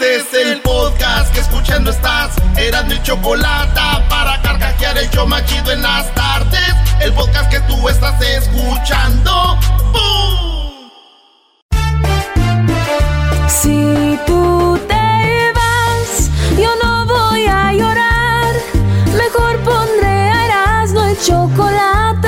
Este es el podcast que escuchando estás. Eran mi chocolate para carcajear el yo machido en las tardes. El podcast que tú estás escuchando. ¡Bum! Si tú te vas, yo no voy a llorar. Mejor pondré a Erasmo el chocolate,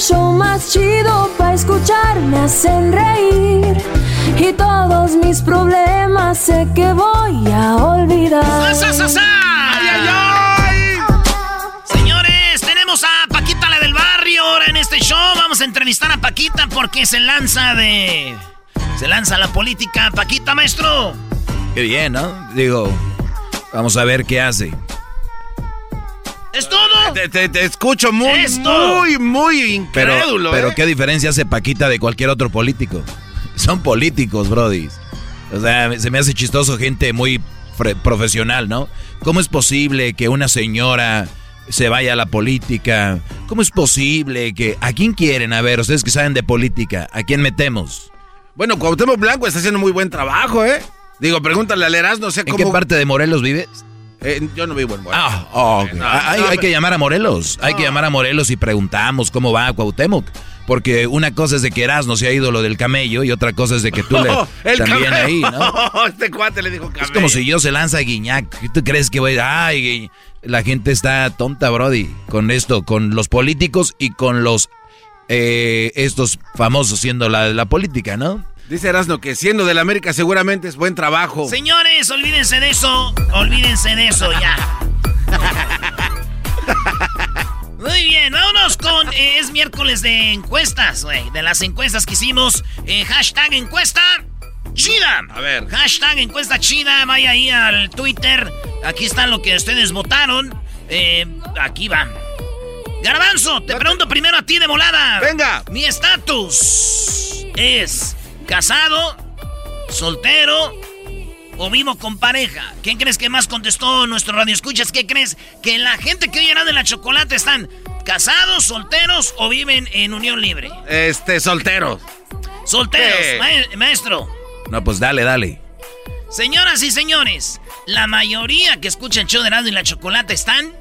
Show más chido para escuchar. Me hacen reír y todos mis problemas sé que voy a olvidar. ¡Sa, sa, sa! ¡Ay, ay, ay! Señores, tenemos a Paquita la del barrio ahora en este show. Vamos a entrevistar a Paquita porque se lanza de. Se lanza la política. Paquita, maestro. Qué bien, ¿no? Digo, vamos a ver qué hace. ¿Es todo? Te, te- te escucho muy, Es todo. muy, muy incrédulo. pero ¿eh? ¿qué diferencia hace Paquita de cualquier otro político? Son políticos, Brody. O sea, se me hace chistoso gente muy profesional, ¿no? ¿Cómo es posible que una señora se vaya a la política? ¿Cómo es posible que... ¿A quién quieren? A ver, ustedes que saben de política, ¿a quién metemos? Bueno, Cuauhtémoc Blanco está haciendo muy buen trabajo, ¿eh? Digo, pregúntale al Erasmo, no sé ¿En cómo... qué parte de Morelos vives? Eh, yo no vivo en Morelos. Ah, oh. No, Ah, hay, no, hay que llamar a Morelos. Hay que llamar a Morelos y preguntamos cómo va Cuauhtémoc. Porque una cosa es de que Erasmo sea ídolo del camello y otra cosa es de que tú le el también camello. ahí, ¿no? este cuate le dijo camello. Es como si yo se lanza a Guiñac. ¿Qué ¿Tú crees que voy a... Ay, Gui-". la gente está tonta, Brody, con esto, con los políticos y con los... eh, estos famosos siendo la, la política, ¿no? Dice Erasmo que siendo del América seguramente es buen trabajo. Señores, olvídense de eso. Olvídense de eso ya. Muy bien, vámonos con. eh, es miércoles de encuestas, güey. De las encuestas que hicimos. Eh, hashtag encuesta chida. A ver. Hashtag encuesta chida. Vaya ahí al Twitter. Aquí está lo que ustedes votaron. Eh, aquí va. Garbanzo, te pregunto primero a ti de volada. Venga. Mi estatus es casado, soltero o vivo con pareja. ¿Quién crees que más contestó nuestro radio escuchas? ¿Qué crees que la gente que hoy de la chocolate están casados, solteros o viven en unión libre? Este, soltero. Solteros, ma- maestro. No, pues dale, dale. Señoras y señores, la mayoría que escuchan show de y la chocolate están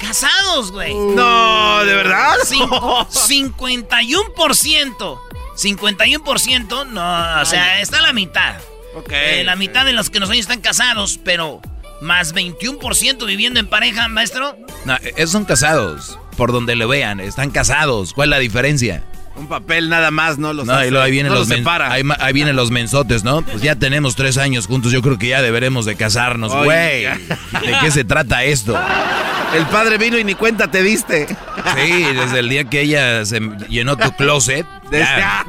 casados, güey. No, ¿de verdad? Cin- 51%. 51%, no, o sea, está la mitad. Ok. Eh, la mitad de los que nos oyen están casados, pero más 21% viviendo en pareja, maestro. No, esos son casados. Por donde lo vean, están casados. ¿Cuál es la diferencia? Un papel nada más, no los No, hace- y luego ahí vienen no los separa. ahí, ahí vienen los mensotes, ¿no? Pues ya tenemos tres años juntos, yo creo que ya deberemos de casarnos, güey. ¿De qué se trata esto? El padre vino y ni cuenta te diste. Sí, desde el día que ella se llenó tu closet. Desde- ya.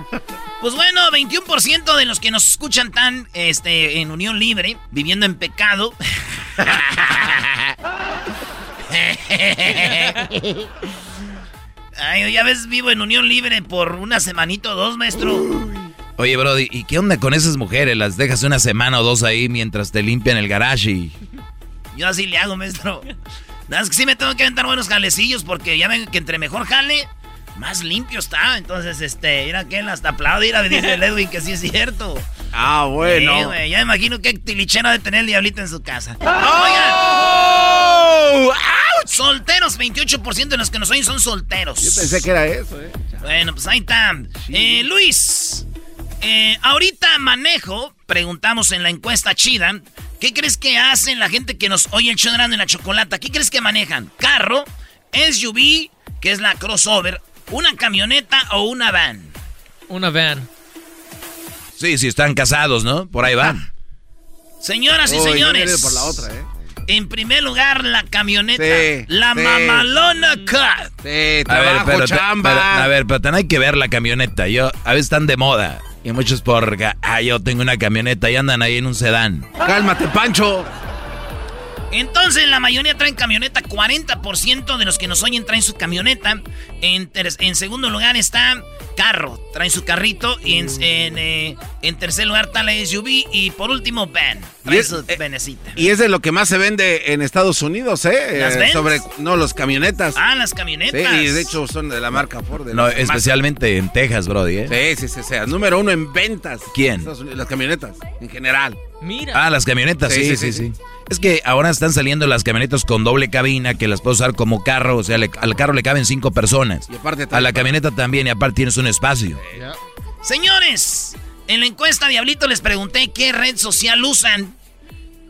Pues bueno, 21% de los que nos escuchan están este, en unión libre, viviendo en pecado. Ay, ya ves, vivo en unión libre por una semanita o dos, maestro. Oye, Brody, ¿y qué onda con esas mujeres? Las dejas una semana o dos ahí mientras te limpian el garage y... Yo así le hago, maestro. Nada más que sí me tengo que aventar buenos jalecillos porque ya ven que entre mejor jale, más limpio está. Entonces, este, mira que él hasta aplaude, mira, dice el Edwin que sí es cierto. Ah, bueno. ya me imagino que tilichero de tener el diablito en su casa. ¡Oh! Solteros, 28% de los que nos oyen son solteros. Yo pensé que era eso, eh. Bueno, pues ahí está. Eh, Luis, eh, ahorita manejo, preguntamos en la encuesta chida, ¿qué crees que hacen la gente que nos oye el show en la chocolata? ¿Qué crees que manejan? ¿Carro, SUV, que es la crossover, una camioneta o una van? Una van. Sí, si están casados, ¿no? Por ahí van. Señoras y señores. por la otra, ¿eh? En primer lugar, la camioneta. la mamalona cut. Sí, trabajo, a ver, pero, chamba. a ver, pero también hay que ver la camioneta. Yo, a veces están de moda. Y muchos por, ah, yo tengo una camioneta y andan ahí en un sedán. Cálmate, Pancho. Entonces la mayoría traen camioneta, 40% de los que nos oyen traen su camioneta. En, en segundo lugar está carro, traen su carrito. Y en, eh, en, tercer lugar está la SUV. Y por último, van, traen su eh, Y es de lo que más se vende en Estados Unidos, ¿eh? ¿Las eh, Sobre, no, los camionetas. Ah, las camionetas. Sí, y de hecho son de la marca Ford. no, especialmente en Texas, Brody, ¿eh? Sí, sí, sí, sí. Número uno en ventas. ¿Quién? las camionetas, en general. Mira. Ah, las camionetas, sí, sí, sí. Es que ahora están saliendo las camionetas con doble cabina que las puedes usar como carro. O sea, al carro le caben cinco personas. Y aparte a la camioneta también y aparte tienes un espacio. Señores, en la encuesta Diablito les pregunté qué red social usan.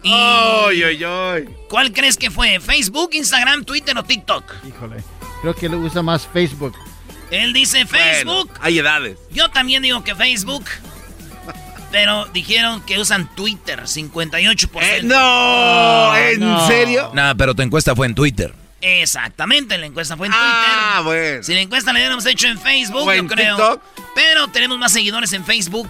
Y ¡Ay, ay, ay! ¿Cuál crees que fue? ¿Facebook, Instagram, Twitter o TikTok? Híjole. Creo que le usa más Facebook. Él dice Facebook. hay edades. Yo también digo que Facebook. Pero dijeron que usan Twitter, 58%. Eh, no, ¿en serio? No, pero tu encuesta fue en Twitter. Exactamente, la encuesta fue en Twitter. Ah, bueno. Si la encuesta la hubiéramos hecho en Facebook, yo creo. TikTok? Pero tenemos más seguidores en Facebook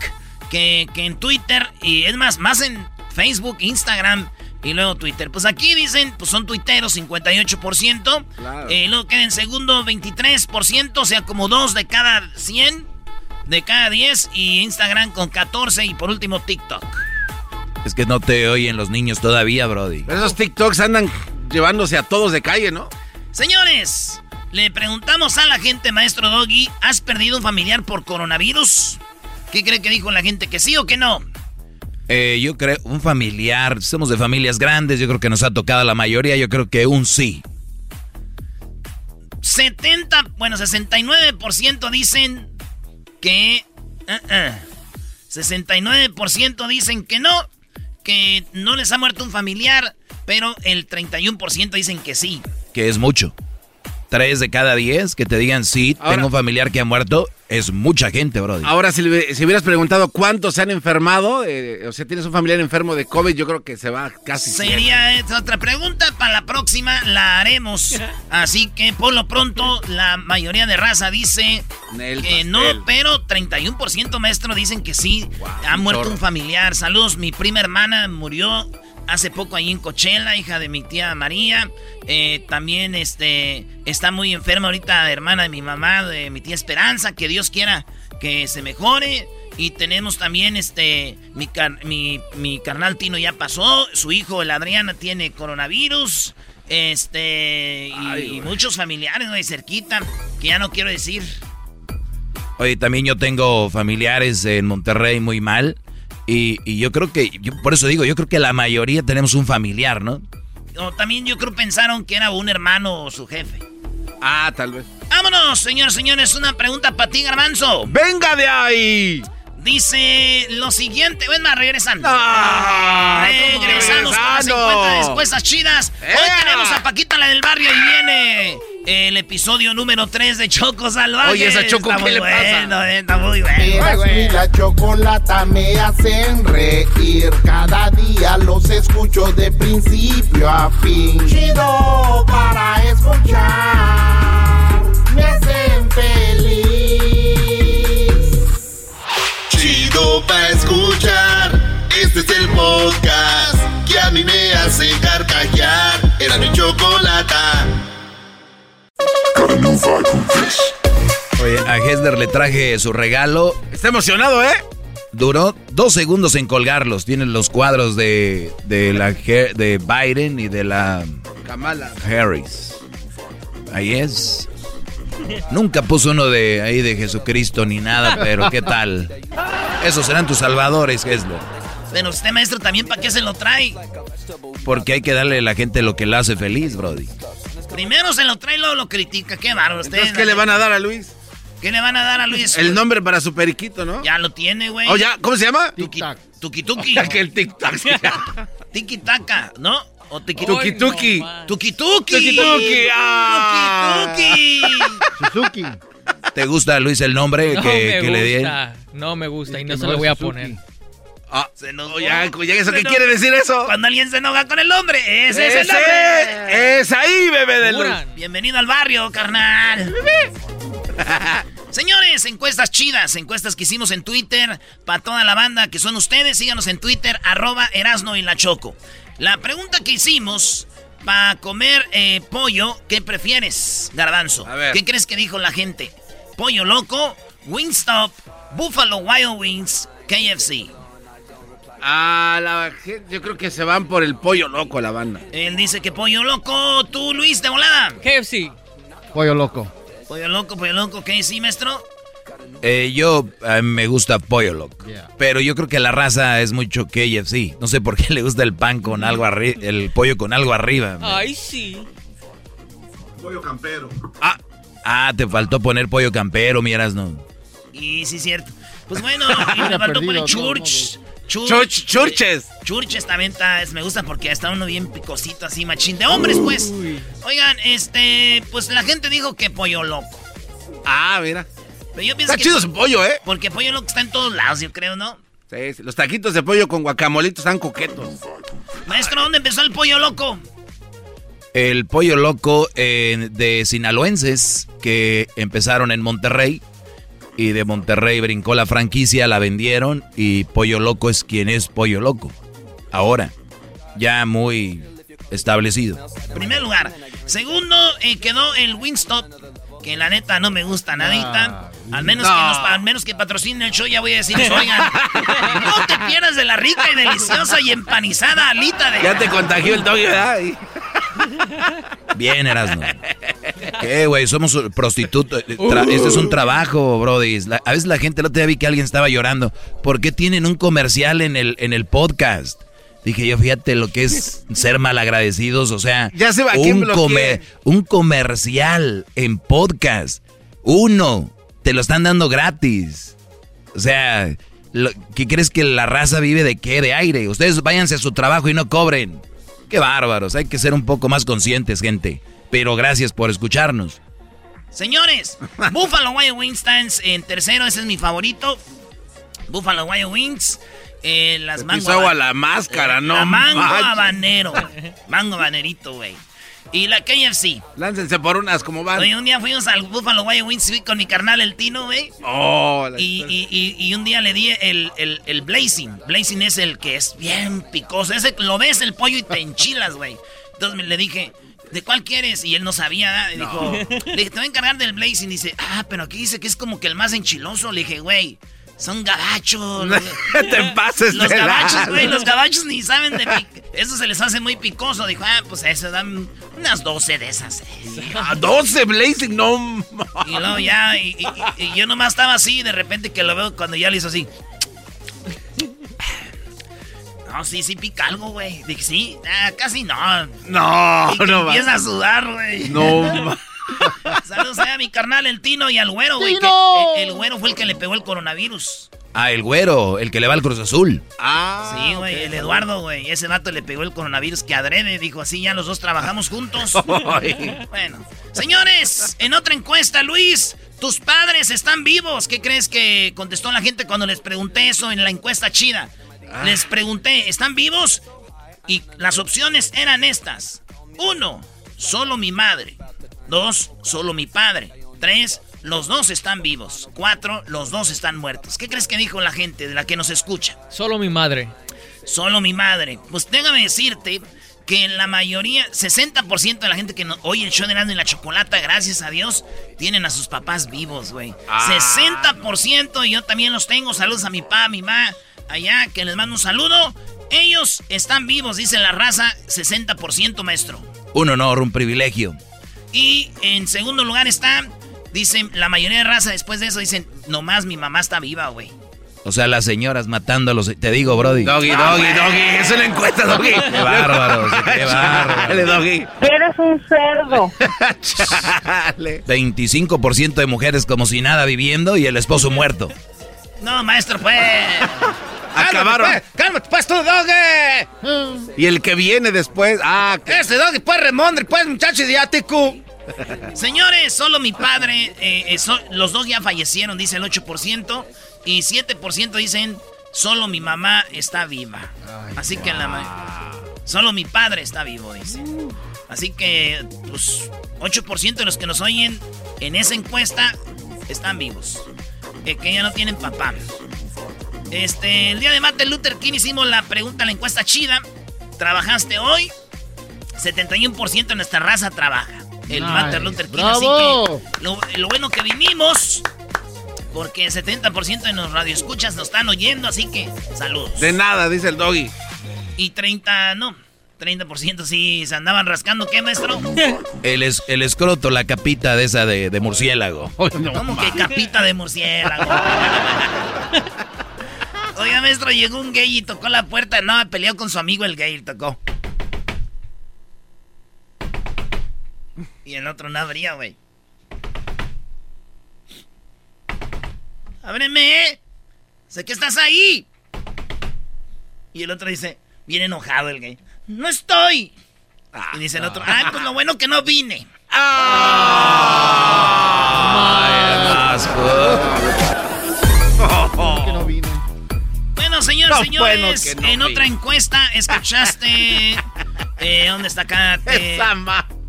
que, en Twitter. Y es más, más en Facebook, Instagram y luego Twitter. Pues aquí dicen, pues son tuiteros, 58%. Claro. Eh, luego queda en segundo, 23%, o sea, como dos de cada 100 de cada 10 y Instagram con 14 y por último TikTok. Es que no te oyen los niños todavía, Brody. esos TikToks andan llevándose a todos de calle, ¿no? Señores, le preguntamos a la gente, maestro Doggy, ¿has perdido un familiar por coronavirus? ¿Qué cree que dijo la gente? ¿Que sí o que no? Eh, yo creo, un familiar, somos de familias grandes, yo creo que nos ha tocado la mayoría, yo creo que un sí. 70, bueno, 69% dicen que... 69% uh-uh. dicen que no, que no les ha muerto un familiar, pero el 31% dicen que sí. Que es mucho. Tres de cada diez que te digan sí, tengo un familiar que ha muerto, es mucha gente, bro. Ahora, si, si, hubieras preguntado cuántos se han enfermado, eh, o sea, tienes un familiar enfermo de COVID, yo creo que se va casi. Sería esta otra pregunta, para la próxima la haremos. Así que por lo pronto, la mayoría de raza dice que no, pero 31% maestro dicen que sí, ha muerto un familiar. Saludos, mi prima hermana murió hace poco ahí en Cochela, hija de mi tía María. Eh, también este, está muy enferma ahorita, hermana de mi mamá, de mi tía Esperanza. Que Dios quiera que se mejore. Y tenemos también este, mi, mi, carnal Tino ya pasó. Su hijo, el Adriana, tiene coronavirus. Este, y, muchos familiares, güey, cerquita, que ya no quiero decir. Oye, también yo tengo familiares en Monterrey muy mal. Y, yo creo que, por eso digo, yo creo que la mayoría tenemos un familiar, ¿no? O también yo creo pensaron que era un hermano o su jefe. Ah, tal vez. Vámonos, señores, señores, una pregunta para ti, Garbanzo. ¡Venga de ahí! Dice lo siguiente, ven más, regresando. Ah, regresamos con las 50 respuestas chidas. Hoy tenemos a Paquita, la del barrio, y viene el episodio número 3 de Choco Salvaje. Oye, esa Choco, ¿qué le pasa? Está muy bueno. y la chocolata me hacen reír. Cada día los escucho de principio a fin. Chido para escuchar. Me hacen feliz. Chido para escuchar. Este es el podcast que a mí me hace carcajear. Era mi chocolata. Oye, a Hesler le traje su regalo. Está emocionado, ¿eh? Duró dos segundos en colgarlos. Tienen los cuadros de, de, la, de Biden y de la Kamala Harris. Ahí es. Nunca puso uno de ahí de Jesucristo ni nada, pero ¿qué tal? Esos serán tus salvadores, Geslo. Pero usted, maestro, también para qué se lo trae. Porque hay que darle a la gente lo que le hace feliz, Brody. Primero se lo trae y luego lo critica. Qué bárbaro usted. ¿qué le van a dar a Luis? ¿Qué le van a dar a Luis? El nombre para su periquito, ¿no? Ya lo tiene, güey. ¿Oh, ya? ¿Cómo se llama? Tuki Tuki Tuki. que el tic-tac. Tiki Taka, ¿no? O tiki Tuki Tuki. Tuki Tuki. Tuki Tuki. Ah. Tuki Suzuki. ¿Te gusta, Luis, el nombre No que, me que le di? gusta, no me gusta y no que se lo voy a Suzuki. poner. Ah, Se oh, ¿eso qué quiere decir eso? Cuando alguien se enoja con el nombre, ese es el Ese, nombre. es ahí, bebé de luz. Bienvenido al barrio, carnal. Señores, encuestas chidas, encuestas que hicimos en Twitter para toda la banda que son ustedes. Síganos en Twitter, arroba Erasno y la Choco. La pregunta que hicimos para comer eh, pollo, ¿qué prefieres, Garbanzo? A ver. ¿Qué crees que dijo la gente? Pollo loco, Wingstop, Buffalo Wild Wings, KFC. Ah, la gente, yo creo que se van por el pollo loco la banda. Él dice que pollo loco, tú Luis de volada. KFC. Pollo loco. Pollo loco, pollo loco, ¿qué sí, maestro? Eh, yo me gusta pollo loco. Yeah. Pero yo creo que la raza es mucho KFC. No sé por qué le gusta el pan con algo arriba, el pollo con algo arriba. Ay, sí. Ah, ah, te faltó poner pollo campero, miras, no. Y sí, cierto. Pues bueno, y me faltó perdido, poner church. Church- churches. Churches también está, es- me gusta porque está uno bien picosito así, machín. De hombres, pues. Oigan, este, pues la gente dijo que pollo loco. Ah, mira. Pero yo pienso Está que. chido su pollo, ¿eh? Porque pollo loco está en todos lados, yo creo, ¿no? Sí, sí, los taquitos de pollo con guacamolito están coquetos. Maestro, ¿dónde empezó el pollo loco? El pollo loco eh, de sinaloenses que empezaron en Monterrey y de Monterrey brincó la franquicia, la vendieron y Pollo Loco es quien es Pollo Loco. Ahora, ya muy establecido. Primer lugar. Segundo, eh, quedó el Wingstop. Que la neta no me gusta nadita. Al menos, No. que nos, al menos que patrocine el show, ya voy a decir. Oigan, no te pierdas de la rica y deliciosa y empanizada alita de. Ya te contagió el doggy, ¿verdad? Bien, Erasmo. ¿Qué, güey? Somos prostitutos. Tra- Este es un trabajo, brody. A veces la gente, el otro día vi que alguien estaba llorando. ¿Por qué tienen un comercial en el, en el podcast? Dije yo, fíjate lo que es ser malagradecidos. O sea, Ya se va, ¿quién un, un comercial en podcast. Uno. Te lo están dando gratis. O sea, ¿qué crees que la raza vive de qué? De aire. Ustedes váyanse a su trabajo y no cobren. Qué bárbaros. Hay que ser un poco más conscientes, gente. Pero gracias por escucharnos. Señores, Buffalo Wild Wings en, tercero, ese es mi favorito. Buffalo Wild Wings. Eh, las mango haban- la máscara, no La mango manches. habanero. Mango habanerito, güey. Y la KFC. Láncense por unas como van. Oye, un día fuimos al Buffalo Wild Wings con mi carnal el Tino, güey. Oh, la Y, y- y- y un día le di el, el, el Blazing. Blazing es el que es bien picoso. Ese lo ves el pollo y te enchilas, güey. Entonces me- le dije, ¿de cuál quieres? Y él no sabía. Y dijo, le dije, te voy a encargar del Blazing. Dice, ah, pero aquí dice que es como que el más enchiloso. Le dije, güey, son gabachos. los- te pases los de gabachos, güey, los gabachos ni saben de pic- Eso se les hace muy picoso. Dijo, ah, pues eso dan unas 12 de esas. eh". A 12 Blazing, no. Y luego ya, y, y- y yo nomás estaba así, y de repente que lo veo cuando ya le hizo así. No, sí, sí pica algo, güey. Dije, sí, ah, casi no. No, y que no va. empieza a sudar, güey. No, Saludos a mi carnal, el Tino y al güero, güey. El, el güero fue el que le pegó el coronavirus. Ah, el güero, el que le va al Cruz Azul. Ah, Sí, güey, el Eduardo, güey. Ese vato le pegó el coronavirus que adrede. Dijo, así ya los dos trabajamos juntos. Bueno, señores, en otra encuesta, Luis, tus padres están vivos. ¿Qué crees que contestó la gente cuando les pregunté eso en la encuesta chida? Les pregunté, ¿están vivos? Y las opciones eran estas. Uno, solo mi madre. Dos, solo mi padre. Tres, los dos están vivos. Cuatro, los dos están muertos. ¿Qué crees que dijo la gente de la que nos escucha? Solo mi madre. Solo mi madre. Pues déjame decirte que la mayoría, 60% de la gente que no, oye el show de Erasmo y la Chocolata, gracias a Dios, tienen a sus papás vivos, güey. Ah. 60% y yo también los tengo. Saludos a mi papá, a mi mamá, allá, que les mando un saludo. Ellos están vivos, dice la raza, 60%, maestro. Un honor, un privilegio. Y en segundo lugar está Dicen, la mayoría de raza después de eso dicen, nomás mi mamá está viva, güey. O sea, las señoras matando a los... Te digo, Brody. Doggy, doggy, doggy. Es una encuesta, doggy. Qué bárbaro, qué bárbaro. Dale, doggy. Eres un cerdo. Chale. 25% de mujeres como si nada viviendo y el esposo muerto. No, maestro, pues. Acabaron. Cálmate, pues, tú, doggy. Y el que viene después. Ah, que- Este doggy, pues, remondre, pues, muchacho idiático. Señores, solo mi padre, eh, eh, so- los dos ya fallecieron, dice el 8%, y 7% dicen, solo mi mamá está viva. Así que la Solo mi padre está vivo, dice. Así que, pues, 8% de los que nos oyen en esa encuesta están vivos. Eh, que ya no tienen papá. Este, el día de Martin Luther King hicimos la pregunta, la encuesta chida. ¿Trabajaste hoy? 71% de nuestra raza trabaja. El Nice. Martin Luther King. ¡Bravo! Así que lo, lo bueno que vinimos. Porque el 70% de los radioescuchas nos están oyendo, así que saludos. de nada, dice el doggy. Y 30, no. 30% sí se andaban rascando. ¿Qué, maestro? El, es, el escroto, la capita de esa de, de murciélago. ¿Cómo que capita de murciélago? Oiga, maestro, llegó un gay y tocó la puerta. No, peleó con su amigo el gay, tocó. Y el otro no abría, güey. Ábreme. Sé que estás ahí. Y el otro dice, bien enojado el gay. No estoy. Y dice el otro, ah, pues lo bueno que no vine. No vine. Bueno, señores, No, señores, bueno no en vi. otra encuesta escuchaste... eh, ¿Dónde está acá? Te,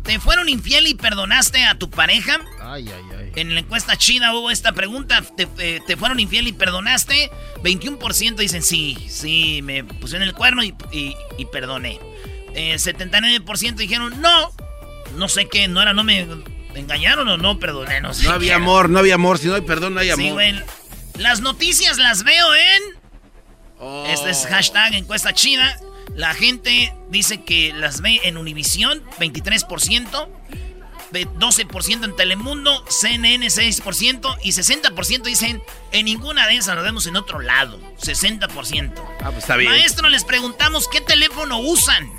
¿Te fueron infiel y perdonaste a tu pareja? Ay, ay, ay. En la encuesta china hubo esta pregunta. ¿Te, eh, te fueron infiel y perdonaste? 21% dicen sí, sí, me pusieron el cuerno y, y- y perdoné. Eh, 79% dijeron no. No sé qué, no era, no me engañaron o no perdoné, no sé. No había era. amor, no había amor. Si no hay perdón, no hay Sí, amor. güey. Las noticias las veo en... Oh. Este es hashtag encuesta china. La gente dice que las ve en Univisión, 23%, ve- 12% en Telemundo, CNN 6% y 60% dicen en ninguna de esas nos vemos en otro lado. 60%. Ah, pues está bien. Maestro, les preguntamos qué teléfono usan.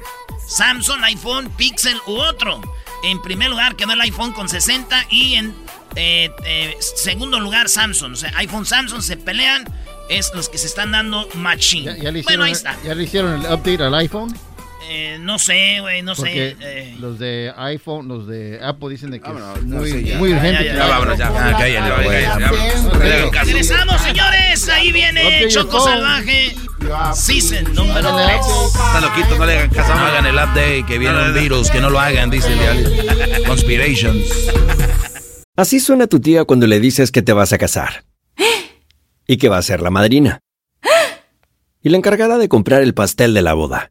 Samsung, iPhone, Pixel u otro. En primer lugar quedó el iPhone con 60 y en eh, eh, segundo lugar Samsung. O sea, iPhone, Samsung se pelean. Es los que se están dando matching. ¿Ya, ya le bueno, ahí está. ¿Ya le hicieron el update al iPhone? Eh, no sé, güey, no Porque sé. eh. los de iPhone, los de Apple dicen de que Vámonos, es no muy, sé, ya. muy Ya, urgente. ya, ya, vámonos, ya. Ah, cállate. Regresamos, señores. Ahí viene Choco. Salvaje. Season número Dale, 3. Está loquito, no le hagan caso. No hagan el update, que viene un virus, que no lo hagan, dice el diario. Conspirations. Así suena tu tía cuando le dices que te vas a casar. Y que va a ser la madrina. Y la encargada de comprar el pastel de la boda.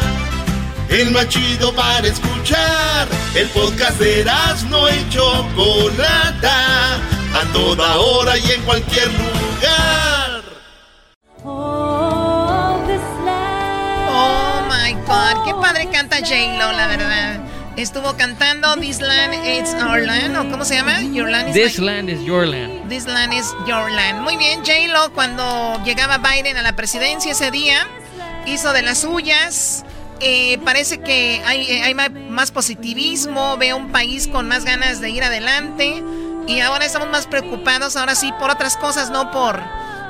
El más chido para escuchar. El podcast de no y Chocolata. A toda hora y en cualquier lugar. Oh my god, qué padre canta J-Lo, la verdad. Estuvo cantando This Land is Our Land, ¿o cómo se llama? Your Land is This my- land is your land. This Land is Your Land. Muy bien, J-Lo, cuando llegaba Biden a la presidencia ese día, hizo de las suyas. Eh, parece que hay, eh, hay más positivismo, veo un país con más ganas de ir adelante. Y ahora estamos más preocupados, ahora sí, por otras cosas, no por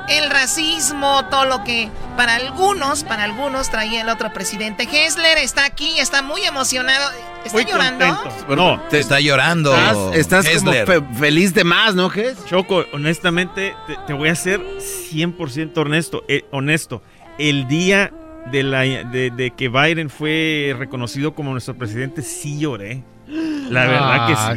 el racismo, todo lo que para algunos, para algunos traía el otro presidente. Hessler está aquí, está muy emocionado. ¿Está Muy llorando? No, te está llorando. Estás, estás como fe- feliz de más, ¿no, Ges? Choco, honestamente, te, te voy a ser 100% honesto. eh, honesto. El día de, la, de, de que Biden fue reconocido como nuestro presidente, sí lloré. La verdad que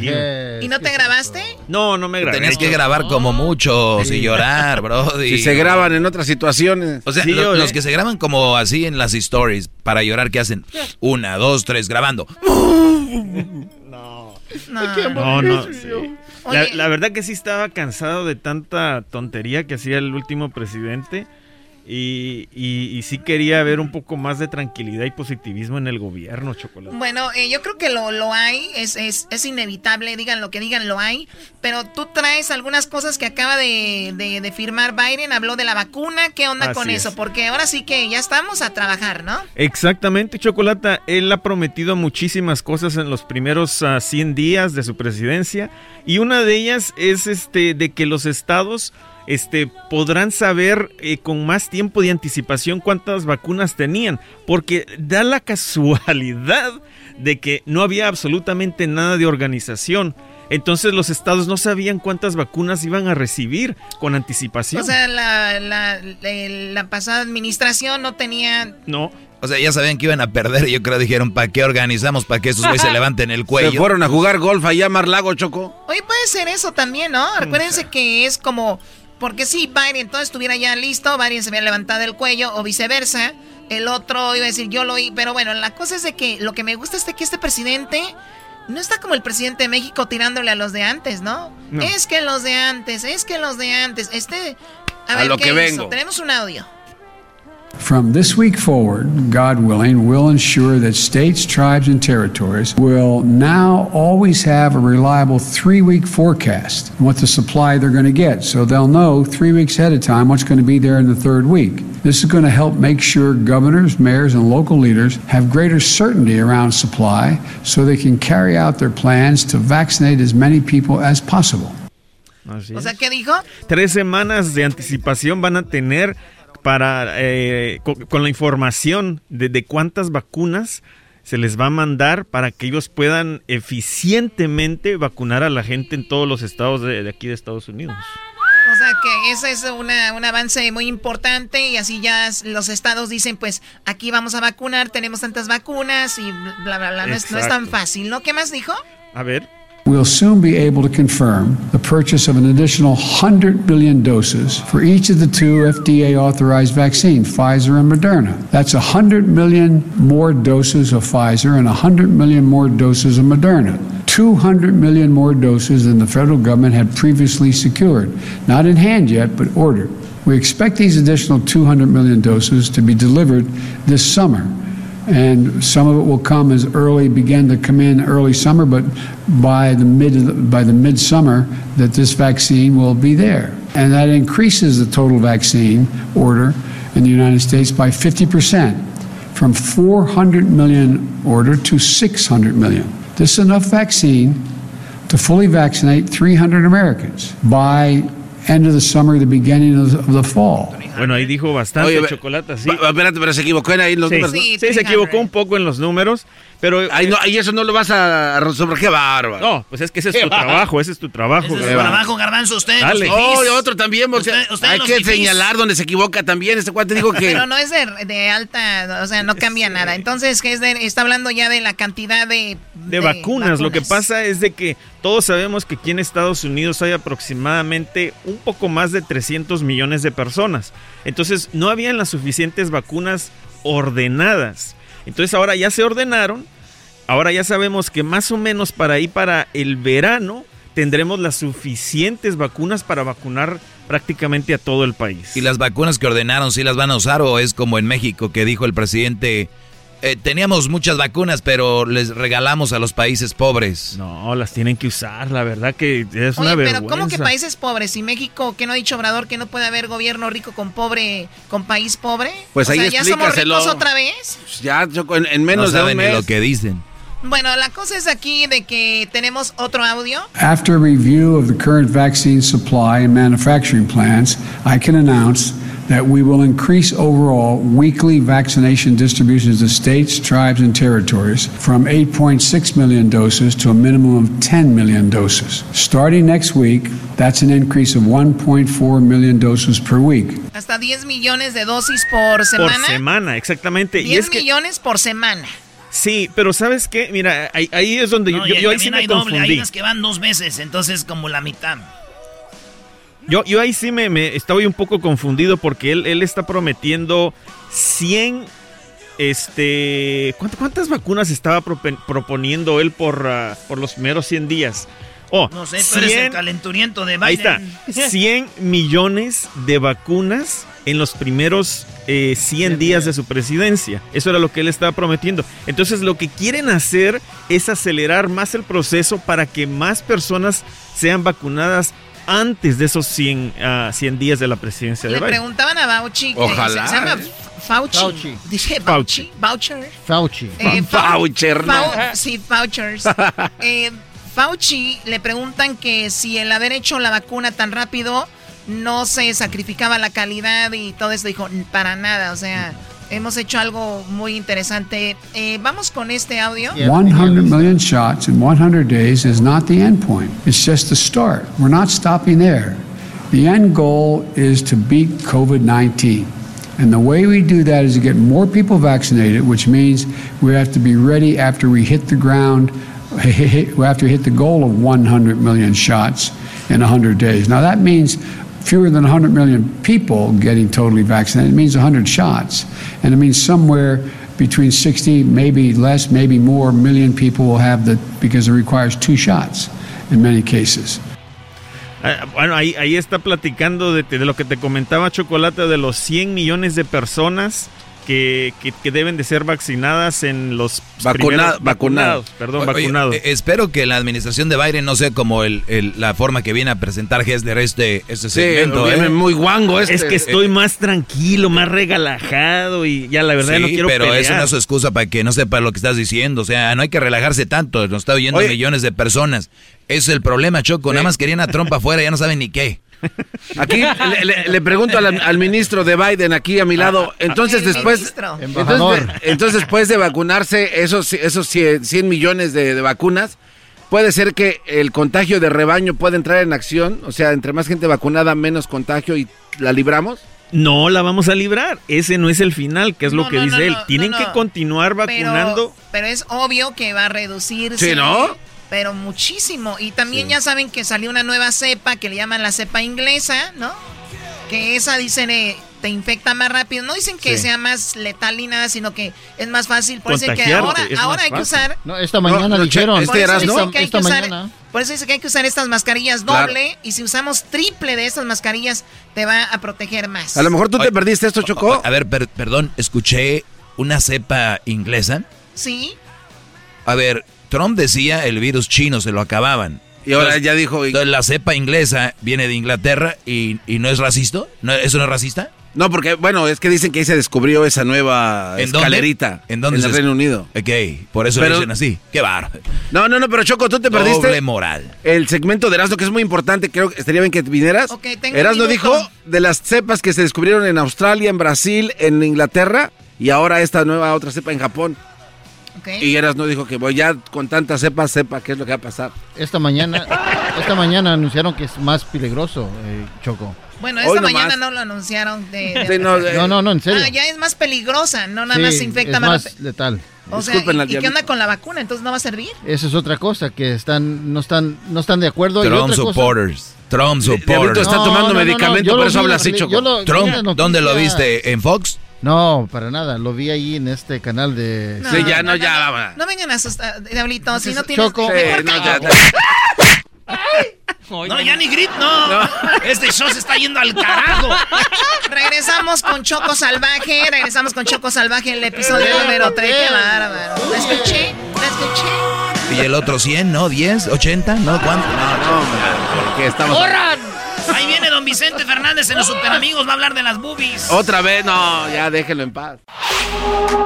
sí. ¿Y no te grabaste? No, no me grabé. Tenías que grabar como muchos y llorar, bro. Si se graban en otras situaciones. O sea, Sí, lo- los que se graban como así en las stories para llorar, ¿qué hacen? Una, dos, tres, grabando. No. No, no. sí. La, Oye. la verdad que sí estaba cansado de tanta tontería que hacía el último presidente. Y, y- y sí quería ver un poco más de tranquilidad y positivismo en el gobierno, Chocolate. Bueno, eh, yo creo que lo, lo hay, es, es, es inevitable, digan lo que digan, lo hay, pero tú traes algunas cosas que acaba de, de- de firmar Biden, habló de la vacuna, ¿qué onda con eso? es. Porque ahora sí que ya estamos a trabajar, ¿no? Exactamente, Chocolata. Él ha prometido muchísimas cosas en los primeros ah, 100 días de su presidencia y una de ellas es este de que los estados este podrán saber eh, con más tiempo de anticipación cuántas vacunas tenían, porque da la casualidad de que no había absolutamente nada de organización. Entonces los estados no sabían cuántas vacunas iban a recibir con anticipación. O sea, la, la, la- la pasada administración no tenía... no. O sea, ya sabían que iban a perder y yo creo dijeron, ¿para qué organizamos? ¿Para que estos güeyes se levanten el cuello? Se fueron a jugar golf allá a Marlago, Choco. Oye, puede ser eso también, ¿no? Recuérdense que es como... Porque si Biden entonces estuviera ya listo, Biden se había levantado el cuello o viceversa. El otro iba a decir, yo lo oí. Pero bueno, la cosa es de que lo que me gusta es de que este presidente no está como el presidente de México tirándole a los de antes, ¿no? No. Es que los de antes, es que los de antes. Este... A, A ver, lo ¿qué que hizo? vengo. Tenemos un audio. From this week forward, God willing, we'll ensure that states, tribes, and territories will now always have a reliable three week forecast on what the supply they're going to get. So they'll know three weeks ahead of time what's going to be there in the third week. This is going to help make sure governors, mayors, and local leaders have greater certainty around supply so they can carry out their plans to vaccinate as many people as possible. Así O sea, ¿qué dijo? Tres semanas de anticipación van a tener para eh, co- con, la información de, de cuántas vacunas se les va a mandar para que ellos puedan eficientemente vacunar a la gente en todos los estados de, de aquí de Estados Unidos. O sea que ese es una- un avance muy importante y así ya los estados dicen, pues aquí vamos a vacunar, tenemos tantas vacunas y bla, bla, bla. No es, no es tan fácil, ¿no? ¿Qué más dijo? A ver. We'll soon be able to confirm the purchase of an additional 100 billion doses for each of the two FDA authorized vaccines, Pfizer and Moderna. That's 100 million more doses of Pfizer and 100 million more doses of Moderna. 200 million more doses than the federal government had previously secured. Not in hand yet, but ordered. We expect these additional 200 million doses to be delivered this summer and some of it will come as early begin to come in early summer but by the mid by the midsummer that this vaccine will be there. And that increases the total vaccine order in the United States by 50% from 400 million order to 600 million. This is enough vaccine to fully vaccinate 300 Americans by end of the summer, the beginning of the, of the fall. Bueno, ahí dijo bastante Oye, chocolate, sí. Espérate, pero se equivocó en ahí en los Sí, números. ¿no? sí, se equivocó un poco en los números, pero... Ay, no, y eso no lo vas a resolver. ¡Qué bárbaro! No, pues es que ese es tu bárbaro. trabajo, ese es tu trabajo. Ese es bárbaro. trabajo, Garbanzo, usted. Dale. Oh, y otro también, porque Usted- usted hay que señalar donde se equivoca también. Este cuate dijo que... Pero no es de, de alta, o sea, no cambia nada. Entonces, que es de, está hablando ya de la cantidad de... de vacunas. Lo que pasa es de que todos sabemos que aquí en Estados Unidos hay aproximadamente un poco más de 300 millones de personas. Entonces no habían las suficientes vacunas ordenadas. Entonces ahora ya se ordenaron. Ahora ya sabemos que más o menos para ahí para el verano tendremos las suficientes vacunas para vacunar prácticamente a todo el país. ¿Y las vacunas que ordenaron sí las van a usar o es como en México que dijo el presidente, eh, teníamos muchas vacunas pero les regalamos a los países pobres? No, las tienen que usar, la verdad que es una Oye, vergüenza. pero ¿cómo que países pobres? ¿Y México, que no ha dicho Obrador que no puede haber gobierno rico con pobre, con país pobre? Pues o ahí sea, ¿ya somos ricos otra vez? Ya, Choco, en, en menos no de un saben ni lo que dicen. Bueno, la cosa es aquí de que tenemos otro audio. After review of the current vaccine supply and manufacturing plans, I can announce that we will increase overall weekly vaccination distributions to states, tribes, and territories from 8.6 million doses to a minimum of 10 million doses. Starting next week, that's an increase of 1.4 million doses per week. Hasta 10 millones de dosis por semana. Por semana. semana, exactamente. 10 y es que millones por semana. Sí, pero ¿sabes qué? Mira, ahí, ahí es donde No, yo, yo ahí sí también me hay doble, hay confundí. unas que van dos veces, entonces como la mitad. Yo, yo ahí sí me, me estoy un poco confundido porque él, él está prometiendo 100, este, ¿cuántas, vacunas estaba proponiendo él por, ah, por los primeros 100 días? Oh, No sé, tú eres el 100 calenturiento de Biden. Ahí está. 100 millones de vacunas en los primeros eh, 100 días de su presidencia. Eso era lo que él estaba prometiendo. Entonces lo que quieren hacer es acelerar más el proceso para que más personas sean vacunadas antes de esos 100, ah, 100 días de la presidencia de Le Biden. preguntaban a Fauci. que Ojalá, Se, se llama. Fauci. Fauci. Dije Fauci. Voucher. Fauci. Eh, Fau- Voucher, no. Fau- sí, vouchers. Eh, Fauci le preguntan que si el haber hecho la vacuna tan rápido no se sacrificaba la calidad y todo eso. Dijo, para nada, o sea, hemos hecho algo muy interesante. Eh, vamos con este audio. 100 million shots in 100 days is not the end point. It's just the start. We're not stopping there. The end goal is to beat COVID 19. And the way we do that is to get more people vaccinated, which means we have to be ready after we hit the ground, we have to hit the goal of 100 million shots in 100 days. Now, that means fewer than 100 million people getting totally vaccinated. It means 100 shots. And it means somewhere between 60, maybe less, maybe more million people will have the, because it requires two shots in many cases. Ah, Bueno, ahí, ahí está platicando de, de lo que te comentaba Chocolate, de los 100 millones de personas que, que- que deben de ser vaccinadas en los Vacuna- primeros- vacunado. Perdón, Oye, vacunados. eh, espero que la administración de Biden no sea como el, el- la forma que viene a presentar Gessler este, este segmento. viene ¿eh? muy guango este. es que estoy más tranquilo, más regalajado y ya la verdad Sí, no quiero pero pelear. eso no es su excusa para que no sepa lo que estás diciendo. O sea, no hay que relajarse tanto. Nos está oyendo Oye. millones de personas. Ese es el problema, Choco. Nada más querían a Trump afuera, ya no saben ni qué. Aquí le, le- le pregunto al, al ministro de Biden aquí a mi lado. Entonces El después, ministro. Embajador. entonces, entonces después de vacunarse esos esos 100, 100 millones de, de vacunas, puede ser que el contagio de rebaño pueda entrar en acción. O sea, entre más gente vacunada, menos contagio y la libramos. No la vamos a librar. Ese no es el final, que es lo que no, dice no, él. no, Tienen no, que continuar vacunando. Pero, pero es obvio que va a reducirse. Sí, ¿no? Pero muchísimo. Y también Sí. ya saben que salió una nueva cepa que le llaman la cepa inglesa, ¿no? Que esa dicen eh, te infecta más rápido. No dicen que Sí. sea más letal ni nada, sino que es más fácil. Por eso es que ahora, es ahora hay que usar. No, esta mañana no, dijeron. este Por eso, eras, dicen ¿no? que hay Esta que usar, mañana. por eso dice que hay que usar estas mascarillas Claro. doble y si usamos triple de estas mascarillas te va a proteger más. A lo mejor tú te perdiste esto, Chocó. A ver, per- perdón, escuché una cepa inglesa. Sí, A ver, Trump decía el virus chino se lo acababan. Y ahora Entonces- ya dijo, y- Entonces la cepa inglesa viene de Inglaterra y, y no es racista. ¿No, ¿Eso no es racista? No, porque, bueno, es que dicen que ahí se descubrió esa nueva ¿En dónde? escalerita. ¿En dónde En el Reino Unido. Ok, por eso Pero- lo dicen así. Qué bar. No, no, no, pero Choco, tú te Doble perdiste moral. el segmento de Erasmo, que es muy importante. Creo que estaría bien que vinieras. Ok, tengo Erasmo dijo de las cepas que se descubrieron en Australia, en Brasil, en Inglaterra y ahora esta nueva otra cepa en Japón. Ok. Y Erasmo dijo que voy ya con tantas cepas, sepa qué es lo que va a pasar. Esta mañana, esta mañana anunciaron que es más peligroso, eh, Choco. Bueno, Hoy esta nomás. mañana no lo anunciaron de... de- Sí, no, eh, No, no, no, en serio. Ah, ya es más peligrosa, no nada Sí, más se infecta es más. letal. O sea, Disculpen ¿y, y qué diablito. onda con la vacuna? Entonces no va a servir. Eso es otra cosa, que están, no están, no están de acuerdo. y Trump otra cosa- supporters. Trump Diablito supporters. está tomando medicamento, por lo eso habla así, Choco. Trump, ¿dónde lo viste? ¿En Fox? No, para nada. Lo vi ahí en este canal de. Sí, ya, no, ya, va. No vengan a asustar, Diablito, si no tienes... Choco. Sí, no, ya, No, ya ni grit, no. Este show se está yendo al carajo. Regresamos con Choco Salvaje, regresamos con Choco Salvaje en el episodio número 3. Qué bárbaro. ¿La escuché? ¿La escuché? ¿Y el otro 100? ¿No? ¿10? ¿80? ¿No? ¿Cuánto? No, no, porque estamos... ¡Corran! Vicente Fernández en los Super Amigos, va a hablar de las boobies. Otra vez, no, ya déjenlo en paz.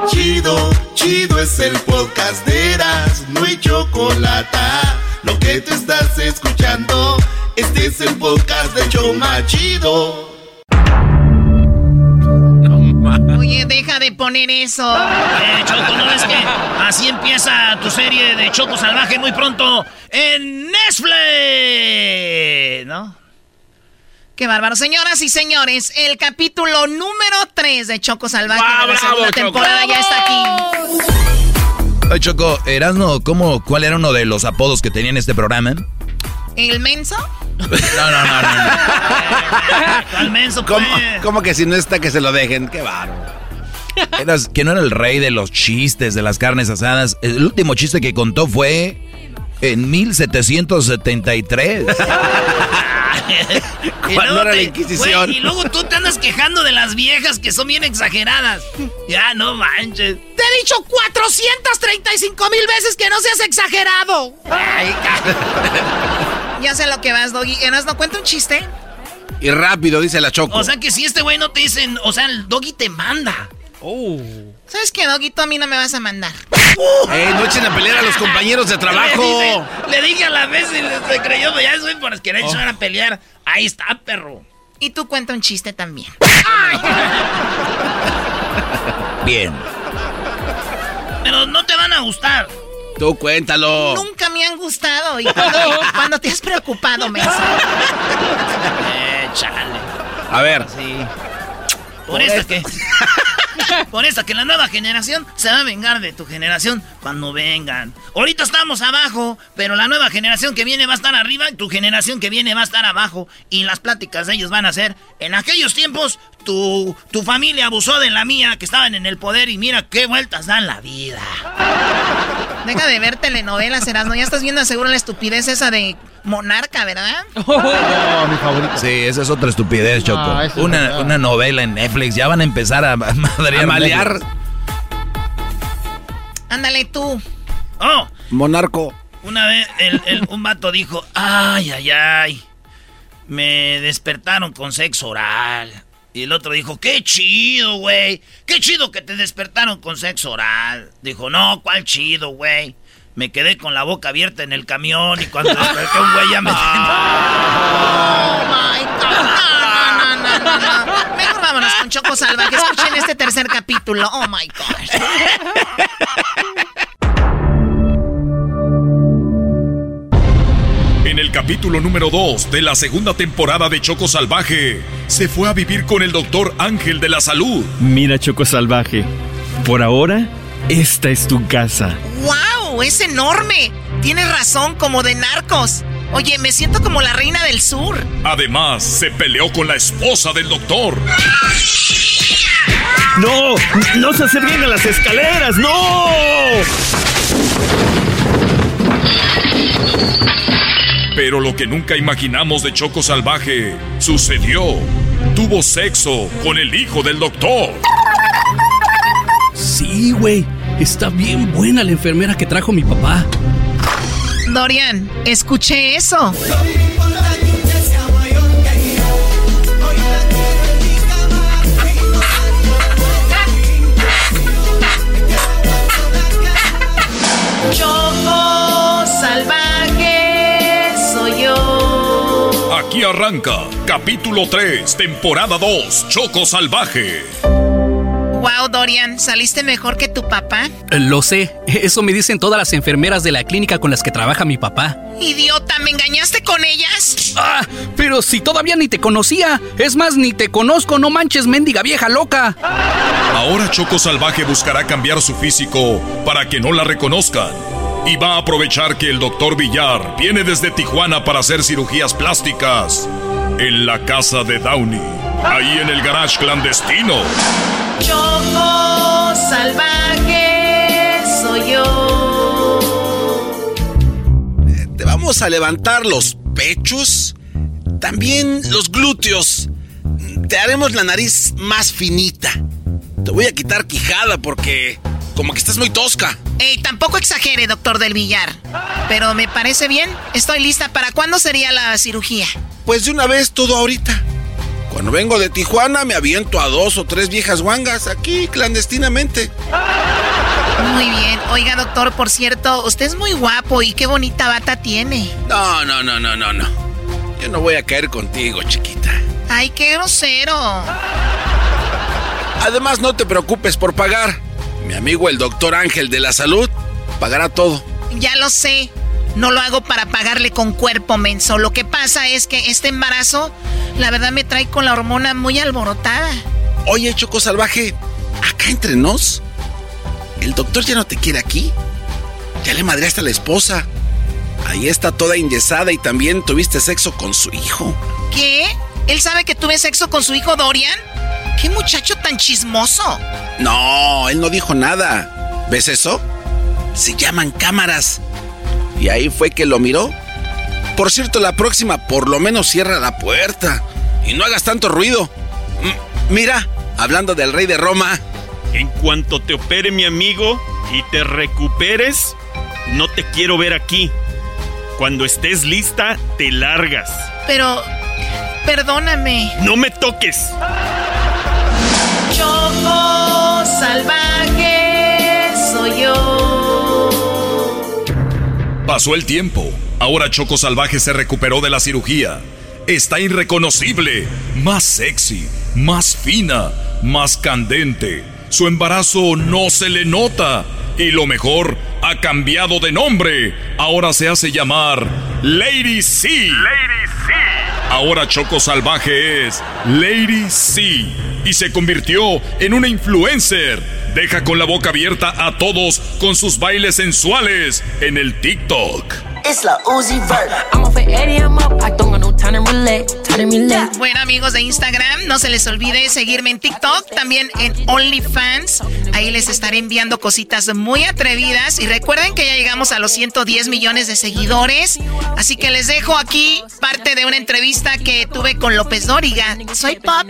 Chido, chido es el podcast de Eras, no hay chocolate. Lo que te estás escuchando, este es el podcast de Choma Chido. Oye, deja de poner eso. Eh, Choco, ¿no ves que así empieza tu serie de Choco Salvaje muy pronto en Netflix? ¿No? Qué bárbaro. Señoras y señores, el capítulo número 3 de Choco Salvaje ¡Ah, de la bravo, segunda Choco! temporada ya está aquí. Ay, Choco, Erasno, ¿cómo, ¿cuál era uno de los apodos que tenía en este programa? ¿El menso? No, no, no, no. no. Al menso, ¿Cómo, pues. cómo que si no está, que se lo dejen? Qué bárbaro. Eras, que no era el rey de los chistes, de las carnes asadas. El último chiste que contó fue en 1773. Y ¿Cuándo luego era la Inquisición? y luego tú te andas quejando de las viejas que son bien exageradas. Ya, no manches. Te he dicho 435 mil veces que no seas exagerado. Ay, Ya sé lo que vas, Doggy. ¿Eras no cuenta un chiste? Y rápido, dice la Choco. o sea que si este güey no te dicen, o sea, el doggy te manda. ¿Sabes qué, Doggy? Tú a mí no me vas a mandar. ¡Ey, no echen a pelear a los compañeros de Le trabajo! dije, le dije a la vez y se creyó, pero ya soy por querer echar a pelear. Ahí está, perro. Y tú cuenta un chiste también. Bien. Pero no te van a gustar. Tú cuéntalo. Nunca me han gustado. ¿Y cuando, cuando te has preocupado, menso? Eh, chale. A ver, Sí. Por esta que. Por esta que la nueva generación se va a vengar de tu generación cuando vengan. Ahorita estamos abajo, pero la nueva generación que viene va a estar arriba y tu generación que viene va a estar abajo. Y las pláticas de ellos van a ser, en aquellos tiempos, tu, tu familia abusó de la mía, que estaban en el poder y mira qué vueltas dan la vida. Deja de ver telenovelas, Erasmo. Ya estás viendo seguro la estupidez esa de Monarca, ¿verdad? Oh, mi favorito. Sí, esa es otra estupidez, Choco. Ah, es una, verdad. una novela en Netflix. Ya van a empezar a, a madrear a malear. Ándale tú. Oh, Monarco. Una vez el, el- un vato dijo, ay, ay, ay, me despertaron con sexo oral. Y el otro dijo, qué chido, güey, qué chido que te despertaron con sexo oral. Dijo, no, ¿cuál chido, güey? Me quedé con la boca abierta en el camión y cuando desperté un güey ya me... Oh my God. No, no, no, no, no. Mejor vámonos con Choco Salvaje. Escuchen este tercer capítulo. Oh my God. En el capítulo número 2 de la segunda temporada de Choco Salvaje, se fue a vivir con el doctor Ángel de la Salud. Mira, Choco Salvaje. Por ahora, esta es tu casa. ¡Wow! ¡Es enorme! Tienes razón, como de narcos. Oye, me siento como la reina del sur. Además, se peleó con la esposa del doctor. ¡No! ¡No se acerquen a las escaleras! ¡No! Pero lo que nunca imaginamos de Choco Salvaje sucedió. Tuvo sexo con el hijo del doctor. Sí, güey. Está bien buena la enfermera que trajo mi papá. Dorian, escuché eso. Choco salvaje. Aquí arranca, capítulo 3, temporada 2, Choco Salvaje. Wow, Dorian, ¿saliste mejor que tu papá? Lo sé, eso me dicen todas las enfermeras de la clínica con las que trabaja mi papá. Idiota, ¿me engañaste con ellas? Ah, pero si todavía ni te conocía. Es más, ni te conozco, no manches, mendiga vieja loca. Ahora Choco Salvaje buscará cambiar su físico para que no la reconozcan. Y va a aprovechar que el doctor Villar viene desde Tijuana para hacer cirugías plásticas en la casa de Downey, ahí en el garage clandestino. Choco salvaje soy yo. Te vamos a levantar los pechos, también los glúteos. Te haremos la nariz más finita. Te voy a quitar quijada porque como que estás muy tosca. Ey, tampoco exagere, doctor del Villar. Pero me parece bien. Estoy lista. ¿Para cuándo sería la cirugía? Pues de una vez todo ahorita. Cuando vengo de Tijuana me aviento a dos o tres viejas guangas aquí clandestinamente. Muy bien. Oiga, doctor, por cierto, usted es muy guapo y qué bonita bata tiene. No, no, no, no, no, no. Yo no voy a caer contigo, chiquita. Ay, qué grosero. Además, no te preocupes por pagar. Mi amigo el doctor Ángel de la Salud pagará todo. Ya lo sé. No lo hago para pagarle con cuerpo menso. Lo que pasa es que este embarazo, la verdad, me trae con la hormona muy alborotada. Oye, Choco Salvaje, acá entre nos, ¿el doctor ya no te quiere aquí? Ya le madreaste a la esposa. Ahí está toda inyesada y también tuviste sexo con su hijo. ¿Qué? ¿Él sabe que tuve sexo con su hijo Dorian? ¡Qué muchacho tan chismoso! No, él no dijo nada. ¿Ves eso? Se llaman cámaras. Y ahí fue que lo miró. Por cierto, la próxima por lo menos cierra la puerta. Y no hagas tanto ruido. M mira, hablando del rey de Roma. En cuanto te opere mi amigo y te recuperes, no te quiero ver aquí. Cuando estés lista, te largas. Pero, perdóname. No me toques. Choco salvaje soy yo. Pasó el tiempo. Ahora Choco Salvaje se recuperó de la cirugía. Está irreconocible, más sexy, más fina, más candente. Su embarazo no se le nota. Y lo mejor, ha cambiado de nombre. Ahora se hace llamar Lady C. Lady C. Ahora Choco Salvaje es Lady C. Y se convirtió en una influencer. Deja con la boca abierta a todos con sus bailes sensuales en el TikTok. It's la Uzi Vert. I'm off at 80, I'm up. I don't got no time to relate. Time to relate. Bueno, amigos de Instagram, no se les olvide seguirme en TikTok, también en OnlyFans. Ahí les estaré enviando cositas muy atrevidas. Y recuerden que ya llegamos a los 110 millones de seguidores. Así que les dejo aquí parte de una entrevista que tuve con López Dóriga. Soy Pop.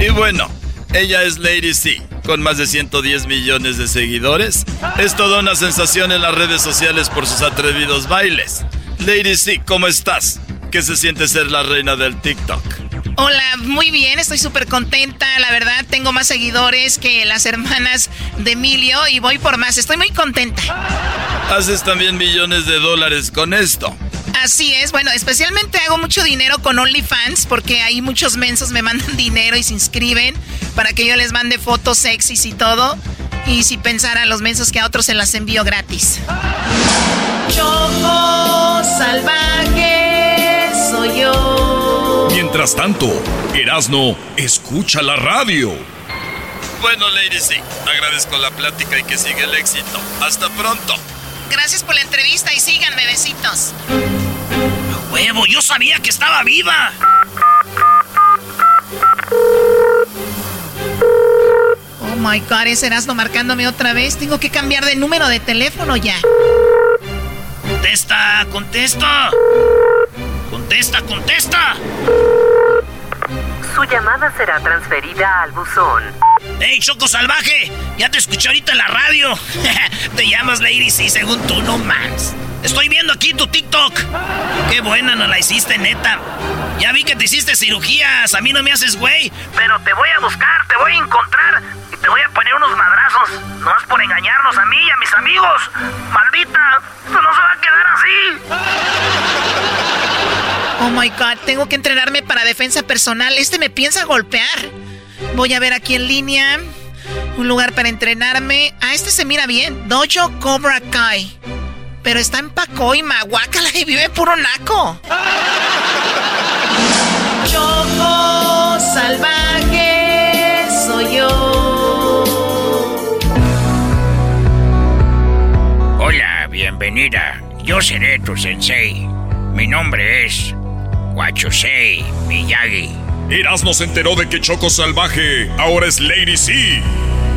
Y bueno, ella es Lady C, con más de 110 millones de seguidores. Es toda una sensación en las redes sociales por sus atrevidos bailes. Lady C, ¿cómo estás? ¿Qué se siente ser la reina del TikTok? Hola, muy bien, estoy súper contenta, la verdad, tengo más seguidores que las hermanas de Emilio y voy por más, estoy muy contenta. Haces también millones de dólares con esto. Así es, bueno, especialmente hago mucho dinero con OnlyFans porque ahí muchos mensos me mandan dinero y se inscriben para que yo les mande fotos sexys y todo. Y si pensaran los mensos que a otros se las envío gratis. Choco salvaje. Mientras tanto, Erasno escucha la radio. Bueno, Lady C, agradezco la plática y que siga el éxito. Hasta pronto. Gracias por la entrevista y síganme, besitos. ¡Huevo! ¡Yo sabía que estaba viva! Oh my god, ese Erasmo marcándome otra vez. Tengo que cambiar de número de teléfono ya. ¡Contesta! ¡Contesta! ¡Contesta! ¡Contesta! Su llamada será transferida al buzón. ¡Ey, Choco Salvaje! Ya te escuché ahorita en la radio. te llamas Lady C según tú, no más. Estoy viendo aquí tu TikTok. Qué buena no la hiciste, neta. Ya vi que te hiciste cirugías. A mí no me haces güey. Pero te voy a buscar, te voy a encontrar y te voy a poner unos madrazos. No es por engañarnos a mí y a mis amigos. Maldita, no se va a quedar así. Oh my god, tengo que entrenarme para defensa personal. Este me piensa golpear. Voy a ver aquí en línea un lugar para entrenarme. Ah, este se mira bien. Dojo Cobra Kai. Pero está en Pacoima, guácala y vive puro naco. Choco salvaje soy yo. Hola, bienvenida. Yo seré tu sensei. Mi nombre es Wachusei Miyagi. Erasmo se enteró de que Choco Salvaje ahora es Lady C.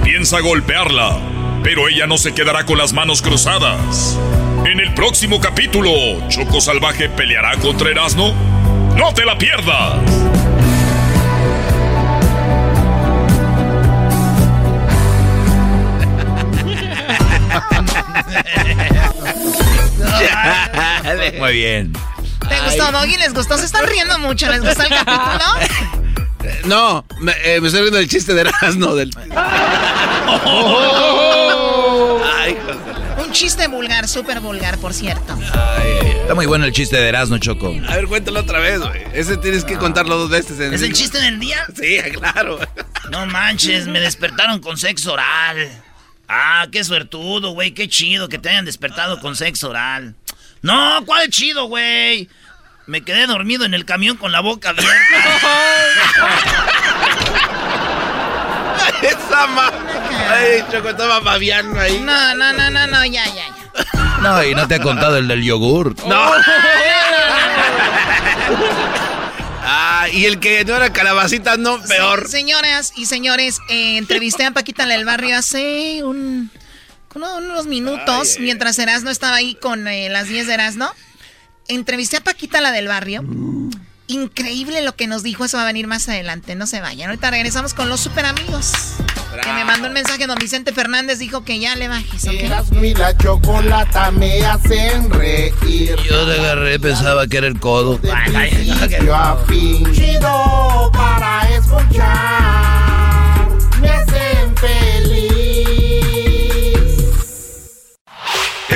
Piensa golpearla, pero ella no se quedará con las manos cruzadas. En el próximo capítulo, ¿Choco Salvaje peleará contra Erasmo? ¡No te la pierdas! Muy bien. ¿Te gustó, Doggy? ¿Les gustó? ¿Se están riendo mucho? ¿Les gustó el capítulo? No, me, eh, me estoy riendo del chiste de Erasmo. Del... Ay, Un chiste vulgar, súper vulgar, por cierto. Está muy bueno el chiste de Erasmo, Choco. A ver, cuéntalo otra vez, güey. Ese tienes que contarlo dos veces. En ¿Es el chiste del día? Sí, claro. No manches, me despertaron con sexo oral. Ah, qué suertudo, güey, qué chido que te hayan despertado con sexo oral. No, ¿cuál chido, güey? Me quedé dormido en el camión con la boca abierta. Esa ma... Ay, Choco, estaba babiando ahí. No, no, no, no, no, ya, ya, ya. No, y no te ha contado el del yogur. No. Ah, y el que no era calabacita, no, peor. Sí, señoras y señores, eh, entrevisté a Paquita del barrio hace un, uno- unos minutos, mientras Erasno estaba ahí con eh, las 10 de Erasno. Entrevisté a Paquita la del barrio. Increíble lo que nos dijo, eso va a venir más adelante, no se vayan. Ahorita regresamos con los super amigos. Que me mandó un mensaje, don Vicente Fernández dijo que ya le bajes, ¿ok? Erasmo y la chocolata me hacen reír. Yo te agarré, pensaba que era el codo. Principio a fin. Chido para escuchar.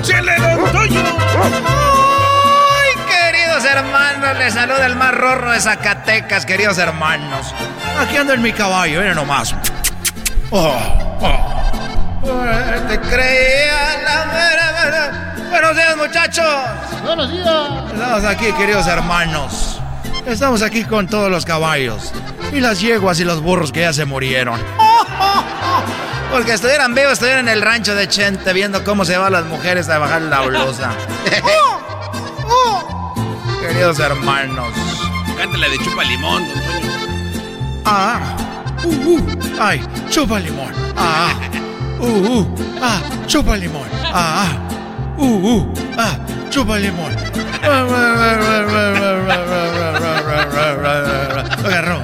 ¡Échale, don Toño! ¡Ay, queridos hermanos! Les saluda el más rorro de Zacatecas, queridos hermanos. Aquí ando en mi caballo, miren nomás. Oh, oh. Te creía la mera verdad. Buenos días, muchachos. Buenos días. Estamos aquí, queridos hermanos. Estamos aquí con todos los caballos. Y las yeguas y los burros que ya se murieron. Porque estuvieran vivos, estuvieran en el rancho de Chente viendo cómo se van las mujeres a bajar la blusa. Queridos hermanos. Cántale de chupa limón, don Toño. Ah, uh, uh, ay, chupa limón. Ah, uh, uh, ah, chupa limón. Ah, uh, uh, ah, chupa limón. Agarrón.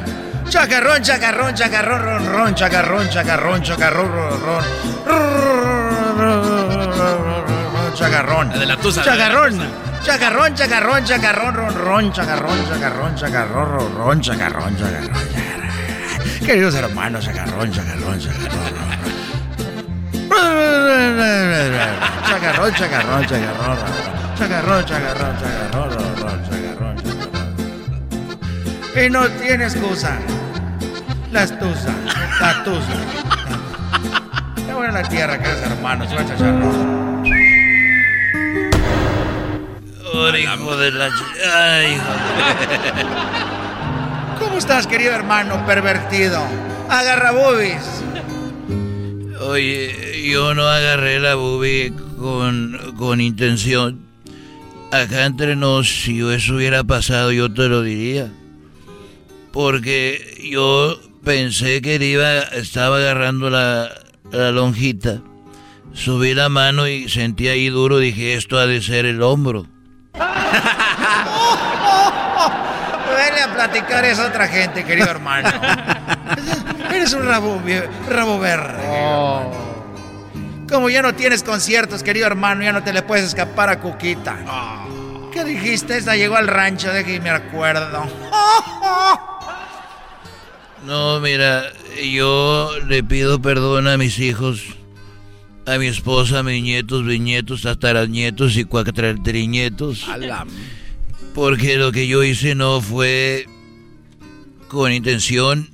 Chacarrón, chacarrón, chacarrón, ron, ron, chacarrón, chacarrón, chacarrón, ron, ron. Chacarrón. De la tusa. Chacarrón. Chacarrón, chacarrón, chacarrón, ron, ron, chacarrón, chacarrón, chacarrón, ron, ron, chacarrón, chacarrón, chacarrón. Queridos hermanos, chacarrón, chacarrón, chacarrón. Chacarrón, chacarrón, chacarrón, chacarrón, chacarrón, chacarrón, chacarrón. Y no tiene excusa. La estusa, la. Qué buena la tierra, queridos hermanos, va a chacharrón. Ay, hijo de la... Ay, hijo de... ¿Cómo estás, querido hermano pervertido? Agarra boobies. Oye, yo no agarré la boobie con, con intención. Acá entre nos, si eso hubiera pasado, yo te lo diría. Porque yo pensé que iba, estaba agarrando la, la lonjita. Subí la mano y sentí ahí duro, dije, esto ha de ser el hombro. Vele a platicar a otra gente, querido hermano. Eres un rabo, rabo verde. hermano. Como ya no tienes conciertos, querido hermano, ya no te le puedes escapar a Cuquita. ¿Qué dijiste? Esta llegó al rancho, de que me acuerdo. No, mira, yo le pido perdón a mis hijos, a mi esposa, a mis nietos, bisnietos, tataranietos y cuatratrinietos. Porque lo que yo hice no fue con intención.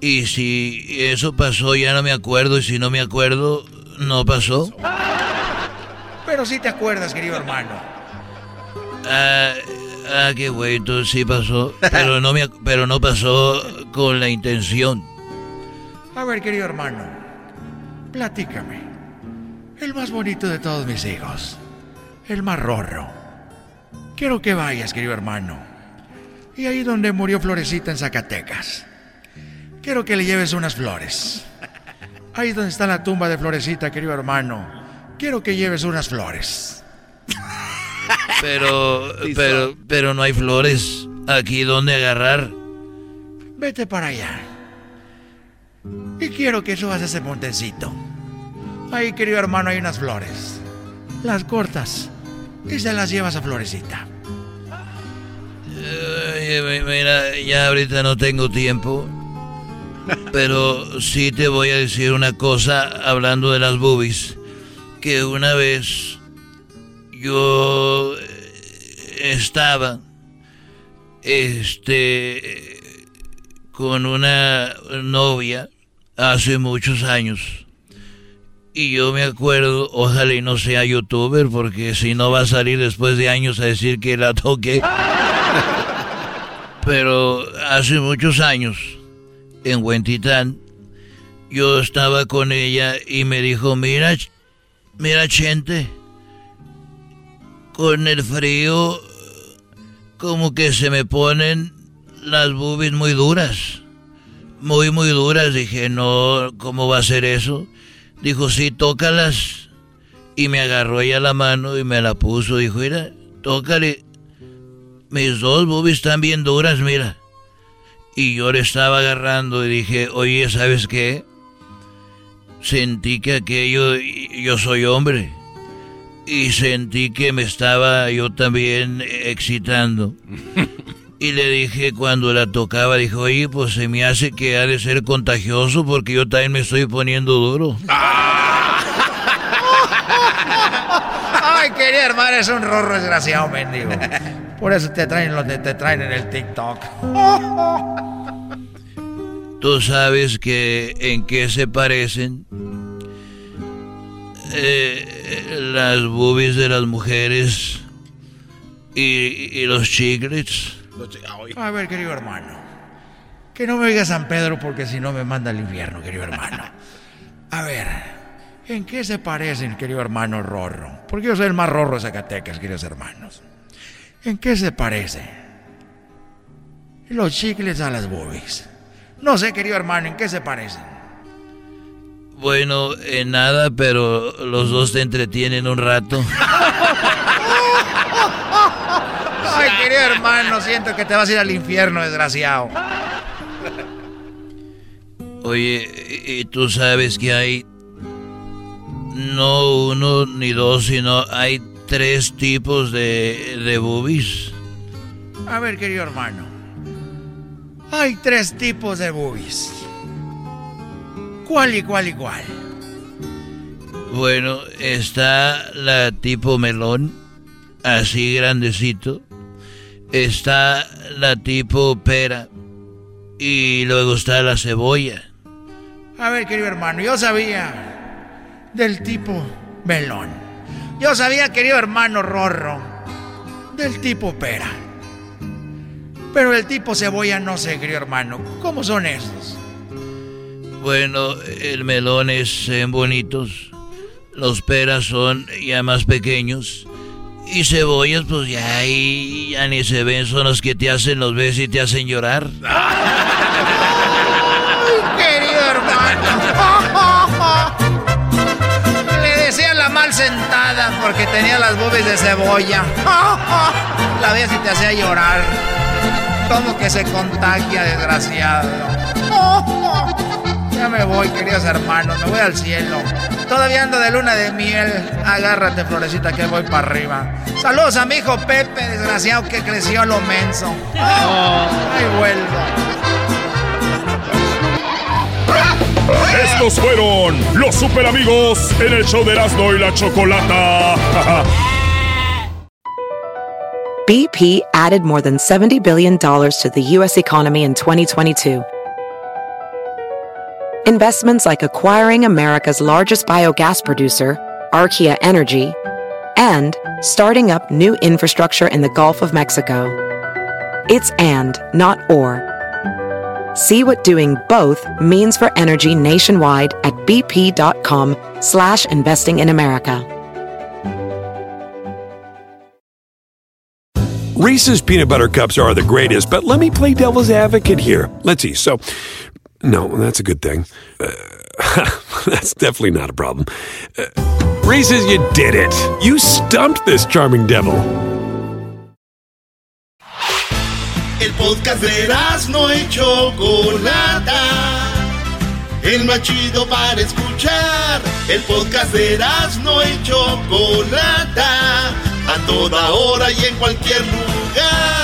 Y si eso pasó, ya no me acuerdo. Y si no me acuerdo, no pasó. Pero sí te acuerdas, querido hermano. Ah, ah, qué entonces sí pasó. Pero no, me, pero no pasó con la intención. A ver, querido hermano, platícame. El más bonito de todos mis hijos. El más rorro. Quiero que vayas, querido hermano. Y ahí donde murió Florecita en Zacatecas. Quiero que le lleves unas flores. Ahí donde está la tumba de Florecita, querido hermano. Quiero que lleves unas flores. Pero, pero, pero no hay flores aquí donde agarrar. Vete para allá. Y quiero que subas ese montecito. Ahí, querido hermano, hay unas flores. Las cortas y se las llevas a Florecita. Mira, ya ahorita no tengo tiempo. Pero sí te voy a decir una cosa hablando de las boobies. Que una vez yo estaba este con una novia hace muchos años. Y yo me acuerdo, ojalá y no sea youtuber, porque si no va a salir después de años a decir que la toqué. Pero hace muchos años, en Huentitán, yo estaba con ella y me dijo, mira, mira, Chente, con el frío, como que se me ponen las boobies muy duras. Muy, muy duras. Dije, no, ¿cómo va a ser eso? Dijo, sí, tócalas. Y me agarró ella la mano y me la puso. Dijo, mira, tócale. Mis dos boobies están bien duras, mira. Y yo le estaba agarrando y dije, oye, ¿sabes qué? Sentí que aquello, yo soy hombre. Y sentí que me estaba yo también excitando. Y le dije cuando la tocaba, dijo, oye, pues se me hace que ha de ser contagioso porque yo también me estoy poniendo duro. Ay, querido hermano, es un rorro desgraciado, mendigo. Por eso te traen lo que te traen en el TikTok. Tú sabes que en qué se parecen eh, las boobies de las mujeres y, y los chiclets. A ver, querido hermano. Que no me oiga San Pedro porque si no me manda al infierno, querido hermano. A ver, ¿en qué se parecen, querido hermano Rorro? Porque yo soy el más rorro de Zacatecas, queridos hermanos. ¿En qué se parecen? Los chicles a las boobies. No sé, querido hermano, ¿en qué se parecen? Bueno, en nada, pero los dos te entretienen un rato. Ay, querido hermano, siento que te vas a ir al infierno, desgraciado. Oye, y y tú sabes que hay no uno ni dos, sino hay tres tipos de, de boobies. A ver, querido hermano. Hay tres tipos de boobies. ¿Cuál y cuál y? Bueno, está la tipo melón, así grandecito. Está la tipo pera. Y luego está la cebolla. A ver, querido hermano, yo sabía del tipo melón. Yo sabía, querido hermano Rorro, del tipo pera. Pero el tipo cebolla no sé, querido hermano. ¿Cómo son esos? Bueno, el melón es eh, bonitos. Los peras son ya más pequeños. Y cebollas, pues ya ahí ya ni se ven, son los que te hacen los ves y te hacen llorar. Querido hermano. Le sentada porque tenía las boobies de cebolla. La veía si te hacía llorar. Como que se contagia, desgraciado. Ya me voy, queridos hermanos, me voy al cielo. Todavía ando de luna de miel. Agárrate, florecita, que voy para arriba. Saludos a mi hijo Pepe, desgraciado que creció a lo menso. Ahí vuelvo. Estos fueron los super amigos en el show de Erasmo y la Chocolata. BP added more than $70 billion to the U.S. economy in 2022. Investments like acquiring America's largest biogas producer, Archaea Energy, and starting up new infrastructure in the Gulf of Mexico. It's and, not or. See what doing both means for energy nationwide at bp.com slash investing in America. Reese's peanut butter cups are the greatest, but let me play devil's advocate here. Let's see. So, no, that's a good thing. Uh, that's definitely not a problem. Uh, Reese's, you did it. You stumped this charming devil. El podcast no Chocolata. El más chido para escuchar. El podcast no Chocolata. A toda hora y en cualquier lugar.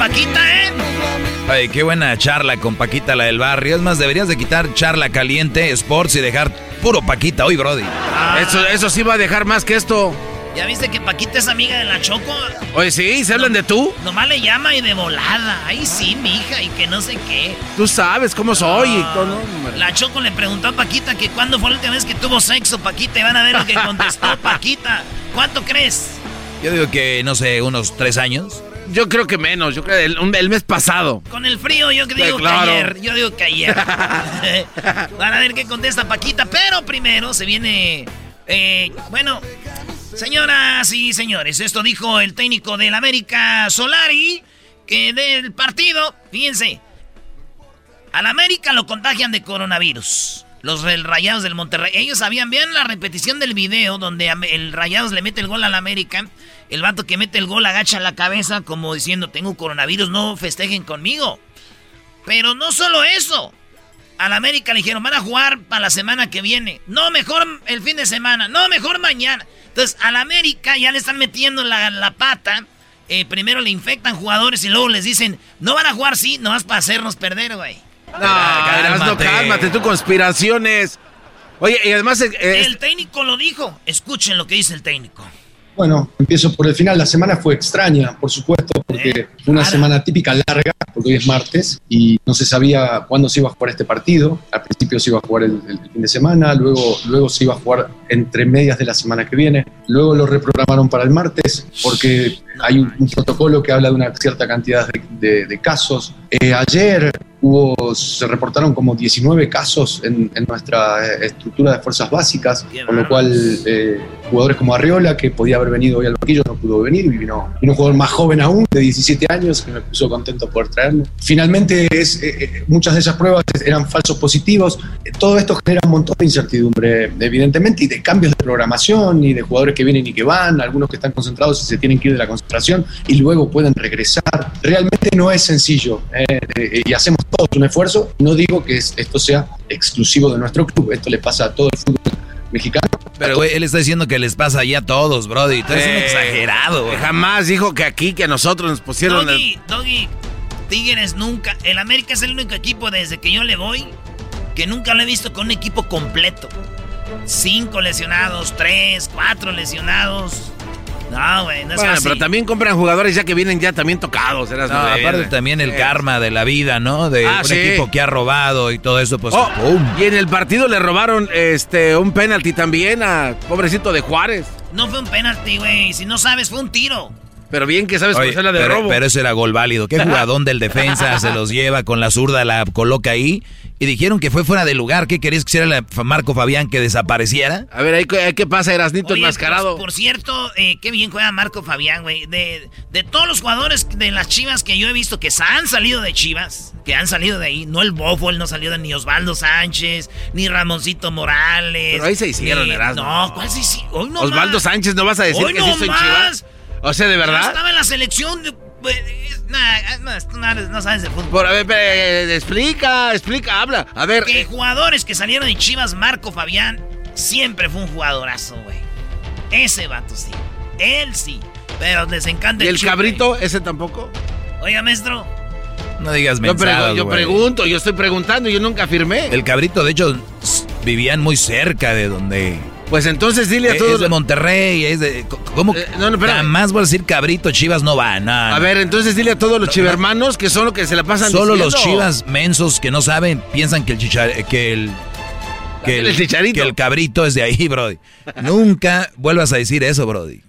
Paquita, ¿eh? Ay, qué buena charla con Paquita, la del barrio. Es más, deberías de quitar charla caliente, sports y dejar puro Paquita hoy, Brody. Eso, eso sí va a dejar más que esto. ¿Ya viste que Paquita es amiga de la Choco? Oye, sí, ¿se hablan de tú? Nomás le llama y de volada. Ay, sí, mija, y que no sé qué. Tú sabes cómo soy. y todo, ¿no? La Choco le preguntó a Paquita que cuándo fue la última vez que tuvo sexo, Paquita, y van a ver lo que contestó Paquita. ¿Cuánto crees? Yo digo que, no sé, unos tres años. Yo creo que menos, yo creo el, el mes pasado. Con el frío, yo digo Sí, claro. que ayer. Yo digo que ayer. Van a ver qué contesta Paquita. Pero primero se viene. eh, bueno, señoras y señores, esto dijo el técnico del América Solari. Que del partido, fíjense. Al América lo contagian de coronavirus. Los Rayados del Monterrey. Ellos sabían bien la repetición del video donde el Rayados le mete el gol al América. El vato que mete el gol agacha la cabeza como diciendo, tengo coronavirus, no festejen conmigo. Pero no solo eso. Al América le dijeron, van a jugar para la semana que viene. No, mejor el fin de semana. No, mejor mañana. Entonces, al América ya le están metiendo la, la pata. Eh, primero le infectan jugadores y luego les dicen, no van a jugar, sí, nomás para hacernos perder, güey. No, cálmate. cálmate, tú conspiraciones. Oye, y además... eh, eh, El técnico lo dijo. Escuchen lo que dice el técnico. Bueno, empiezo por el final. La semana fue extraña, por supuesto, porque fue una semana típica larga, porque hoy es martes y no se sabía cuándo se iba a jugar este partido. Al principio se iba a jugar el, el fin de semana, luego, luego se iba a jugar entre medias de la semana que viene. Luego lo reprogramaron para el martes porque hay un, un protocolo que habla de una cierta cantidad de, de- de casos. Eh, ayer hubo, se reportaron como 19 casos en, en nuestra eh, estructura de fuerzas básicas, con lo cual eh, jugadores como Arriola, que podía haber venido hoy al banquillo, no pudo venir, y vino, vino un jugador más joven aún, de 17 años, que me puso contento poder traerlo. Finalmente, es, eh, muchas de esas pruebas eran falsos positivos. Todo esto genera un montón de incertidumbre, evidentemente, y de cambios de programación, y de jugadores que vienen y que van, algunos que están concentrados y se tienen que ir de la concentración, y luego pueden regresar. Realmente no es sencillo, eh, y hacemos todos un esfuerzo. No digo que es- esto sea exclusivo de nuestro club, esto le pasa a todo el fútbol mexicano. Pero, güey, él está diciendo que les pasa ya a todos, Brody. Tú eres un Eh, exagerado, güey. Jamás dijo que aquí, que a nosotros nos pusieron... el- Doggy, Doggy, Tigres nunca. El América es el único equipo desde que yo le voy que nunca lo he visto con un equipo completo. Cinco lesionados, tres, cuatro lesionados. No, güey, no es Bueno, fácil. pero también compran jugadores ya que vienen ya también tocados. eras No, no, aparte también el karma de la vida, ¿no? De Ah, un sí. equipo que ha robado y todo eso, pues. Oh, ¡pum! y en el partido le robaron este un penalti también a pobrecito de Juárez. No fue un penalti, güey. Si no sabes, fue un tiro. Pero bien que sabes Oye, conocer la de pero, robo. pero ese era gol válido. ¿Qué jugadón del defensa se los lleva con la zurda, la coloca ahí? Y dijeron que fue fuera de lugar. ¿Qué querías que hiciera la- Marco Fabián que desapareciera? A ver, ahí qué pasa, Erasnito Oye, enmascarado. Por, por cierto, eh, qué bien juega Marco Fabián, güey. De, de todos los jugadores de las Chivas que yo he visto que han salido de Chivas, que han salido de ahí, no el Bofo, él no salió de ni Osvaldo Sánchez, ni Ramoncito Morales. Pero ahí se hicieron, ni- Erasmo. No, ¿cuál se hicieron? Hoy no Osvaldo más. Sánchez, ¿no vas a decir Hoy que no sí hizo en. Chivas? O sea, ¿de Ya verdad? estaba en la selección de... pues, nah, no, tú no, no sabes de fútbol. Por, a ver, eh, explica, explica, habla. A ver, Que eh, jugadores que salieron de Chivas, Marco Fabián, siempre fue un jugadorazo, güey. Ese vato sí. Él sí. Pero les encanta ¿y el cabrito ese tampoco? Oiga, maestro. No digas Yo, pregu- mensadas, yo güey. pregunto, yo estoy preguntando, yo nunca afirmé. El cabrito, de hecho, vivían muy cerca de donde... Pues entonces dile a Eh, todos... Es de Monterrey, es de... ¿Cómo? Eh, no, no. Jamás voy a decir cabrito, Chivas no va, nada. A ver, entonces dile a todos los chivermanos que son los que se la pasan Solo los chivas mensos que no saben piensan que el chichar, que el que el, El chicharito. que el cabrito es de ahí, brody. Nunca vuelvas a decir eso, brody.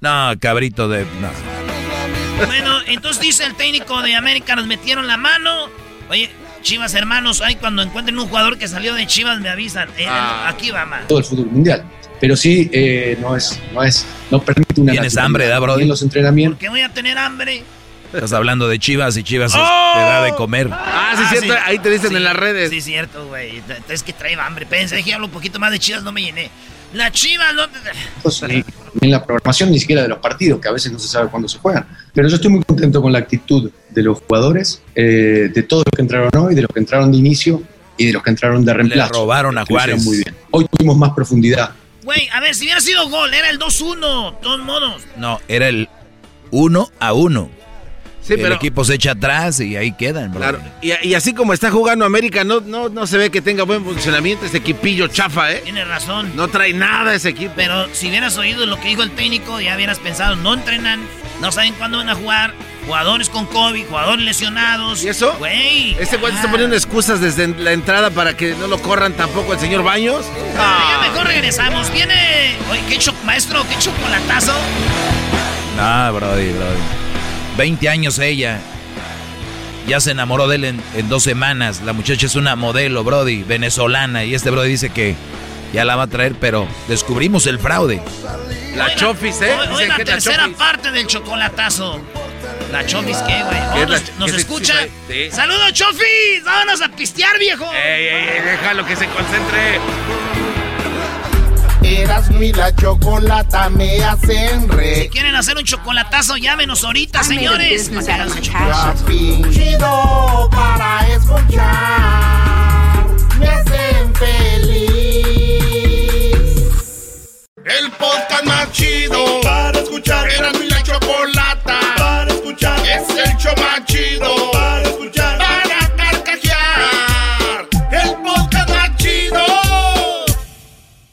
No, cabrito de no. Bueno, entonces dice el técnico de América, nos metieron la mano. Oye, Chivas hermanos, ahí cuando encuentren un jugador que salió de Chivas me avisan. Eh, Ah. Aquí va, man. todo el fútbol mundial. Pero sí, eh, no es, no es, no permite una Tienes hambre, ¿da, Brody? En los entrenamientos. Que voy a tener hambre. Estás hablando de Chivas y Chivas ¡Oh! te da de comer. Ah, sí, cierto, ahí te dicen Sí, en las redes. Sí, cierto, güey. Es que trae hambre. Pensé que hablo un poquito más de Chivas, no me llené. La Chivas no... Entonces, en la programación ni siquiera de los partidos, que a veces no se sabe cuándo se juegan. Pero yo estoy muy contento con la actitud de los jugadores, eh, de todos los que entraron hoy, de los que entraron de inicio y de los que entraron de reemplazo. robaron a Juárez. Muy bien. Hoy tuvimos más profundidad. Güey, a ver, si hubiera sido gol, era el 2-1, de todos modos. No, era el uno a uno. Sí, el pero- equipo se echa atrás y ahí quedan, bro. Claro, y, y así como está jugando América, no, no, no se ve que tenga buen funcionamiento este equipillo chafa, ¿eh? Tienes razón. No trae nada ese equipo. Pero si hubieras oído lo que dijo el técnico, ya hubieras pensado, no entrenan, no saben cuándo van a jugar, jugadores con COVID, jugadores lesionados. ¿Y eso? Güey. Este güey está poniendo excusas desde la entrada para que no lo corran tampoco el señor Baños. Ah, ya mejor regresamos. Viene. Oye, qué cho- maestro, qué chocolatazo. No, brody, brody. 20 años ella. Ya se enamoró de él en, en dos semanas. La muchacha es una modelo, brody, venezolana. Y este brody dice que ya la va a traer, pero descubrimos el fraude. La Chofis, ¿eh? Hoy, la que es la tercera Chofis. parte del chocolatazo. ¿La Chofis qué, güey? Oh, ¿Qué es la ¿Nos, nos escucha? sí. ¡Saludos, Chofis! ¡Vámonos a pistear, viejo! Ey, ey, ey, déjalo que se concentre. Eras mi la chocolata me hacen Si reír. quieren hacer un chocolatazo, llámenos ahorita, señores. Chido para escuchar. Me hacen feliz. El podcast más chido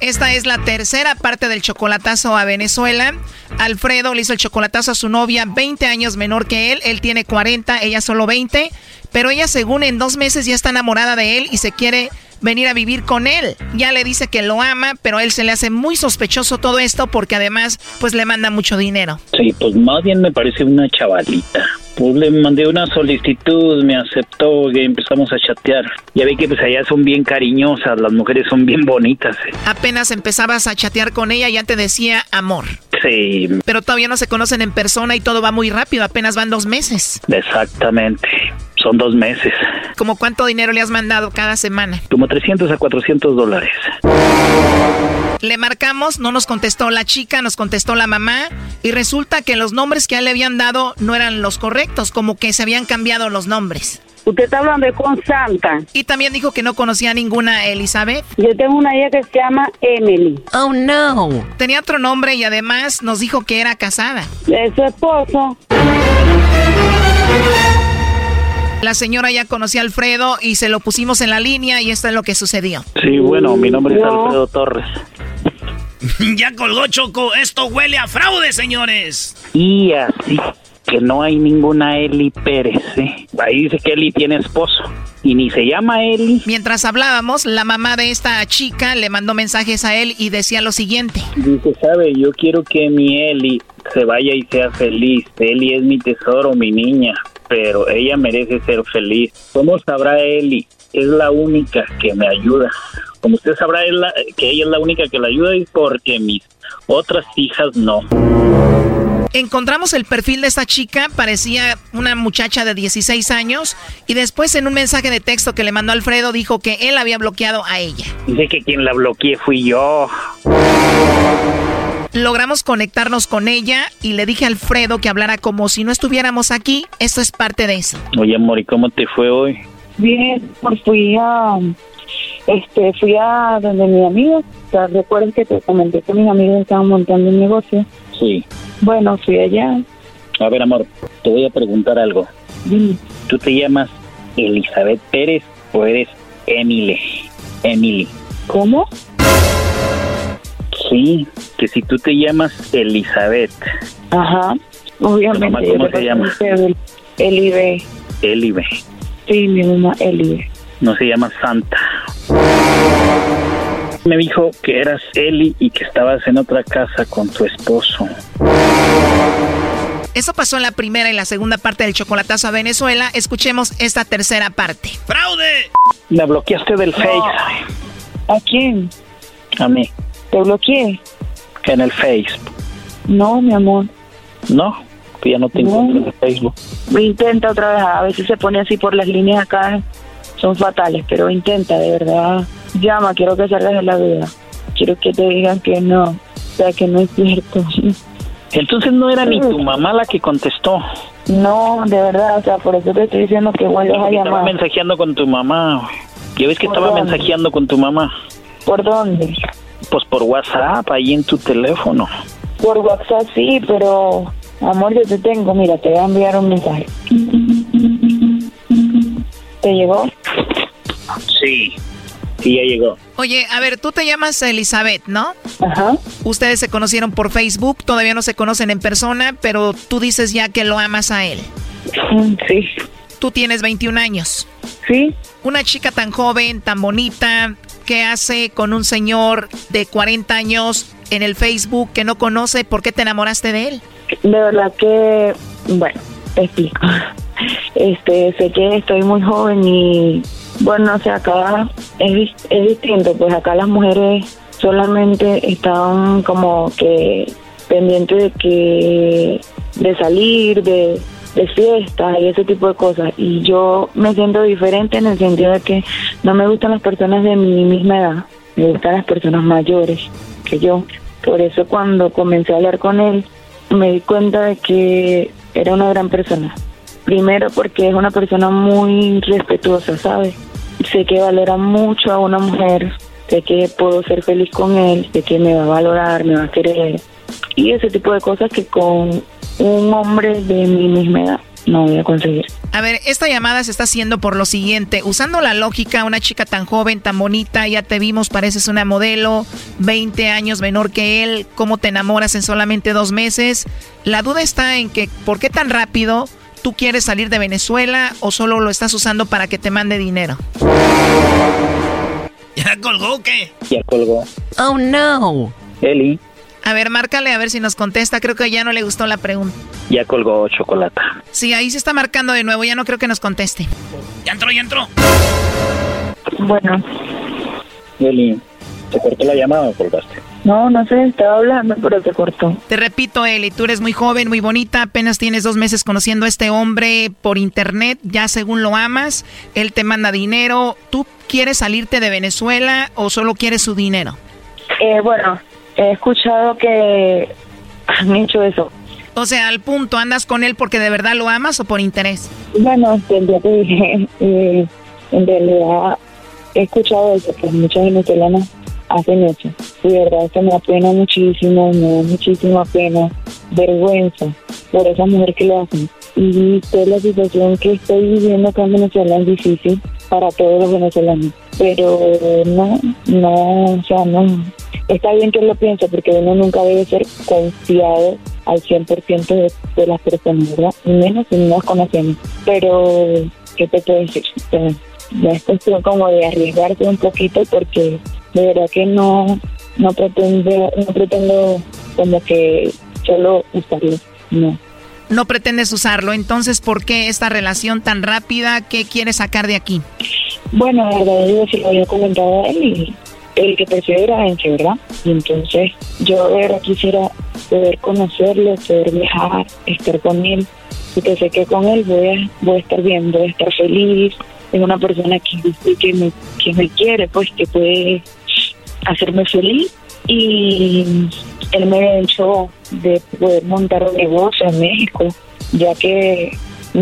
Esta es la tercera parte del chocolatazo a Venezuela. Alfredo le hizo el chocolatazo a su novia, 20 años menor que él. Él tiene 40, ella solo 20. Pero ella, según en dos meses, ya está enamorada de él y se quiere venir a vivir con él. Ya le dice que lo ama, pero a él se le hace muy sospechoso todo esto porque además, pues le manda mucho dinero. Sí, pues más bien me parece una chavalita. Pues le mandé una solicitud, me aceptó y empezamos a chatear. Ya ve que pues allá son bien cariñosas, las mujeres son bien bonitas. eh. Apenas empezabas a chatear con ella, ya te decía amor. Sí, Pero todavía no se conocen en persona y todo va muy rápido, apenas van dos meses. exactamente. Son dos meses. ¿Como cuánto dinero le has mandado cada semana? Como 300 a 400 dólares. Le marcamos, no nos contestó la chica, nos contestó la mamá y resulta que los nombres que a él le habían dado no eran los correctos, como que se habían cambiado los nombres. Usted está hablando de Santa. Y también dijo que no conocía a ninguna Elizabeth. Yo tengo una hija que se llama Emily. Oh no. Tenía otro nombre y además nos dijo que era casada. De su esposo. La señora ya conocía a Alfredo y se lo pusimos en la línea y esto es lo que sucedió. Sí, bueno, mi nombre es Alfredo Torres. ya colgó Choco, esto huele a fraude, señores. Y así que no hay ninguna Eli Pérez. ¿eh? Ahí dice que Eli tiene esposo y ni se llama Eli. Mientras hablábamos, la mamá de esta chica le mandó mensajes a él y decía lo siguiente. Dice, sabe, yo quiero que mi Eli se vaya y sea feliz. Eli es mi tesoro, mi niña, pero ella merece ser feliz. ¿Cómo sabrá Eli? Es la única que me ayuda. Como usted sabrá, es que ella es la única que la ayuda y porque mis otras hijas no. Encontramos el perfil de esta chica, parecía una muchacha de 16 años, y después en un mensaje de texto que le mandó Alfredo dijo que él había bloqueado a ella. Dice que quien la bloqueé fui yo. Logramos conectarnos con ella y le dije a Alfredo que hablara como si no estuviéramos aquí. Esto es parte de eso. Oye, amor, ¿y cómo te fue hoy? Bien, pues fui a este, fui a donde mi amiga, ¿te recuerdas que te comenté que mis amigos estaban montando un negocio? Sí. Bueno, fui allá. A ver, amor, te voy a preguntar algo. ¿Tú te llamas Elizabeth Pérez o eres Emily? Emily. ¿Cómo? Sí, que si tú te llamas Elizabeth. Ajá, obviamente. ¿Cómo se llama? Elibe. Elibe. Sí, mi mamá Elibe no se llama Santa. Me dijo que eras Eli y que estabas en otra casa con tu esposo. Eso pasó en la primera y la segunda parte del chocolatazo a Venezuela. Escuchemos esta tercera parte. ¡Fraude! Me bloqueaste del Face. ¿A quién? A mí. ¿Te bloqueé? En el Face. No, mi amor. No, que ya no te encuentro en el Facebook. Intenta otra vez, a veces se pone así por las líneas acá son fatales, pero intenta, de verdad. Llama, quiero que salgas de la vida. Quiero que te digan que no, o sea, que no es cierto. Entonces no era ni tu mamá la que contestó. No, de verdad, o sea, por eso te estoy diciendo que vuelvas a llamar. Estaba mensajeando con tu mamá. ¿Ya ves que estaba mensajeando con tu mamá? ¿Por dónde? Pues por WhatsApp, ahí en tu teléfono. Por WhatsApp sí, pero amor, yo te tengo, mira, te voy a enviar un mensaje. ¿Te llegó? Sí, sí, ya llegó. Oye, a ver, tú te llamas Elizabeth, ¿no? Ajá. Ustedes se conocieron por Facebook, todavía no se conocen en persona, pero tú dices ya que lo amas a él. Mm, sí. Tú tienes 21 años. Sí. Una chica tan joven, tan bonita, ¿qué hace con un señor de 40 años en el Facebook que no conoce? ¿Por qué te enamoraste de él? De verdad que, bueno, te explico. Este, sé que estoy muy joven y bueno, o sea, acá es, es distinto, pues acá las mujeres solamente están como que pendientes de que de salir, de, de fiestas y ese tipo de cosas. Y yo me siento diferente en el sentido de que no me gustan las personas de mi misma edad, me gustan las personas mayores que yo. Por eso cuando comencé a hablar con él, me di cuenta de que era una gran persona. Primero porque es una persona muy respetuosa, ¿sabes? Sé que valora mucho a una mujer, sé que puedo ser feliz con él, sé que me va a valorar, me va a querer. Y ese tipo de cosas que con un hombre de mi misma edad no voy a conseguir. A ver, esta llamada se está haciendo por lo siguiente. Usando la lógica, una chica tan joven, tan bonita, ya te vimos, pareces una modelo, 20 años menor que él, ¿cómo te enamoras en solamente dos meses? La duda está en que, ¿por qué tan rápido? ¿Tú quieres salir de Venezuela o solo lo estás usando para que te mande dinero? ¿Ya colgó o qué? Ya colgó. Oh, no. Eli. A ver, márcale a ver si nos contesta. Creo que ya no le gustó la pregunta. Ya colgó chocolate. Sí, ahí se está marcando de nuevo. Ya no creo que nos conteste. Ya entró, ya entró. Bueno. Eli, ¿te cortó la llamada o colgaste? No, no sé, estaba hablando, pero se cortó. Te repito, Eli, tú eres muy joven, muy bonita, apenas tienes dos meses conociendo a este hombre por internet, ya según lo amas, él te manda dinero. ¿Tú quieres salirte de Venezuela o solo quieres su dinero? Eh, bueno, he escuchado que han hecho eso. O sea, al punto, ¿andas con él porque de verdad lo amas o por interés? Bueno, el día que dije, eh, en realidad he escuchado eso, que muchas venezolanas hacen eso. Y de verdad eso me apena muchísimo, me da muchísima pena, vergüenza por esa mujer que lo hacen. Y toda la situación que estoy viviendo acá en Venezuela es difícil para todos los venezolanos. Pero no, no, o sea, no. Está bien que lo piense porque uno nunca debe ser confiado al 100% de, de las personas, ¿verdad? Y menos si no las conocemos. Pero, ¿qué te puedo decir? Sea, ya es cuestión como de arriesgarse un poquito porque de verdad que no no pretendo no pretendo como que solo usarlo no No pretendes usarlo, entonces ¿por qué esta relación tan rápida? ¿Qué quieres sacar de aquí? Bueno la verdad yo sí lo había comentado a él y el que prefiere era Enche, ¿verdad? Y entonces yo verdad quisiera poder conocerlo, poder viajar, estar con él, porque sé que con él voy a, voy a estar bien, voy a estar feliz, es una persona que, me, que me quiere, pues que puede hacerme feliz y él me ha de poder montar un negocio en México, ya que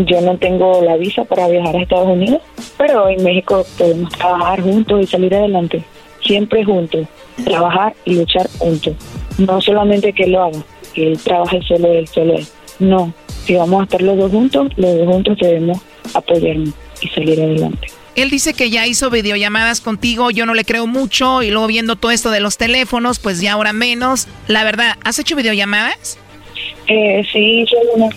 yo no tengo la visa para viajar a Estados Unidos, pero en México podemos trabajar juntos y salir adelante, siempre juntos, trabajar y luchar juntos. No solamente que él lo haga, que él trabaje solo él, solo él. No, si vamos a estar los dos juntos, los dos juntos debemos apoyarnos y salir adelante. Él dice que ya hizo videollamadas contigo, yo no le creo mucho, y luego viendo todo esto de los teléfonos, pues ya ahora menos. La verdad, ¿has hecho videollamadas? Eh, sí, hice una,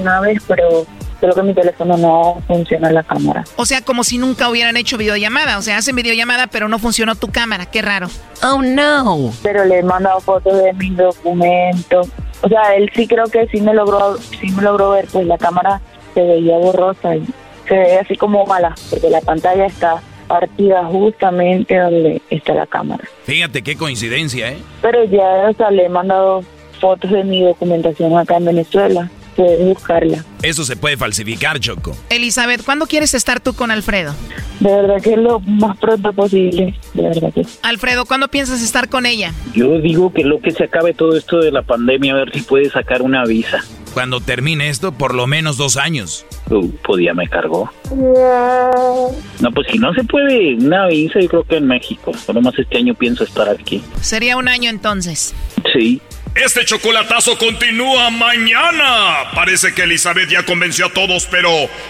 una vez, pero creo que mi teléfono no funciona la cámara. O sea, como si nunca hubieran hecho videollamada. O sea, hacen videollamada, pero no funcionó tu cámara. Qué raro. Oh, no. Pero le he mandado fotos de mis documentos. O sea, él sí creo que sí me logró, sí me logró ver, pues la cámara se veía borrosa y se ve así como mala, porque la pantalla está partida justamente donde está la cámara. Fíjate qué coincidencia, ¿eh? Pero ya, o sea, le he mandado fotos de mi documentación acá en Venezuela. Puedes buscarla. Eso se puede falsificar, Choco. Elizabeth, ¿cuándo quieres estar tú con Alfredo? De verdad que es lo más pronto posible. De verdad que. Alfredo, ¿cuándo piensas estar con ella? Yo digo que lo que se acabe todo esto de la pandemia, a ver si puede sacar una visa. Cuando termine esto, por lo menos dos años. Uh, pues ya me cargó. No, pues si no se puede una visa, yo creo que en México. Por lo más este año pienso estar aquí. Sería un año entonces. Sí. Este chocolatazo continúa mañana. Parece que Elizabeth ya convenció a todos, pero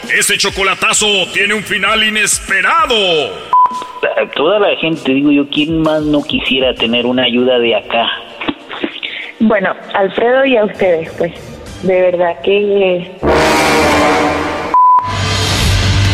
ese chocolatazo tiene un final inesperado. Toda la gente, digo yo, ¿quién más no quisiera tener una ayuda de acá? Bueno, Alfredo y a ustedes, pues. De verdad que...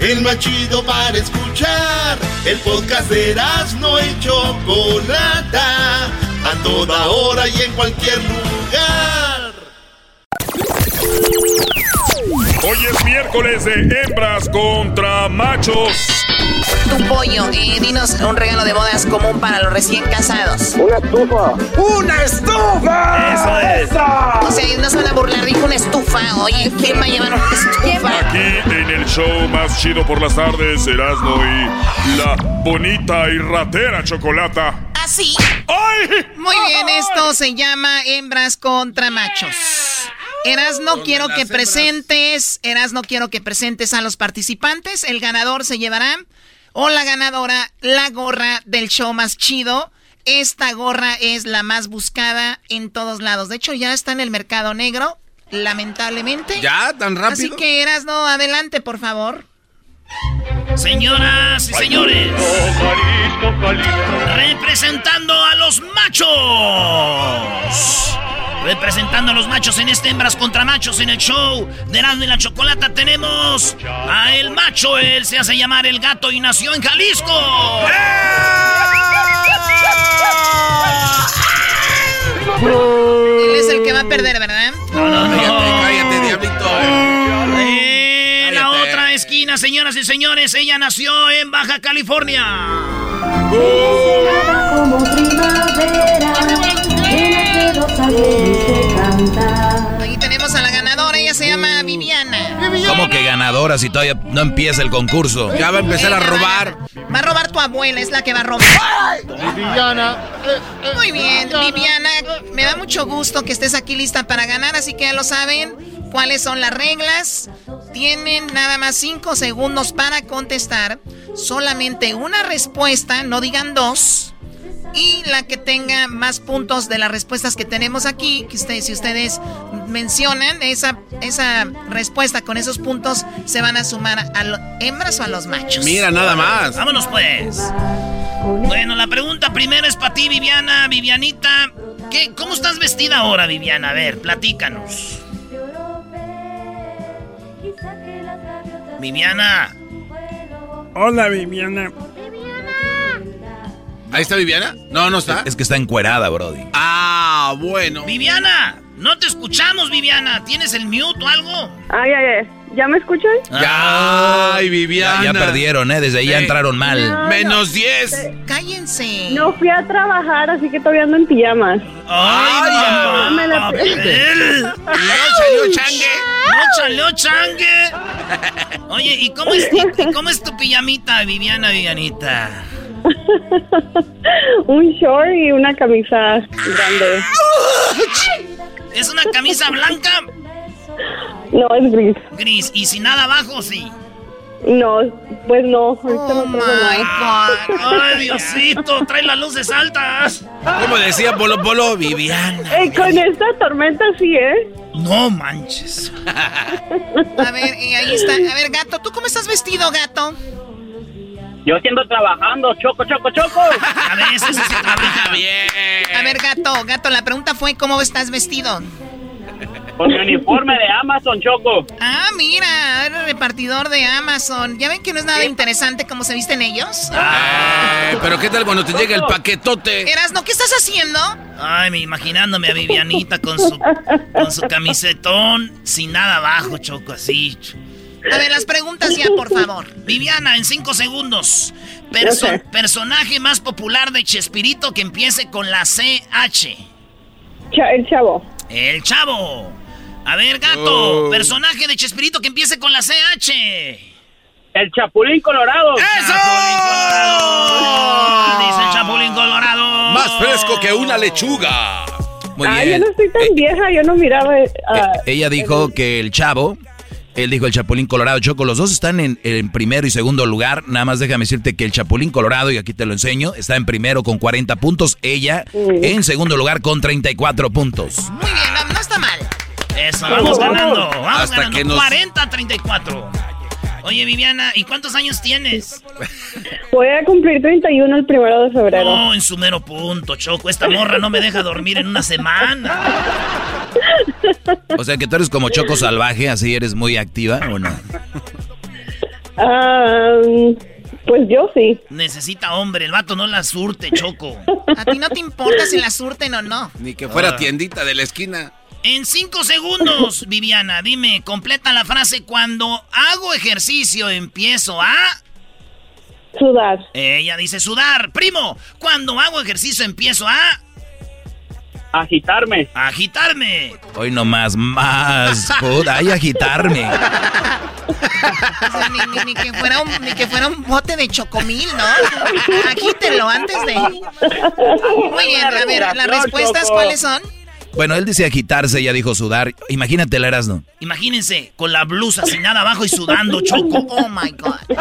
El más chido para escuchar. El podcast de Erasmo y Chocolata. A toda hora y en cualquier lugar. Hoy es miércoles de hembras contra machos. Tu pollo, eh, dinos un regalo de bodas común para los recién casados. Una estufa. ¡Una estufa! Eso es. O sea, no se van a burlar, dijo una estufa. Oye, ¿quién va a llevar una estufa? Aquí en el show más chido por las tardes, Erasmo y la bonita y ratera chocolata. ¿Así? Muy bien, esto se llama hembras contra machos. Erasno, quiero que presentes, Erasno, quiero que presentes a los participantes. El ganador se llevará, o la ganadora, la gorra del show más chido. Esta gorra es la más buscada en todos lados. De hecho, ya está en el mercado negro, lamentablemente. ¿Ya? ¿Tan rápido? Así que Erasno, adelante, por favor. Señoras y señores, representando a los machos. Representando a los machos en este Hembras contra Machos en el show de Erasmo y la Chocolata tenemos a el macho. Él se hace llamar el gato y nació en Jalisco. perder, ¿verdad? No, no, no. Cállate, diablito. Eh, la otra esquina, señoras y señores, ella nació en Baja California. Como primavera, Ahí tenemos a la ganadora, ella se llama Viviana. ¿Cómo que ganadora si todavía no empieza el concurso? Ya va a empezar a robar. Va a robar tu abuela, es la que va a robar. Viviana. Muy bien, Viviana, me da mucho gusto que estés aquí lista para ganar, así que ya lo saben cuáles son las reglas. Tienen nada más cinco segundos para contestar. Solamente una respuesta, no digan dos. Y la que tenga más puntos de las respuestas que tenemos aquí, que ustedes, si ustedes mencionan esa, esa respuesta con esos puntos, se van a sumar a los hembras o a los machos. Mira, nada más. Vámonos pues. Bueno, la pregunta primero es para ti, Viviana. Vivianita, ¿qué, ¿cómo estás vestida ahora, Viviana? A ver, platícanos. Viviana. Hola, Viviana. ¿Ahí está Viviana? No, no está. Es que está encuerada, Brody. Ah, bueno. Viviana, no te escuchamos, Viviana. ¿Tienes el mute o algo? Ay, ay, ay. ¿Ya me escuchan? Ay, Viviana. Ya, ya perdieron, ¿eh? Desde ahí ya entraron mal. No, Menos 10. Cállense. No fui a trabajar, así que todavía ando en pijamas. ¡Ay, mamá! me la-! No salió changue. ¡No salió changue! Oye, ¿y cómo es, y cómo es tu pijamita, Viviana, Vivianita? Un short y una camisa grande. ¿Es una camisa blanca? No, es gris. Gris. ¿Y sin nada abajo, sí? No, pues no, ahorita Oh no tengo nada. ¡Ay, Diosito! ¡Trae las luces altas! Como decía Polo Polo, Viviana. Eh, con esta tormenta sí, ¿eh? No manches. A ver, eh, ahí está. A ver, gato, ¿tú cómo estás vestido, gato? Yo siendo trabajando, choco, choco, choco. A sí se trabaja bien. A ver, gato, gato, la pregunta fue ¿cómo estás vestido? Con mi uniforme de Amazon, choco. Ah, mira, repartidor de Amazon. ¿Ya ven que no es nada interesante cómo se visten ellos? Ay, pero ¿qué tal cuando te llega el paquetote? Erasno, ¿qué estás haciendo? Ay, me imaginándome a Vivianita con su, con su camisetón sin nada abajo, Choco, así. A ver, las preguntas ya, por favor. Viviana, en cinco segundos. Perso-. Personaje más popular de Chespirito que empiece con la CH. Cha- el chavo. El Chavo. A ver, gato. Oh. Personaje de Chespirito que empiece con la CH. El Chapulín Colorado. Chapulín Colorado. Dice el Chapulín Colorado. Más fresco que una lechuga. Muy Ay, yo bien. no estoy tan vieja, yo no miraba. eh, ah, Eh, Ella dijo que el chavo, él dijo el Chapulín Colorado. Choco, los dos están en, en primero y segundo lugar. Nada más déjame decirte que el Chapulín Colorado, y aquí te lo enseño, está en primero con 40 puntos. Ella en segundo lugar con 34 puntos. Muy bien, no, no está mal. Eso, vamos ganando. Vamos Hasta ganando. que nos- 40 a 34. Oye, Viviana, ¿y cuántos años tienes? voy a cumplir 31 el primero de febrero. No, en su mero punto, Choco. Esta morra no me deja dormir en una semana. O sea que tú eres como Choco Salvaje, así eres muy activa, ¿o no? Ah, pues yo sí. Necesita hombre, el vato no la surte, Choco. A ti no te importa si la surten o no. Ni que fuera Ah. tiendita de la esquina. En cinco segundos, Viviana, dime, completa la frase. Cuando hago ejercicio empiezo a... Sudar. Ella dice sudar. Primo, cuando hago ejercicio empiezo a... Agitarme. Agitarme. Hoy nomás, más. Puta, ay, agitarme. O sea, ni, ni- ni que fuera un, ni que fuera un bote de chocomil, ¿no? Agítelo antes de... Muy bien, a ver, las respuestas, ¿cuáles son? Bueno, él dice agitarse, ella dijo sudar. Imagínate el Erasmo. Imagínense, con la blusa sin nada abajo y sudando, Choco. Oh, my God.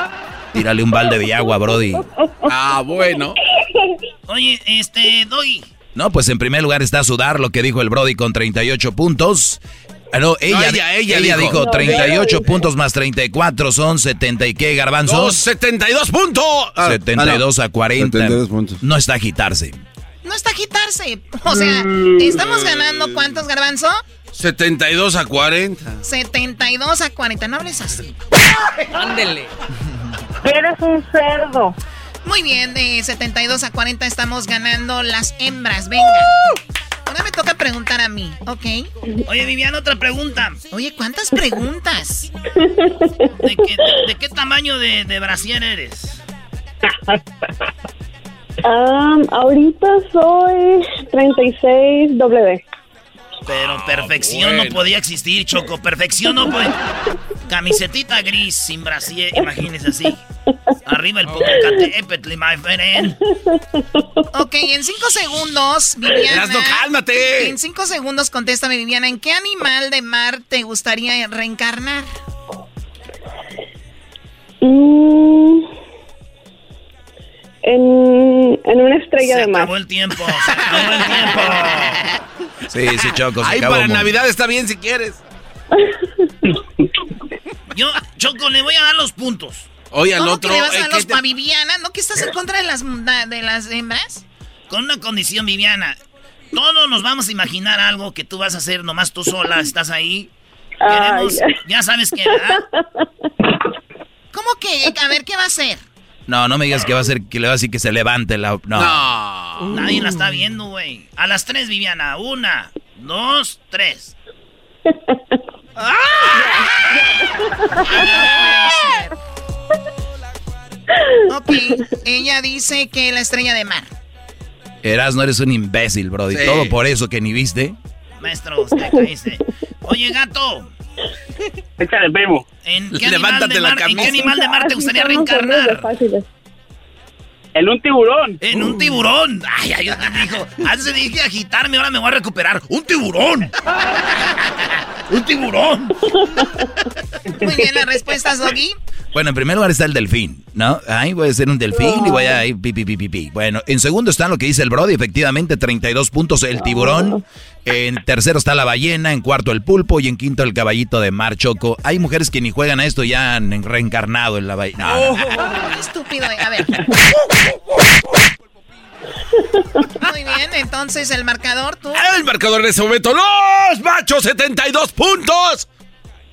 Tírale un balde de agua, Brody. Ah, bueno. Oye, este, doy. No, pues en primer lugar está sudar, lo que dijo el Brody con 38 puntos. Ah, no, ella, ella, ella, ella dijo, dijo. 38 puntos más 34 son 70 y qué, garbanzos. Dos, 72 puntos. Ah, 72 a 40. 72 puntos. No está agitarse. No está agitarse. O sea, estamos ganando ¿cuántos, Garbanzo? 72 a 40. 72 a 40. No hables así. Ándele. Eres un cerdo. Muy bien, de 72 a 40 estamos ganando las hembras. Venga. Ahora me toca preguntar a mí, ¿ok? Oye, Viviana, otra pregunta. Oye, ¿cuántas preguntas? ¿De qué, de qué tamaño de, de brasier eres? Um, ahorita soy 36W. Pero perfección no podía existir, Choco. Perfección no puede. Camisetita gris sin brasier, imagínese así. Arriba el Popocatépetl, my friend. Ok, en cinco segundos, Viviana. Erasno, cálmate. En cinco segundos, contéstame, Viviana. ¿En qué animal de mar te gustaría reencarnar? Mm, en, en una estrella Se de mar. acabó el tiempo, se acabó el tiempo. Sí, sí, Choco, se Ay, acabó para Navidad está bien si quieres. Yo, Choco, le voy a dar los puntos. Oye, al ¿Cómo otro. que le vas a eh, dar ¿qué los te- pa' Viviana? ¿No que estás en contra de las, de las hembras? Con una condición, Viviana. Todos nos vamos a imaginar algo que tú vas a hacer nomás tú sola, estás ahí. Queremos, Ay. ya sabes ¿verdad? ¿Cómo que? A ver, ¿qué va a hacer? No, no me digas que va a ser que le va a decir que se levante la. No. No. Nadie la está viendo, güey. A las tres, Viviana. Una, dos, tres. Ok, ella dice que la estrella de mar. Eras, no eres un imbécil, Brody. Sí. Todo por eso que ni viste. Maestro, usted caíste. Oye, gato. Échale, primo. ¿En qué, animal Levántate de la mar, ¿En qué camisa. animal de mar te gustaría hombres de reencarnar? En un tiburón. En un tiburón. Ay, ay, yo te dijo. Antes dije agitarme, ahora me voy a recuperar. ¡Un tiburón! ¡Un tiburón! Muy bien, la respuesta, Doggy. Bueno, en primer lugar está el delfín, ¿no? Ahí voy a ser un delfín y voy a ir pi, pi, pi, pi, pi. Bueno, en segundo está lo que dice el Brody, efectivamente, 32 puntos el tiburón. En tercero está la ballena, en cuarto el pulpo y en quinto el caballito de mar choco. Hay mujeres que ni juegan a esto y ya han reencarnado en la ballena. No, no, no. Qué estúpido. eh. A ver. Muy bien, entonces el marcador, tú. El marcador en ese momento, los machos, 72 puntos.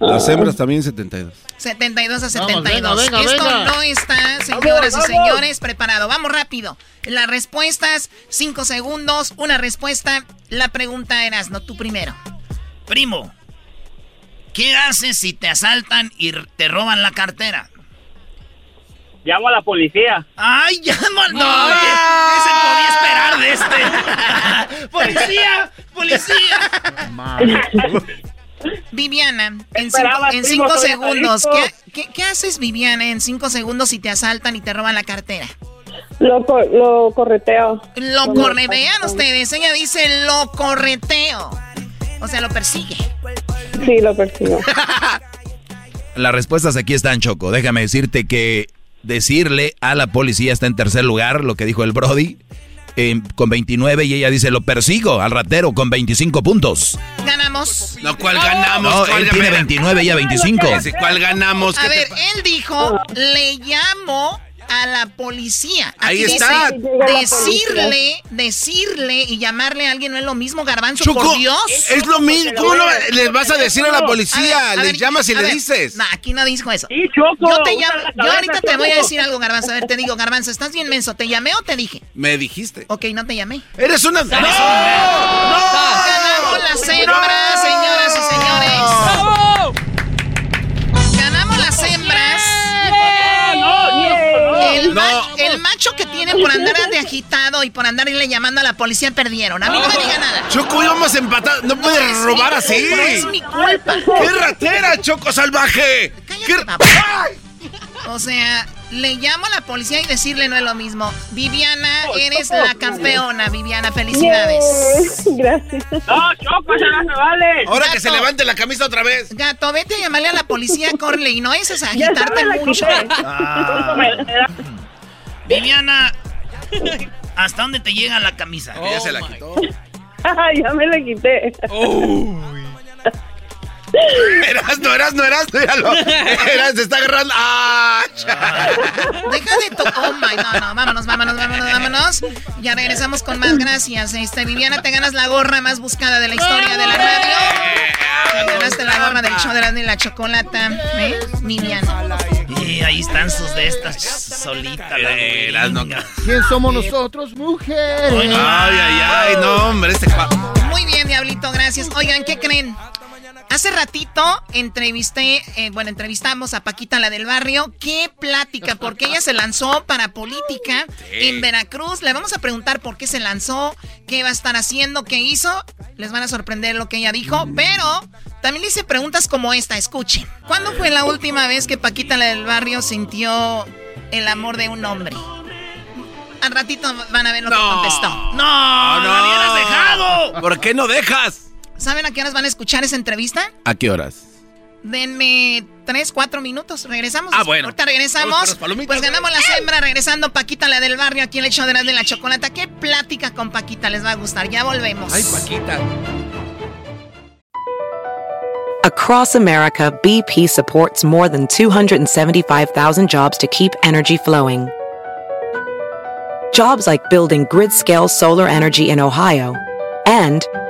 Las hembras también 72. 72 a Vamos, 72. venga, venga, Esto venga. no está, señoras y señores, preparado. Vamos rápido. Las respuestas, 5 segundos, una respuesta. La pregunta eras, no tú primero. Primo, ¿qué haces si te asaltan y te roban la cartera? Llamo a la policía. ¡Ay, llama! ¡No! ¿Qué, qué se podía esperar de este? ¡Policía! ¡Policía! Viviana, en 5 Esperabas, en primo, cinco segundos. ¿qué, qué, qué haces, Viviana, en 5 segundos si te asaltan y te roban la cartera? Lo, co- lo correteo. Lo Cuando corre, pasa vean con- ustedes, ella dice lo correteo. O sea, lo persigue. Sí, lo persigo. Las respuestas aquí están, Choco. Déjame decirte que decirle a la policía está en tercer lugar, lo que dijo el Brody, eh, con 29 y ella dice, lo persigo al ratero con 25 puntos. Ganamos. No, ¿cuál ganamos? No, ¿Cuál él tiene ganamos? 29 y ella 25. Ese, ¿Cuál ganamos? A ¿Qué te ver, él dijo, le llamo a la policía. Ahí Aquí está. dice, decirle, decirle y llamarle a alguien no es lo mismo, Garbanzo, Choco, por Dios. es lo mismo. ¿Cómo no les vas a decir a la A policía? ver, a Les ver, llamas y le ver. dices. No, aquí no dijo eso. Sí, Choco. Yo te llamo, la yo ahorita te voy a decir algo, Garbanzo. A ver, te digo, Garbanzo, estás bien menso. ¿Te llamé o te dije? Me dijiste. Ok, no te llamé. Eres una. ¡No! Ganamos y por andar irle llamando a la policía perdieron. A mí no me diga nada. Choco, íbamos a empatar. No puedes es robar mi así. culpa, es mi culpa. ¡Qué ratera, Choco salvaje! Cállate, ¿Qué- papá. O sea, le llamo a la policía y decirle no es lo mismo. Viviana, eres la campeona, Viviana. Felicidades. Gracias. No, Choco, ya no se vale. Ahora que se levante la camisa otra vez. Gato, vete a llamarle a la policía, corre y no es agitarte mucho. Ah. Viviana, ¿hasta dónde te llega la camisa? ya se la quitó. ya me la quité. Eras, no eras, no eras, míralo. Eras, se está agarrando. ¡Ah! Deja de tu... Oh, my... No, no, vámonos, vámonos, vámonos, vámonos. Ya regresamos con más gracias. Este, Viviana, te ganas la gorra más buscada de la historia de la radio. Te ganaste la gorra del show de la, de la chocolata. ¿eh? Viviana. Y ahí están sus de estas solitas. la Eras, no. gringa. ¿Quién somos nosotros, no Ay, ay, ay, no, hombre, este. Muy perfecto, gracias. Oigan, ¿qué creen? Hace ratito entrevisté, eh, bueno, entrevistamos a Paquita, la del barrio. Qué plática, porque ella se lanzó para política en Veracruz. Le vamos a preguntar por qué se lanzó, qué va a estar haciendo, qué hizo. Les van a sorprender lo que ella dijo, pero también le hice preguntas como esta. Escuchen. ¿Cuándo fue la última vez que Paquita, la del barrio, sintió el amor de un hombre? Al ratito van a ver lo que contestó. ¡No! ¡No! ¡No! habías dejado! ¿Por qué no dejas? ¿Saben a qué horas van a escuchar esa entrevista? ¿A qué horas? Denme tres, cuatro minutos. Regresamos. Ah, bueno. Ahorita regresamos. Pues ganamos la sembra. Regresando Paquita, la del barrio, aquí en el hecho de la chocolata. ¿Qué plática con Paquita les va a gustar? Ya volvemos. Ay, Paquita. Across America, BP supports more than 275,000 jobs to keep energy flowing. Jobs like building grid-scale solar energy in Ohio and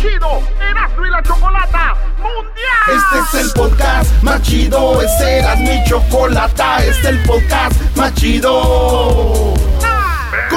chido Erasmo y la Chocolata Mundial. Este es el podcast más chido, este era mi chocolata, este es el podcast más chido.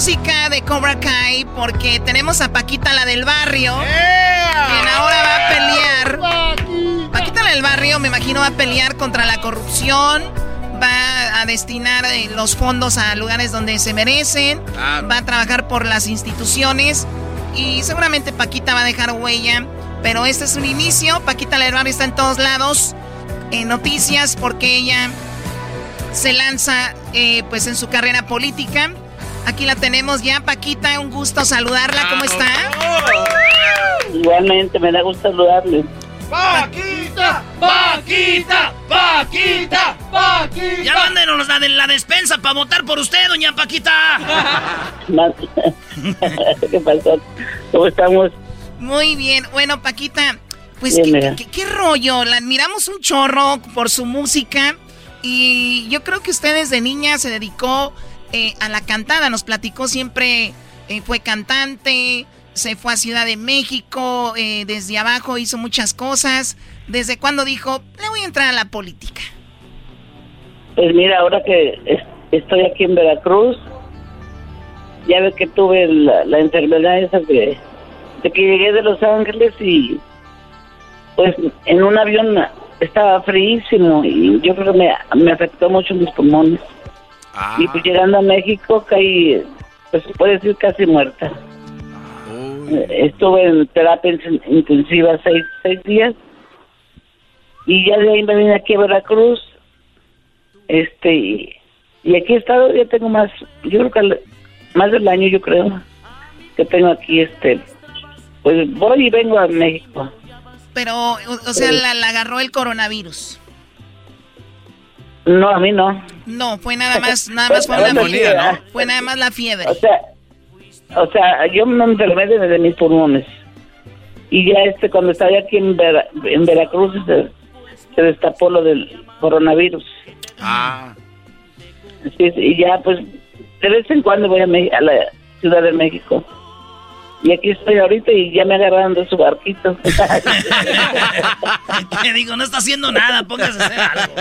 Música de Cobra Kai porque tenemos a Paquita, la del barrio. Quien ahora va a pelear. Paquita, la del barrio, me imagino, va a pelear contra la corrupción. Va a destinar eh, los fondos a lugares donde se merecen. Va a trabajar por las instituciones. Y seguramente Paquita va a dejar huella. Pero este es un inicio. Paquita, la del barrio está en todos lados. En noticias porque ella se lanza eh, pues en su carrera política. Aquí la tenemos ya, Paquita, un gusto saludarla, ¿cómo está? Igualmente, me da gusto saludarle. ¡Paquita! ¡Paquita! ¡Paquita! ¡Paquita! Ya mándenos la de la despensa para votar por usted, doña Paquita. ¿Qué pasó? ¿Cómo estamos? Muy bien, bueno, Paquita, pues Bien, ¿qué, qué- qué rollo, la admiramos un chorro por su música y yo creo que usted desde niña se dedicó eh, a la cantada, nos platicó siempre, eh, fue cantante, se fue a Ciudad de México, eh, desde abajo hizo muchas cosas. ¿Desde cuándo dijo, le voy a entrar a la política? Pues mira, ahora que es- estoy aquí en Veracruz, ya ve que tuve la, enfermedad esa de, de que llegué de Los Ángeles y pues en un avión estaba fríísimo y yo creo que me, me afectó mucho mis pulmones. Y pues llegando a México caí, pues se puede decir casi muerta. Estuve en terapia in- intensiva seis, seis días. Y ya de ahí me vine aquí a Veracruz. Este y, y aquí he estado ya tengo más yo creo que al- más del año yo creo que tengo aquí este pues voy y vengo a México. Pero, o, o sea, la, la agarró el coronavirus. No a mí no No, fue nada más, nada más fue una sí, ¿no? Fue nada más la fiebre. o sea o sea yo me enfermé de, de mis pulmones y ya este cuando estaba aquí en, Vera- en Veracruz se, se destapó lo del coronavirus Ah. Sí, sí, y ya pues de vez en cuando voy a, Me- a la Ciudad de México y aquí estoy ahorita y ya me agarraron de su barquito Te digo, no está haciendo nada, póngase a hacer algo.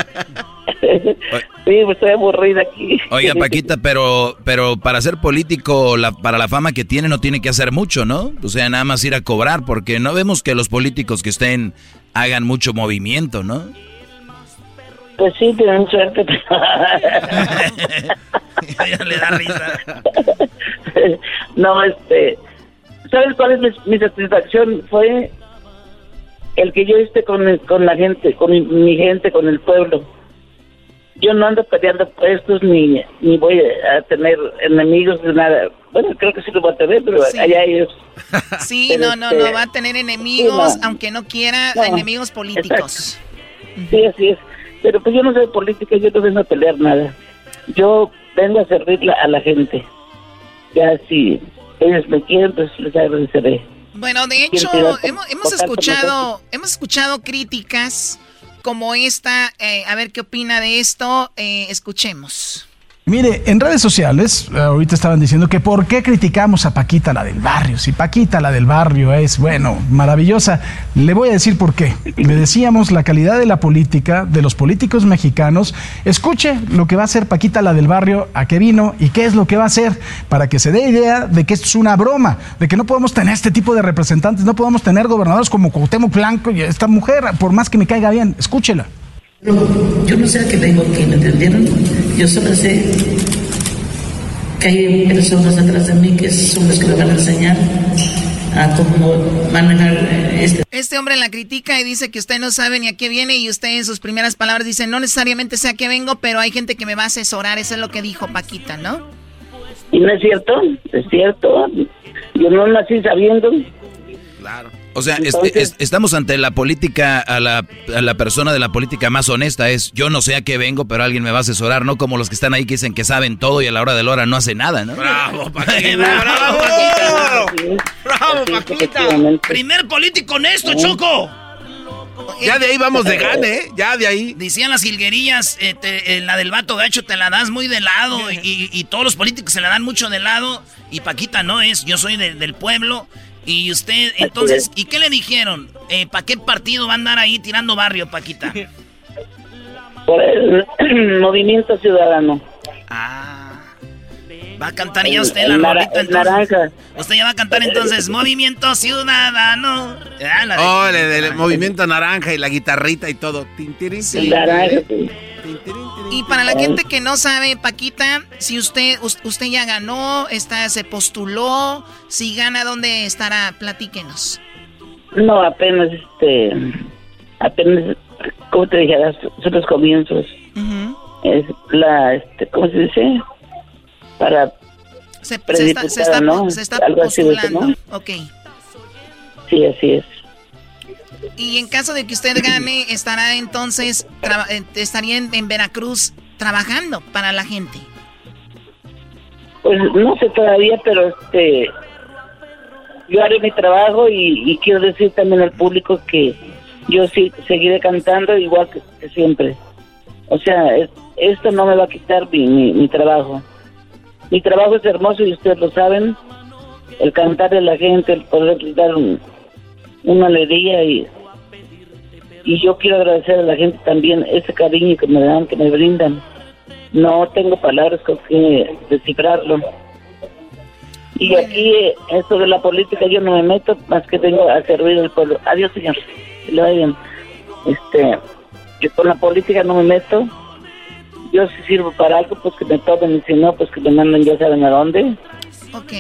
Sí, pues estoy aburrida aquí. Oiga, Paquita, pero, pero para ser político, la, para la fama que tiene, no tiene que hacer mucho, ¿no? O sea, nada más ir a cobrar, porque no vemos que los políticos que estén hagan mucho movimiento, ¿no? Pues sí, tienen suerte. Ya le da risa. no, este... ¿Sabes cuál es mi, mi satisfacción? Fue el que yo esté con, el- con la gente, con mi, mi gente, con el pueblo. Yo no ando peleando puestos ni, ni voy a tener enemigos de nada. Bueno, creo que sí lo voy a tener, pero Sí. allá ellos. Sí, Pero, no, no, este, no, va a tener enemigos, sí, no. aunque no quiera, No, enemigos políticos. Sí, así es. Pero pues yo no soy política, yo no vengo a pelear nada. Yo vengo a servirle a la gente. Ya si ellos me quieren, pues les agradeceré. Bueno, de hecho, hemos, hemos escuchado, hemos escuchado críticas como esta. eh, a ver qué opina de esto. Eh, escuchemos. Mire, en redes sociales, eh, ahorita estaban diciendo que por qué criticamos a Paquita la del barrio. Si Paquita la del barrio es, bueno, maravillosa, le voy a decir por qué. Le decíamos la calidad de la política, de los políticos mexicanos. Escuche lo que va a hacer Paquita la del barrio, a qué vino y qué es lo que va a hacer, para que se dé idea de que esto es una broma, de que no podemos tener este tipo de representantes, no podemos tener gobernadores como Cuauhtémoc Blanco y esta mujer, por más que me caiga bien. Escúchela. Yo no sé a qué vengo aquí, ¿me entendieron? Yo solo sé que hay personas atrás de mí que son las que me van a enseñar a cómo manejar eh, este. Este hombre la critica y dice que usted no sabe ni a qué viene y usted en sus primeras palabras dice, no necesariamente sé a qué vengo, pero hay gente que me va a asesorar. Eso es lo que dijo Paquita, ¿no? Y no es cierto, es cierto. Yo no nací sabiendo. Claro. O sea, este- es- estamos ante la política, a la, a la persona de la política más honesta. Es yo no sé a qué vengo, pero alguien me va a asesorar, no como los que están ahí que dicen que saben todo y a la hora de la hora no hacen nada, ¿no? ¡Bravo, Paquita! ¡Bravo! ¡Bravo, Paquita! ¡Primer político honesto, Choco! Ya de ahí vamos de gane, ¿eh? Ya de ahí. Decían las jilguerillas, eh, te- eh, la del vato gacho te la das muy de lado y, y todos los políticos se la dan mucho de lado y Paquita no es, yo soy de- del pueblo y usted, entonces, ¿y qué le dijeron? Eh, ¿Para qué partido va a andar ahí tirando barrio, Paquita? Por el movimiento ciudadano. Va a cantar ya usted El la rolita entonces. naranja. Usted ya va a cantar entonces Movimiento Ciudadano. Ah, la de- Oh, el movimiento naranja y la guitarrita y todo. Tin, tirin, tin. Y para la gente que no sabe, Paquita, si usted us- usted ya ganó, está, se postuló, si gana, ¿dónde estará? Platíquenos. No, apenas, este, apenas, ¿cómo te dijera? Son los comienzos. Es la, este, ¿cómo se dice? Para Se, se está, se está- ¿no? se está Algo así de eso, postulando. ¿no? Ok. Sí, así es. Y en caso de que usted gane, estará entonces, eh, estaría en, en Veracruz trabajando para la gente. Pues no sé todavía, pero este, yo haré mi trabajo y, y quiero decir también al público que yo sí seguiré cantando igual que, que siempre. O sea, es- esto no me va a quitar mi, mi, mi trabajo. Mi trabajo es hermoso y ustedes lo saben. El cantar de la gente, el poder dar un- una alegría y, y yo quiero agradecer a la gente también ese cariño que me dan, que me brindan. No tengo palabras con que descifrarlo. Y aquí, eh, esto de la política, yo no me meto, más que vengo a servir al pueblo. Adiós, señor. Que le. Este, yo con la política no me meto. Yo si sirvo para algo, pues que me tomen, y si no, pues que me manden ya saben a dónde. Ok.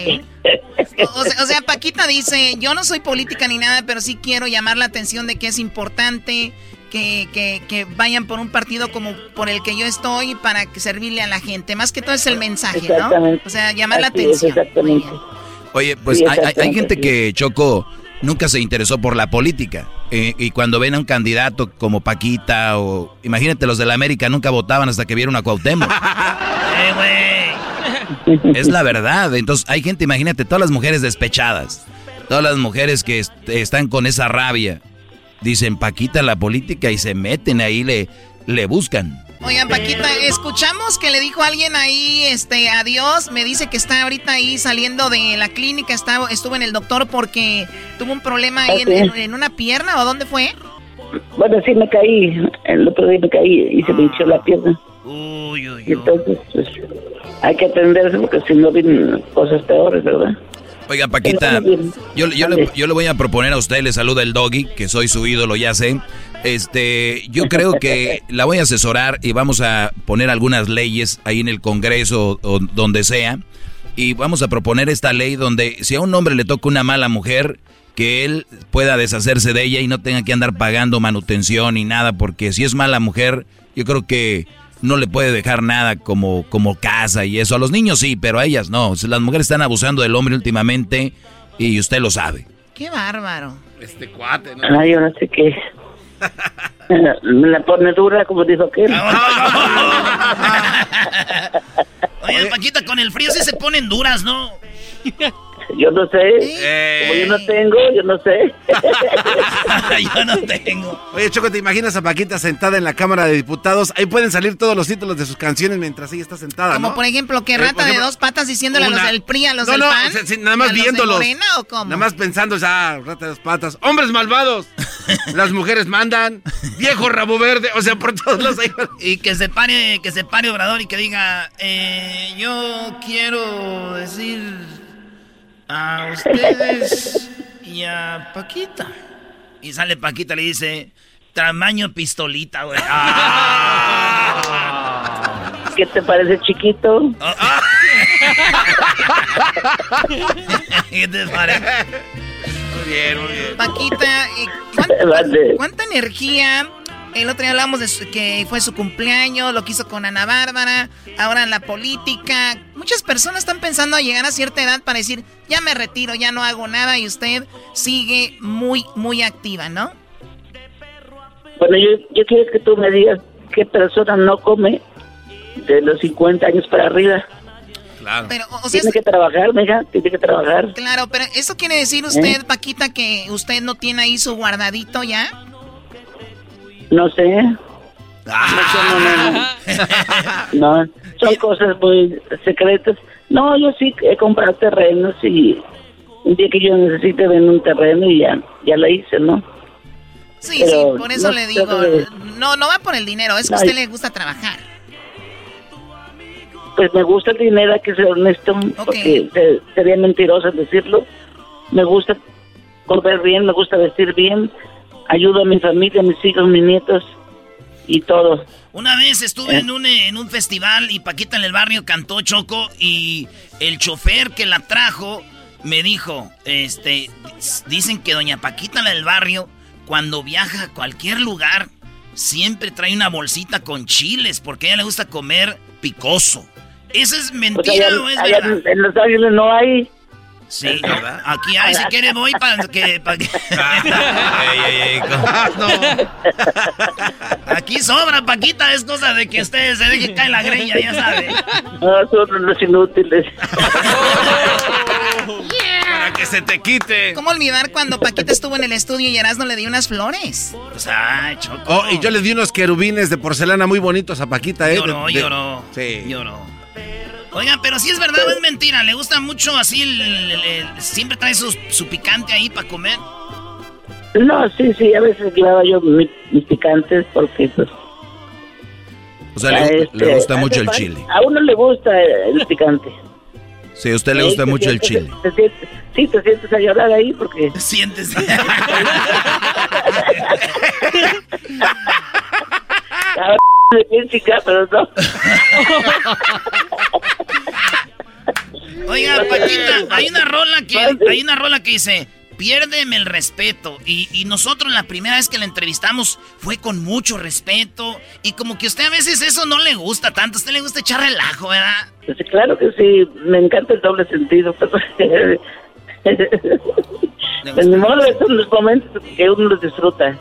O, o sea, o sea, Paquita dice, yo no soy política ni nada, pero sí quiero llamar la atención de que es importante que, que, que vayan por un partido como por el que yo estoy para que servirle a la gente. Más que todo es el mensaje, ¿no? Exactamente. O sea, llamar la es, atención. exactamente. Oye, pues Sí, hay, hay- gente que Choco nunca se interesó por la política. eh, y cuando ven a un candidato como Paquita o... Imagínate, los de la América nunca votaban hasta que vieron a Cuauhtémoc. Es la verdad. Entonces hay gente, imagínate, todas las mujeres despechadas. Todas las mujeres que est- están con esa rabia. Dicen Paquita la política y se meten ahí, le, le buscan. Oigan, Paquita, escuchamos que le dijo alguien ahí, este, adiós. Me dice que está ahorita ahí saliendo de la clínica, está, estuvo en el doctor porque tuvo un problema ahí en, en- en una pierna, ¿o dónde fue? Bueno, sí me caí. El otro día me caí y se me hinchó la pierna. Y entonces, pues, hay que atenderse porque si no vienen cosas peores, ¿verdad? Oiga, Paquita, yo, yo, le, yo le voy a proponer a usted, le saluda el doggy, que soy su ídolo, ya sé. Este, yo creo que la voy a asesorar y vamos a poner algunas leyes ahí en el Congreso o donde sea. Y vamos a proponer esta ley donde si a un hombre le toca una mala mujer, que él pueda deshacerse de ella y no tenga que andar pagando manutención ni nada, porque si es mala mujer, yo creo que no le puede dejar nada como, como casa y eso. A los niños sí, pero a ellas no. Las mujeres están abusando del hombre últimamente y usted lo sabe. Qué bárbaro. Este cuate, ¿no? Ay, yo no sé qué. Me la pone dura, como dijo aquel. Oye, Paquita, con el frío sí se ponen duras, ¿no? Yo no sé. Como yo no tengo, yo no sé. yo no tengo. Oye, Choco, ¿te imaginas a Paquita sentada en la Cámara de Diputados? Ahí pueden salir todos los títulos de sus canciones mientras ella está sentada, Como ¿no? por ejemplo, que Eh, rata de dos patas diciéndole a los una- del PRI, a los no, del no, PAN. sí, nada más viéndolos. Morena, ¿o cómo? Nada más pensando, ya, rata de dos patas. ¡Hombres malvados! Las mujeres mandan. ¡Viejo rabo verde! O sea, por todos los... Y que se pare, que se pare Obrador y que diga, eh, yo quiero decir a ustedes y a Paquita. Y sale Paquita y le dice, tamaño pistolita, güey. Ah. ¿Qué te parece chiquito? ¿Qué te parece? Muy bien, muy bien. Paquita, ¿cuánta, cuánta energía? El otro día hablamos de su- que fue su cumpleaños, lo que hizo con Ana Bárbara, ahora en la política. Muchas personas están pensando a llegar a cierta edad para decir, ya me retiro, ya no hago nada y usted sigue muy, muy activa, ¿no? Bueno, yo, yo quiero que tú me digas qué persona no come de los 50 años para arriba. Claro. Pero, o sea, Tiene que trabajar, mija, tiene que trabajar. claro, pero ¿eso quiere decir usted, Paquita, que usted no tiene ahí su guardadito ya? No sé. No, no, no, no. No, son cosas muy secretas. No, yo sí he comprado terrenos y un día que yo necesite vender un terreno y ya, ya lo hice, ¿no? Sí, Pero sí, por eso no le digo, de- no, no va por el dinero, es que a usted le gusta trabajar. Pues me gusta el dinero, hay que ser honesto, porque se- sería mentiroso decirlo. Me gusta comer bien, me gusta vestir bien, ayudo a mi familia, a mis hijos, mis nietos y todo. Una vez estuve en un, eh, en un festival y Paquita en el barrio cantó Choco y el chofer que la trajo me dijo, este, dicen que doña Paquita la del barrio, cuando viaja a cualquier lugar, siempre trae una bolsita con chiles porque a ella le gusta comer picoso. ¿Eso es Pues mentira allá- o es allá verdad? en Los Ángeles no hay. Sí, ¿no? aquí hay, si quiere voy para que... pa' que- Aquí sobra, Paquita, es cosa de que usted se deje caer la greña, ya sabe. No, son los inútiles. Para que se te quite. ¿Cómo olvidar cuando Paquita estuvo en el estudio y Erasmo le dio unas flores? O sea, Choco. Oh, y yo les di unos querubines de porcelana muy bonitos a Paquita, ¿eh? Lloró, De- de- lloró. Sí. Lloró. Oigan, pero si es verdad o es mentira, ¿le gusta mucho así el, el- el- siempre trae su, su picante ahí para comer? No, sí, sí, a veces llevaba yo mi- mis picantes porque pues... O sea, le, este, le gusta hace mucho el falta- chile. A uno le gusta el picante. Sí, a usted le gusta te mucho el chile. te sientes- sí, te sientes a llorar ahí porque... Sientes. Ahora chica, pero no. Oiga, Paquita, hay una rola que hay una rola que dice Piérdeme el respeto. Y, y nosotros la primera vez que la entrevistamos fue con mucho respeto. Y como que a usted a veces eso no le gusta tanto. A usted le gusta echar relajo, ¿verdad? Pues, claro que sí, me encanta el doble sentido. Pero... pues ni modo, son los momentos que uno los disfruta.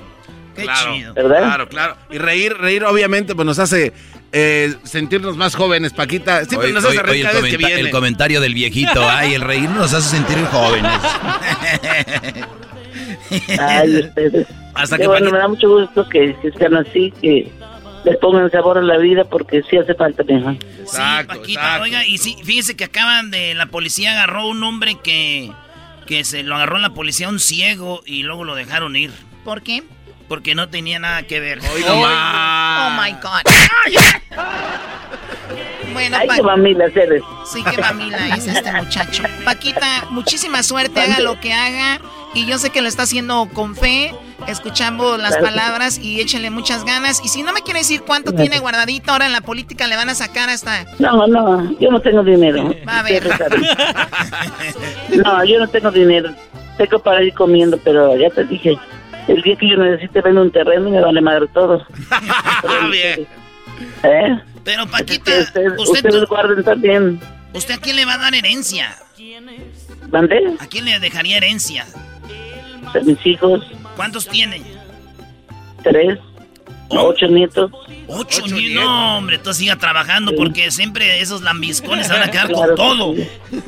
claro, ¿verdad? Claro, claro. Y reír, reír obviamente pues nos hace eh, sentirnos más jóvenes, Paquita. Siempre Oye, nos hace reír oye, el, cada vez que comenta- viene. el comentario del viejito, ay, el reír nos hace sentir jóvenes. Ay, ustedes. Hasta que bueno, Paquita- me da mucho gusto que, que sean así, que les pongan sabor a la vida porque sí hace falta, mija. sí, Paquita. Oiga, y sí, fíjese que acaban de. La policía agarró un hombre que. Que se lo agarró la policía un ciego y luego lo dejaron ir. ¿Por qué? Porque no tenía nada que ver. Oh my God. Bueno, Ay, qué mamilas eres. Sí, qué mamila es este muchacho. Paquita, muchísima suerte, haga lo que haga. Y yo sé que lo está haciendo con fe. Escuchamos las palabras y échenle muchas ganas. Y si no me quiere decir cuánto tiene guardadito, ahora en la política le van a sacar hasta... No, no, yo no tengo dinero. Va a ver. No, yo no tengo dinero. tengo para ir comiendo, pero ya te dije, el día que yo necesite vender un terreno me vale madre todo. Bien. ¿Eh? Pero Paquita, Ustedes, usted, ustedes guarden también. ¿usted a quién le va a dar herencia? ¿Mandé? ¿A quién le dejaría herencia? A mis hijos, ¿Cuántos tiene? tres, ocho nietos. Ocho, ni No, hombre, tú siga trabajando porque siempre esos lambiscones se van a quedar Claro con que todo.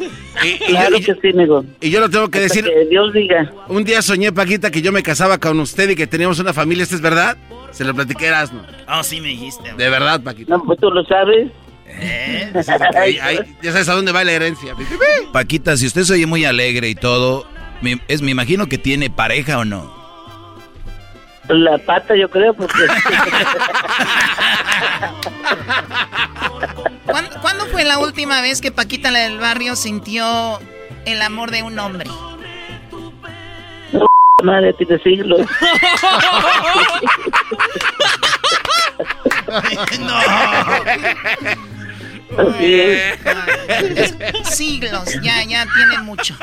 sí. Claro que sí, amigo. Y yo lo tengo que Hasta decir. que Dios diga. Un día soñé, Paquita, que yo me casaba con usted y que teníamos una familia. ¿Esto es verdad? Se lo platiqué a Erasmo. Oh, sí me dijiste. De verdad, Paquita. No, pues tú lo sabes. ¿Eh? Ahí- ahí- ya sabes a dónde va la herencia. Paquita, si usted se oye muy alegre y todo, me, es, me imagino que tiene pareja o no. La pata, yo creo, porque. ¿Cuándo, cuándo fue la última vez que Paquita la del barrio sintió el amor de un hombre? Madre, tiene siglos. Así es. Siglos, ya, ya tiene mucho.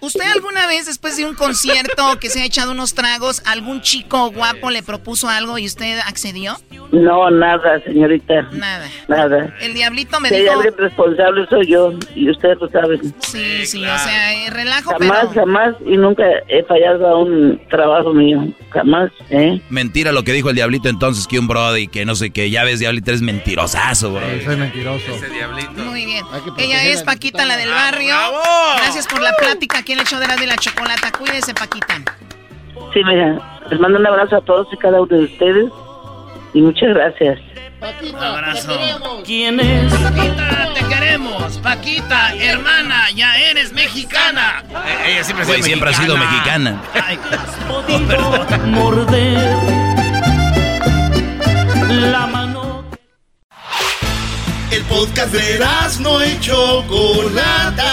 ¿Usted alguna vez después de un concierto que se ha echado unos tragos, algún chico guapo le propuso algo y usted accedió? No, nada, señorita. Nada. Nada. El diablito me Si hay dijo... alguien responsable soy yo, y ustedes lo saben. Sí, sí, o sea, eh, relajo, Jamás, pero... jamás, y nunca he fallado a un trabajo mío. Jamás, ¿eh? Mentira lo que dijo el diablito entonces, que un brody, que no sé qué, ya ves, diablito, eres mentirosazo, bro. soy mentiroso. Muy bien. Ella es Paquita, la del barrio. Gracias por la plática aquí en el show de la, de la chocolata. Cuídese, Paquita. Sí, mira, les mando un abrazo a todos y cada uno de ustedes, y muchas gracias. Un abrazo. ¿Quién es? Paquita, te queremos. Paquita, hermana, ya eres mexicana. ella siempre, siempre ha sido mexicana. Ay, morder la mano. El podcast de no y Chocolata.